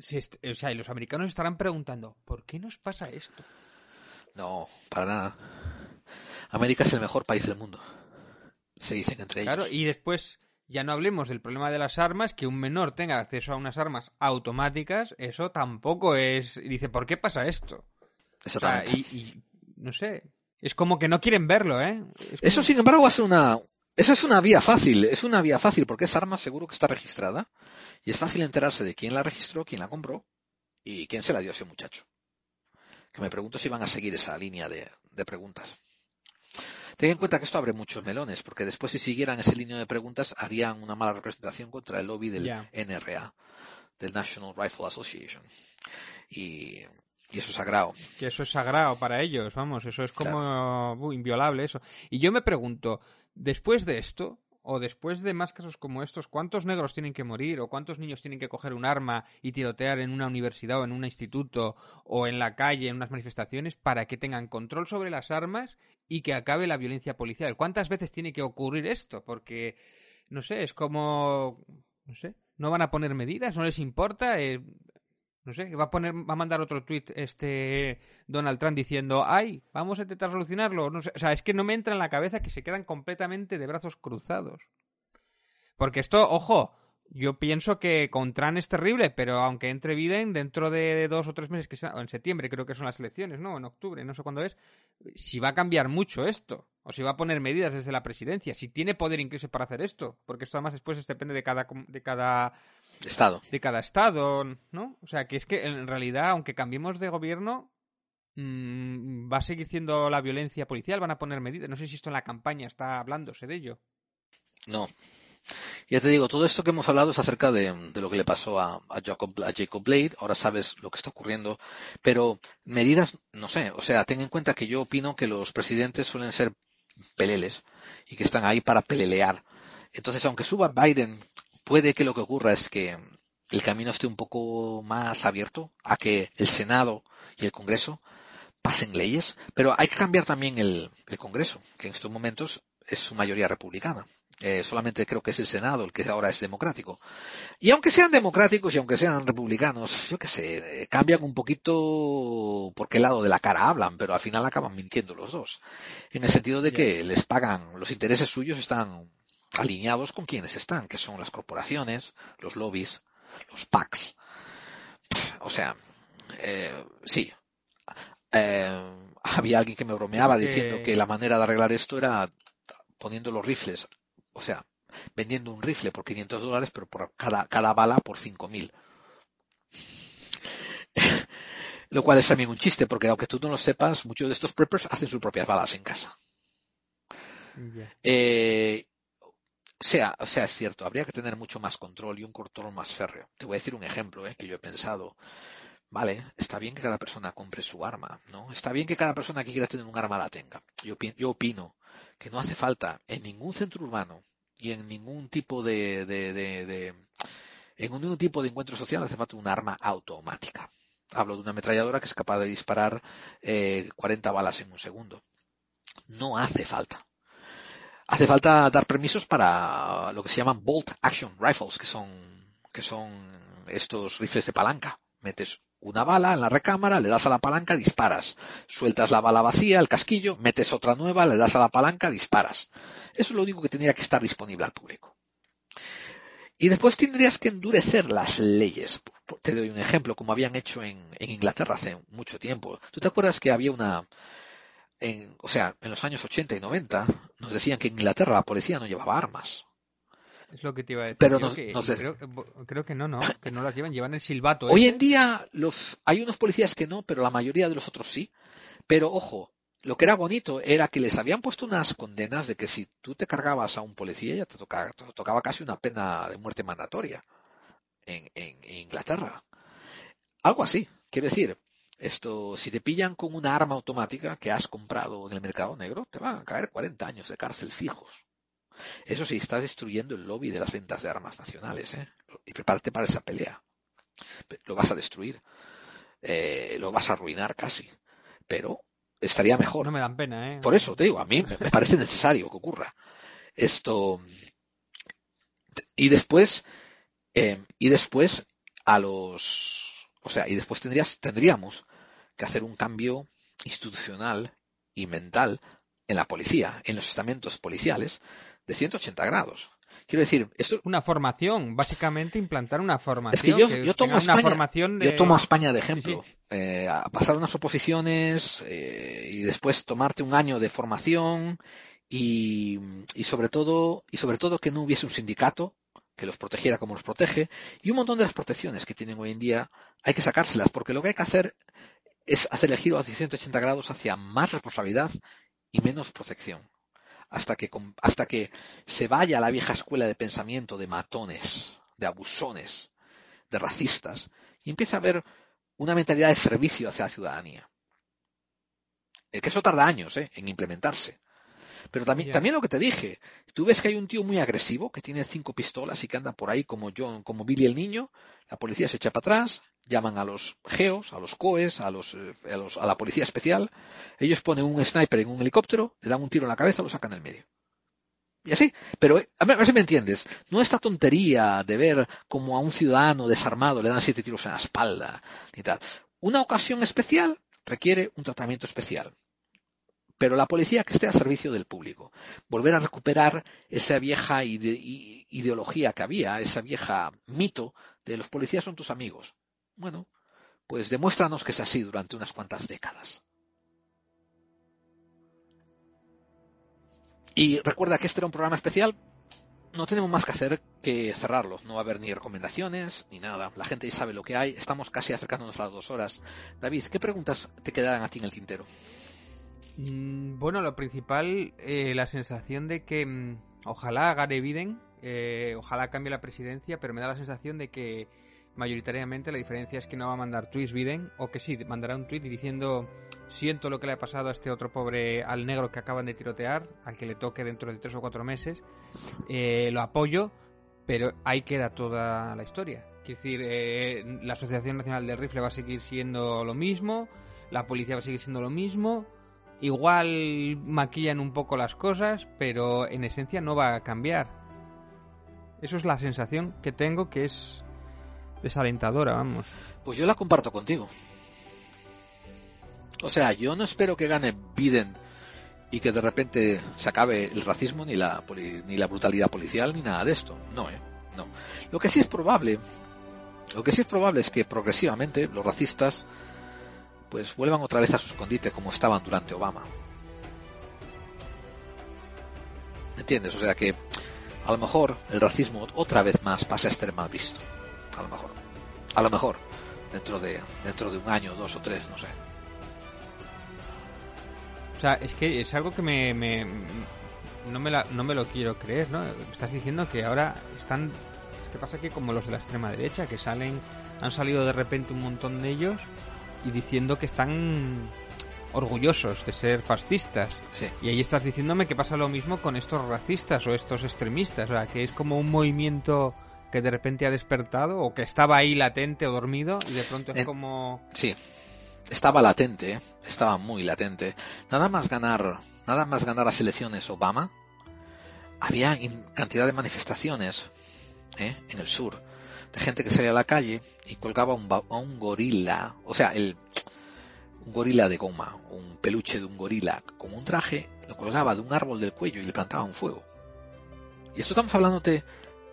Speaker 3: o sea, y los americanos estarán preguntando, ¿por qué nos pasa esto?
Speaker 2: No, para nada. América es el mejor país del mundo. Se dicen entre ellos.
Speaker 3: Claro, y después ya no hablemos del problema de las armas, que un menor tenga acceso a unas armas automáticas, eso tampoco es... Dice, ¿por qué pasa esto? O sea,
Speaker 2: Exactamente.
Speaker 3: y, y no sé, es como que no quieren verlo, ¿eh? Es
Speaker 2: Eso, sin embargo, va a ser una. Esa es una vía fácil. Es una vía fácil porque esa arma seguro que está registrada y es fácil enterarse de quién la registró, quién la compró y quién se la dio a ese muchacho. Que me pregunto si van a seguir esa línea de, de preguntas. Ten en cuenta que esto abre muchos melones, porque después si siguieran esa línea de preguntas harían una mala representación contra el lobby del. NRA, del National Rifle Association. Y, y eso es sagrado.
Speaker 3: que eso es sagrado para ellos, vamos, eso es como uh, inviolable eso. Y yo me pregunto, después de esto, o después de más casos como estos, ¿cuántos negros tienen que morir? ¿O cuántos niños tienen que coger un arma y tirotear en una universidad o en un instituto o en la calle, en unas manifestaciones, para que tengan control sobre las armas y que acabe la violencia policial? ¿Cuántas veces tiene que ocurrir esto? Porque, no sé, es como... No sé, no van a poner medidas, no les importa. eh, no sé, va a poner, va a mandar otro tuit este Donald Trump diciendo, ay, vamos a intentar solucionarlo. No sé, o sea, es que no me entra en la cabeza que se quedan completamente de brazos cruzados. Porque esto, ojo, yo pienso que con Trump es terrible, pero aunque entre Biden dentro de dos o tres meses, que sea, o en septiembre creo que son las elecciones, ¿no? En octubre, no sé cuándo es, si va a cambiar mucho esto, o si va a poner medidas desde la presidencia, si tiene poder incluso para hacer esto, porque esto además después depende de cada, de cada
Speaker 2: Estado.
Speaker 3: de cada estado, ¿no? O sea, que es que en realidad, aunque cambiemos de gobierno, mm, va a seguir siendo la violencia policial, van a poner medidas. No sé si esto en la campaña está hablándose de ello.
Speaker 2: No. Ya te digo, todo esto que hemos hablado es acerca de, lo que le pasó a, Jacob, Blade. Ahora sabes lo que está ocurriendo. Pero medidas, no sé. O sea, ten en cuenta que yo opino que los presidentes suelen ser peleles y que están ahí para pelelear. Entonces, aunque suba Biden, puede que lo que ocurra es que el camino esté un poco más abierto a que el Senado y el Congreso pasen leyes, pero hay que cambiar también el Congreso, que en estos momentos es su mayoría republicana. Eh, solamente creo que es el Senado el que ahora es democrático. Y aunque sean democráticos y aunque sean republicanos, yo qué sé, eh, cambian un poquito por qué lado de la cara hablan, pero al final acaban mintiendo los dos. En el sentido de que les pagan, los intereses suyos están alineados con quienes están, que son las corporaciones, los lobbies, los PACs. O sea, eh, sí. Eh, había alguien que me bromeaba diciendo que la manera de arreglar esto era poniendo los rifles, o sea, vendiendo un rifle por 500 dólares, pero por cada, cada bala por 5.000. Lo cual es también un chiste, porque aunque tú no lo sepas, muchos de estos preppers hacen sus propias balas en casa. Eh, sea, o sea, es cierto, habría que tener mucho más control y un control más férreo. Te voy a decir un ejemplo eh, que yo he pensado. Vale, está bien que cada persona compre su arma, ¿no? Está bien que cada persona que quiera tener un arma la tenga. Yo, yo opino que no hace falta en ningún centro urbano y en ningún tipo de, en ningún tipo de encuentro social hace falta un arma automática. Hablo de una ametralladora que es capaz de disparar eh, 40 balas en un segundo. No hace falta. Hace falta dar permisos para lo que se llaman bolt action rifles, que son, que son estos rifles de palanca. Metes una bala en la recámara, le das a la palanca, disparas. Sueltas la bala vacía, el casquillo, metes otra nueva, le das a la palanca, disparas. Eso es lo único que tendría que estar disponible al público. Y después tendrías que endurecer las leyes. Te doy un ejemplo, como habían hecho en, Inglaterra hace mucho tiempo. ¿Tú te acuerdas que había una, en, o sea, en los años 80 y 90 nos decían que en Inglaterra la policía no llevaba armas.
Speaker 3: Es lo que te iba a decir.
Speaker 2: Pero
Speaker 3: yo,
Speaker 2: nos-
Speaker 3: que-
Speaker 2: de-
Speaker 3: creo, creo que no, no, que no las llevan, llevan el silbato.
Speaker 2: Hoy
Speaker 3: ese.
Speaker 2: en día los, hay unos policías que no, pero la mayoría de los otros sí. Pero ojo, lo que era bonito era que les habían puesto unas condenas de que si tú te cargabas a un policía ya te tocaba, te tocaba casi una pena de muerte mandatoria en, en- en Inglaterra. Algo así. Quiero decir, esto, si te pillan con una arma automática que has comprado en el mercado negro, te van a caer 40 años de cárcel fijos. Eso sí, estás destruyendo el lobby de las ventas de armas nacionales, ¿eh? Y prepárate para esa pelea. Lo vas a destruir. Eh, lo vas a arruinar casi. Pero estaría mejor.
Speaker 3: No me dan pena, ¿eh?
Speaker 2: Por eso te digo, a mí me parece necesario que ocurra. Esto. Y después, eh, y después a los, o sea, y después tendrías, tendríamos que hacer un cambio institucional y mental en la policía, en los estamentos policiales, de 180 grados. Quiero decir, esto,
Speaker 3: Una formación, básicamente implantar una formación.
Speaker 2: es que yo, yo tomo a
Speaker 3: una formación de...
Speaker 2: yo tomo a España de ejemplo. Eh, a pasar unas oposiciones eh, y después tomarte un año de formación y, y sobre todo y sobre todo que no hubiese un sindicato que los protegiera como los protege y un montón de las protecciones que tienen hoy en día hay que sacárselas porque lo que hay que hacer es hacer el giro hacia 180 grados hacia más responsabilidad y menos protección hasta que hasta que se vaya a la vieja escuela de pensamiento de matones, de abusones, de racistas y empiece a haber una mentalidad de servicio hacia la ciudadanía. Eh, que eso tarda años ¿eh? en implementarse. Pero también, lo que te dije, tú ves que hay un tío muy agresivo que tiene cinco pistolas y que anda por ahí como John, como Billy el niño, la policía se echa para atrás, llaman a los geos, a los coes, a los, eh, a los, a la policía especial, ellos ponen un sniper en un helicóptero, le dan un tiro en la cabeza, lo sacan del medio. Y así, pero eh, a ver, a ver si me entiendes, no esta tontería de ver como a un ciudadano desarmado le dan siete tiros en la espalda, ni tal. Una ocasión especial requiere un tratamiento especial. Pero la policía que esté al servicio del público. Volver a recuperar esa vieja ideología que había, esa vieja mito de los policías son tus amigos. Bueno, pues demuéstranos que es así durante unas cuantas décadas. Y recuerda que este era un programa especial. No tenemos más que hacer que cerrarlo. No va a haber ni recomendaciones ni nada. La gente ya sabe lo que hay. Estamos casi acercándonos a las dos horas. David, ¿qué preguntas te quedan a ti en el tintero?
Speaker 3: Mm, Bueno, lo principal, eh, la sensación de que mm, ojalá Gary Biden, eh, ojalá cambie la presidencia, pero me da la sensación de que mayoritariamente la diferencia es que no va a mandar tweets Biden, o que sí, mandará un tweet diciendo siento lo que le ha pasado a este otro pobre, al negro que acaban de tirotear, al que le toque dentro de tres o cuatro meses, eh, lo apoyo, pero ahí queda toda la historia. Quiero decir, eh, la Asociación Nacional del Rifle va a seguir siendo lo mismo, la policía va a seguir siendo lo mismo, igual maquillan un poco las cosas, pero en esencia no va a cambiar. Eso es la sensación que tengo que es desalentadora, vamos.
Speaker 2: Pues yo la comparto contigo. O sea, yo no espero que gane Biden y que de repente se acabe el racismo ni la ni la brutalidad policial ni nada de esto. No, eh, no. Lo que sí es probable, lo que sí es probable es que progresivamente los racistas pues vuelvan otra vez a su escondite como estaban durante Obama. ¿Entiendes? O sea que a lo mejor el racismo otra vez más pasa a estar mal visto. A lo mejor. A lo mejor. Dentro de, dentro de un año, dos o tres, no sé.
Speaker 3: O sea, es que es algo que me, me- no, me la- no me lo quiero creer, ¿no? Estás diciendo que ahora están... ¿Qué pasa aquí como los de la extrema derecha? Que salen... Han salido de repente un montón de ellos y diciendo que están orgullosos de ser fascistas.
Speaker 2: Sí.
Speaker 3: Y ahí estás diciéndome que pasa lo mismo con estos racistas o estos extremistas. O sea, que es como un movimiento que de repente ha despertado o que estaba ahí latente o dormido y de pronto es
Speaker 2: En-
Speaker 3: como...
Speaker 2: Sí, estaba latente, ¿eh? estaba muy latente. Nada más ganar, nada más ganar las elecciones Obama, había cantidad de manifestaciones ¿eh? en el sur de gente que salía a la calle y colgaba un, a un gorila, o sea, el un gorila de goma, un peluche de un gorila con un traje, lo colgaba de un árbol del cuello y le plantaba un fuego. Y esto estamos hablando de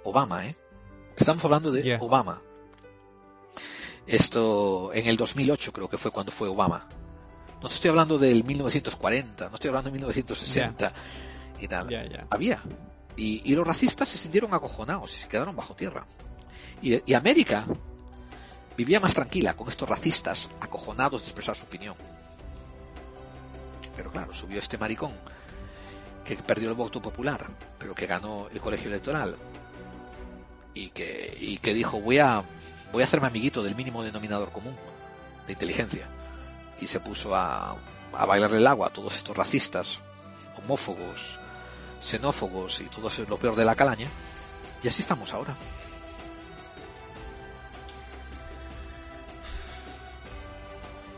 Speaker 2: Obama, ¿eh? Estamos hablando de Obama. Esto en el 2008 creo que fue cuando fue Obama. No te estoy hablando del 1940, no estoy hablando de 1960 y tal. Había. Y, y los racistas se sintieron acojonados y se quedaron bajo tierra. Y, América vivía más tranquila con estos racistas acojonados de expresar su opinión. Pero claro, subió este maricón que perdió el voto popular, pero que ganó el colegio electoral y que, y que dijo voy a voy a hacerme amiguito del mínimo denominador común de inteligencia y se puso a, a bailarle el agua a todos estos racistas, homófobos, xenófobos y todo lo peor de la calaña y así estamos ahora.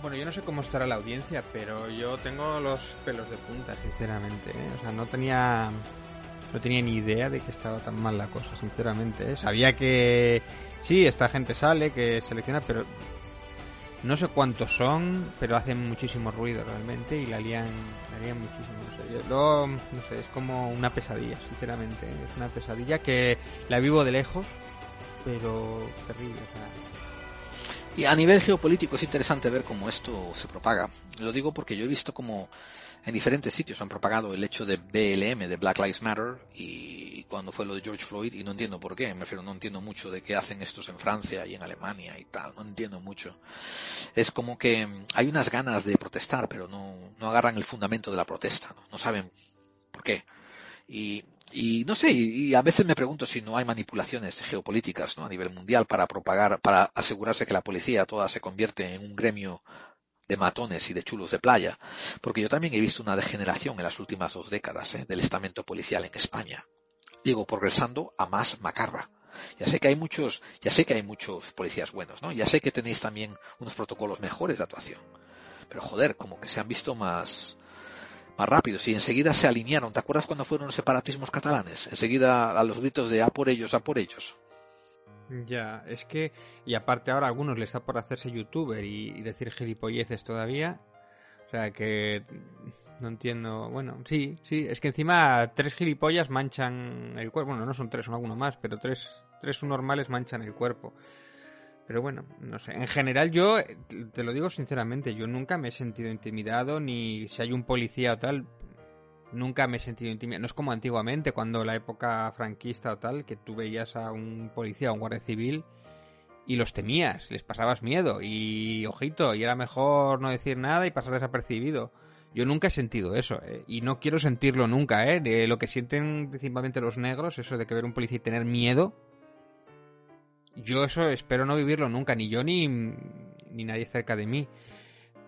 Speaker 3: Bueno, yo no sé cómo estará la audiencia, pero yo tengo los pelos de punta, sinceramente. ¿eh? O sea, no tenía no tenía ni idea de que estaba tan mal la cosa, sinceramente. ¿eh? Sabía que sí, esta gente sale, que selecciona, pero no sé cuántos son, pero hacen muchísimo ruido realmente y la lían, la lían muchísimo. Lo- no sé, es como una pesadilla, sinceramente. ¿eh? Es una pesadilla que la vivo de lejos, pero terrible. o
Speaker 2: Y a nivel geopolítico es interesante ver cómo esto se propaga. Lo digo porque yo he visto como en diferentes sitios han propagado el hecho de BLM, de Black Lives Matter, y cuando fue lo de George Floyd, y no entiendo por qué, me refiero, no entiendo mucho de qué hacen estos en Francia y en Alemania y tal, no entiendo mucho. Es como que mm, hay unas ganas de protestar, pero no, no agarran el fundamento de la protesta, no, No saben por qué. Y, y no sé, y, a veces me pregunto si no hay manipulaciones geopolíticas ¿no? a nivel mundial para propagar, para asegurarse que la policía toda se convierte en un gremio de matones y de chulos de playa, porque yo también he visto una degeneración en las últimas dos décadas ¿eh? del estamento policial en España. Digo, progresando a más macarra. Ya sé que hay muchos, ya sé que hay muchos policías buenos, ¿no? Ya sé que tenéis también unos protocolos mejores de actuación. Pero joder, como que se han visto más, más rápidos y enseguida se alinearon. ¿Te acuerdas cuando fueron los separatismos catalanes? Enseguida a los gritos de a por ellos, a por ellos.
Speaker 3: Ya, es que, y aparte ahora a algunos les está por hacerse youtuber y, y decir gilipolleces todavía. O sea que no entiendo. Bueno, sí, sí, es que encima tres gilipollas manchan el cuerpo. Bueno, no son tres, son alguno más, pero tres, tres normales manchan el cuerpo. Pero bueno, no sé. En general yo, te lo digo sinceramente, yo nunca me he sentido intimidado, ni si hay un policía o tal, nunca me he sentido intimidado. No es como antiguamente, cuando la época franquista o tal, que tú veías a un policía o un guardia civil y los temías, les pasabas miedo y ojito, y era mejor no decir nada y pasar desapercibido. Yo nunca he sentido eso, ¿eh? y no quiero sentirlo nunca, ¿eh? De lo que sienten principalmente los negros, eso de que ver un policía y tener miedo. Yo eso espero no vivirlo nunca, ni yo ni, ni nadie cerca de mí.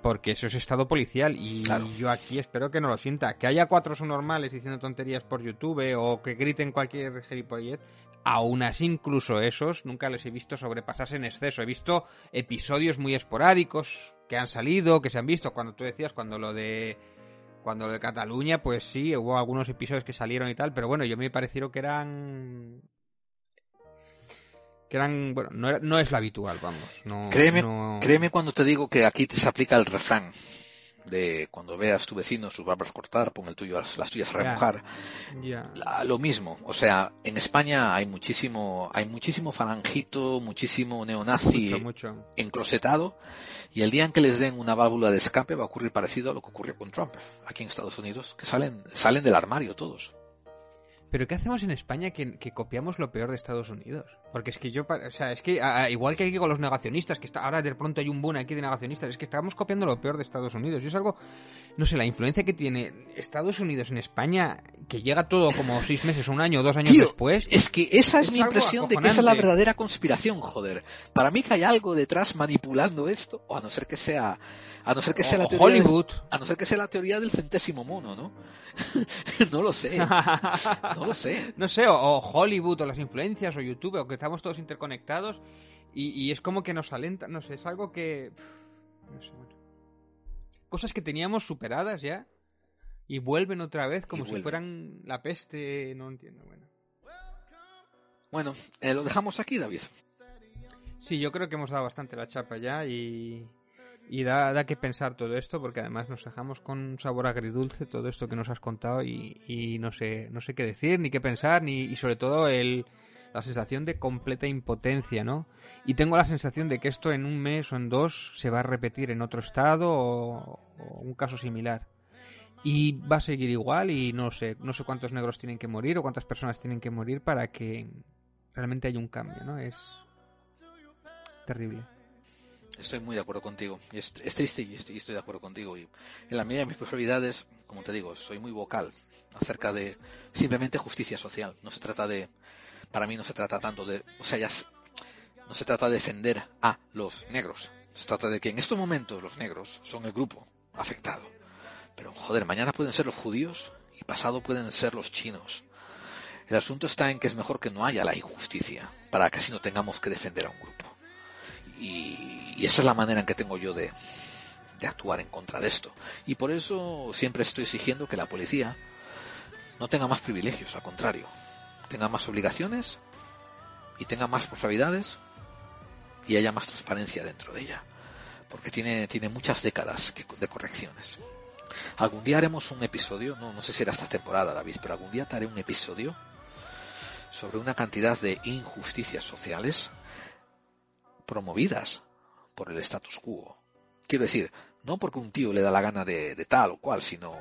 Speaker 3: Porque eso es estado policial y yo aquí espero que no lo sienta. Que haya cuatro subnormales diciendo tonterías por YouTube o que griten cualquier gilipollez, aún así incluso esos nunca les he visto sobrepasarse en exceso. He visto episodios muy esporádicos que han salido, que se han visto, cuando tú decías, cuando lo de Cuando lo de Cataluña, pues sí, hubo algunos episodios que salieron y tal, pero bueno, yo me parecieron que eran que eran, bueno, no, era- no es lo habitual, vamos. No,
Speaker 2: Créeme,
Speaker 3: no-
Speaker 2: créeme cuando te digo que aquí te se aplica el refrán de cuando veas tu vecino sus barbas cortar, pon el tuyo las tuyas a remojar. La- lo mismo, o sea, en España hay muchísimo, hay muchísimo falangito, muchísimo neonazi
Speaker 3: Mucho, mucho.
Speaker 2: enclosetado, y el día en que les den una válvula de escape va a ocurrir parecido a lo que ocurrió con Trump aquí en Estados Unidos, que salen, salen del armario todos.
Speaker 3: Pero ¿qué hacemos en España que, que copiamos lo peor de Estados Unidos? Porque es que yo, o sea, es que a- igual que aquí con los negacionistas, que está, ahora de pronto hay un boom aquí de negacionistas, es que estamos copiando lo peor de Estados Unidos. Y es algo, no sé, la influencia que tiene Estados Unidos en España, que llega todo como seis meses, un año, dos años
Speaker 2: Tío,
Speaker 3: después.
Speaker 2: Es que esa es,
Speaker 3: Es
Speaker 2: mi impresión de que esa es la verdadera conspiración, joder. Para mí que hay algo detrás manipulando esto, o a no ser que sea, a no ser que sea la teoría del-
Speaker 3: Hollywood.
Speaker 2: a no ser que sea la teoría del centésimo mono, ¿no? no lo sé. No lo sé.
Speaker 3: No sé, o, o Hollywood, o las influencias, o YouTube, o que estamos todos interconectados y, y es como que nos alenta, no sé, es algo que... No sé, bueno. Cosas que teníamos superadas ya y vuelven otra vez como si fueran la peste, no entiendo, bueno.
Speaker 2: Bueno, eh, lo dejamos aquí, David.
Speaker 3: Sí, yo creo que hemos dado bastante la chapa ya y, y da, da que pensar todo esto porque además nos dejamos con un sabor agridulce todo esto que nos has contado y, y no sé no sé qué decir ni qué pensar ni y sobre todo el la sensación de completa impotencia, ¿no? Y tengo la sensación de que esto en un mes o en dos se va a repetir en otro estado o, un caso similar. Y va a seguir igual y no sé, no sé cuántos negros tienen que morir o cuántas personas tienen que morir para que realmente haya un cambio, ¿no? Es terrible.
Speaker 2: Estoy muy de acuerdo contigo. Y es, triste y estoy, de acuerdo contigo. Y en la medida de mis posibilidades, como te digo, soy muy vocal acerca de simplemente justicia social. No se trata de, para mí no se trata tanto de, o sea, ya no se trata de defender a los negros. Se trata de que en estos momentos los negros son el grupo afectado. Pero joder, mañana pueden ser los judíos y pasado pueden ser los chinos. El asunto está en que es mejor que no haya la injusticia para que así no tengamos que defender a un grupo. Y, esa es la manera en que tengo yo de, actuar en contra de esto. Y por eso siempre estoy exigiendo que la policía no tenga más privilegios, al contrario, tenga más obligaciones y tenga más responsabilidades y haya más transparencia dentro de ella. Porque tiene, tiene muchas décadas de correcciones. Algún día haremos un episodio, no, no sé si era esta temporada, David, pero algún día te haré un episodio sobre una cantidad de injusticias sociales promovidas por el status quo. Quiero decir, no porque un tío le da la gana de, tal o cual, sino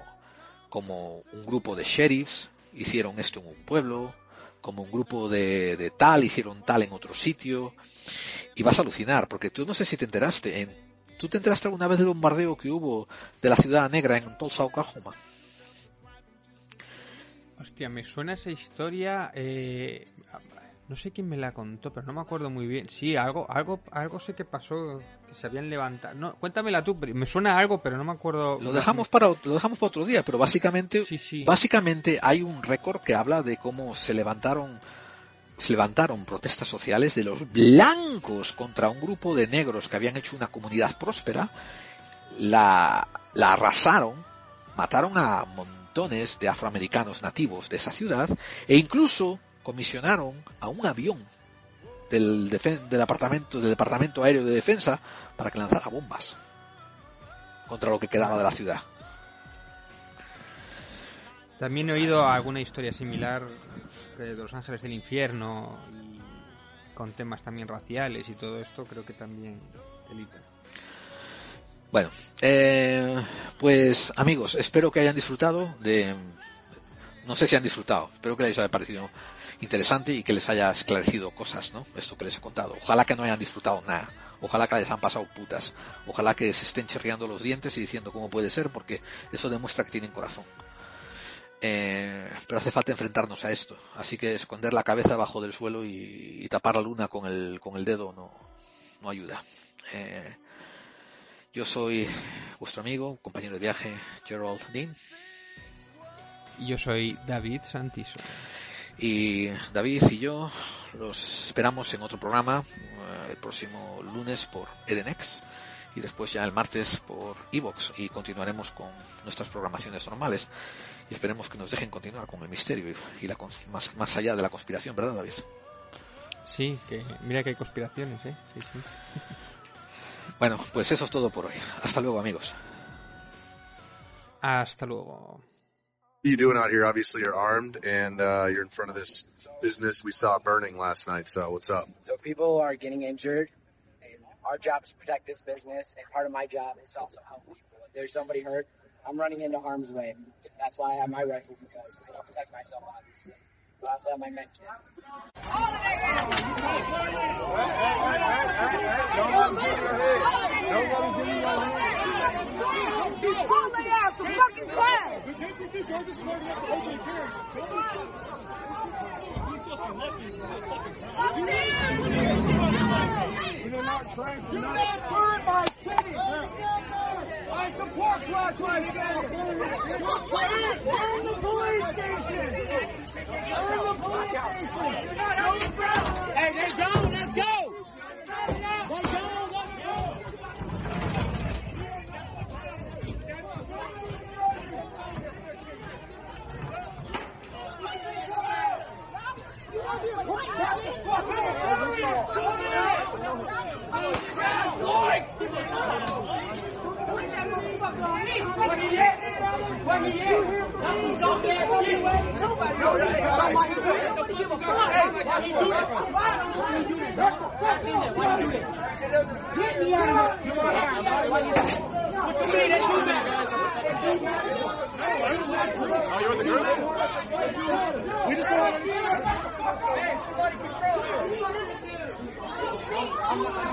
Speaker 2: como un grupo de sheriffs hicieron esto en un pueblo, como un grupo de, de tal hicieron tal en otro sitio, y vas a alucinar, porque tú no sé si te enteraste, en, ¿tú te enteraste alguna vez del bombardeo que hubo de la ciudad negra en Tulsa, Oklahoma?
Speaker 3: Hostia, me suena esa historia. eh, no sé quién me la contó, pero no me acuerdo muy bien. Sí, algo, algo, algo sé que pasó, que se habían levantado. No, cuéntamela tú. Me suena algo, pero no me acuerdo.
Speaker 2: Lo dejamos para lo dejamos para otro día, pero básicamente básicamente hay un récord que habla de cómo se levantaron se levantaron protestas sociales de los blancos contra un grupo de negros que habían hecho una comunidad próspera, la, la arrasaron, mataron a montones de afroamericanos nativos de esa ciudad e incluso comisionaron a un avión del, del, apartamento, del Departamento Aéreo de Defensa para que lanzara bombas contra lo que quedaba de la ciudad.
Speaker 3: También he oído alguna historia similar de Los Ángeles del Infierno y con temas también raciales y todo esto. Creo que también delito.
Speaker 2: Bueno, eh, pues amigos, espero que hayan disfrutado de... No sé si han disfrutado, espero que les haya parecido interesante y que les haya esclarecido cosas, ¿no? Esto que les he contado. Ojalá que no hayan disfrutado nada. Ojalá que les han pasado putas. Ojalá que se estén chirriando los dientes y diciendo cómo puede ser, porque eso demuestra que tienen corazón. Eh, pero hace falta enfrentarnos a esto. Así que esconder la cabeza bajo del suelo y, tapar la luna con el, con el dedo no, no ayuda. Eh, yo soy vuestro amigo, compañero de viaje, Gerald Dean.
Speaker 3: Yo soy David Santiso.
Speaker 2: Y David y yo los esperamos en otro programa eh, el próximo lunes por Edenex. y después ya el martes por Evox y continuaremos con nuestras programaciones normales y esperemos que nos dejen continuar con el misterio y, la más, más allá de la conspiración, ¿verdad David?
Speaker 3: Sí, que mira que hay conspiraciones, ¿eh? Sí, sí.
Speaker 2: Bueno, pues eso es todo por hoy. Hasta luego amigos.
Speaker 3: Hasta luego.
Speaker 5: You doing out here? Obviously, you're armed and uh, you're in front of this business we saw burning last night. So, what's up?
Speaker 4: So people are getting injured, and our job is to protect this business, and part of my job is to also help people. If there's somebody hurt, I'm running into harm's way. That's why I have my rifle because I don't protect myself, obviously. But I also have my med kit.
Speaker 8: All they ass some fucking class.
Speaker 12: You're not trying to not burn my city. I support Black Lives Matter. Burn the police station. Burn the police station. Hey, let's go. Let's go. What he is? What
Speaker 8: he is? That's
Speaker 12: who's out there. Nobody. Nobody. Nobody give a fuck. Hey,
Speaker 8: why he do it? Why he do it? That's in there. Why he do it? Get me out of here. Why he do it?
Speaker 4: What you mean? They do that. Oh, you're in the group? We just want to...
Speaker 13: Hey, somebody control here. I'm not.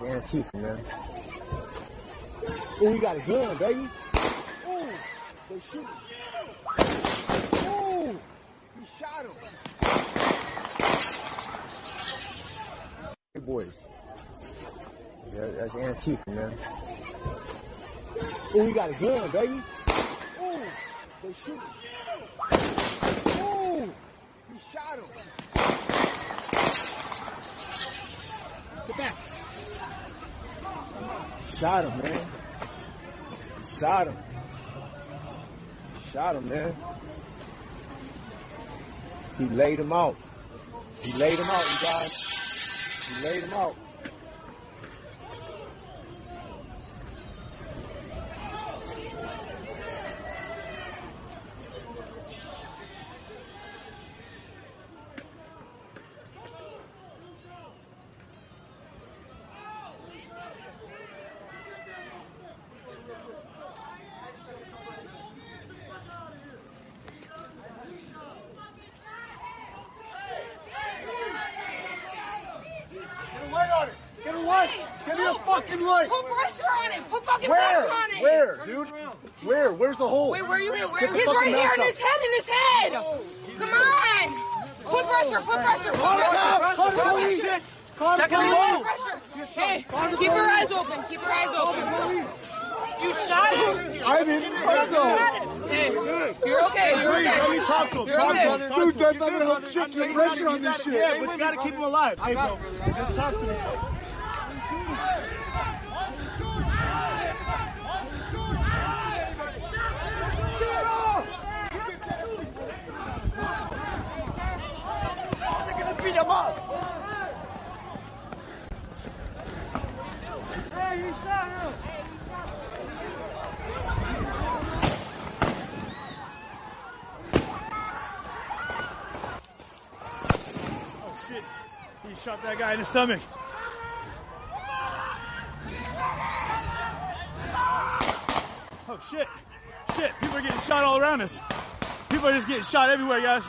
Speaker 13: that's Antifa, man. Oh, he got a gun, baby. Oh, they shoot. Oh, he shot him. Hey, boys. Yeah, that's Antifa, man. Oh, he got a gun, baby. Oh, they shoot. Oh, he shot him. Get back. Shot him, man. Shot him. Shot him, man. He laid him out. He laid him out, you guys. He laid him out.
Speaker 14: stomach. Oh shit. Shit, people are getting shot all around us. People are just getting shot everywhere, guys.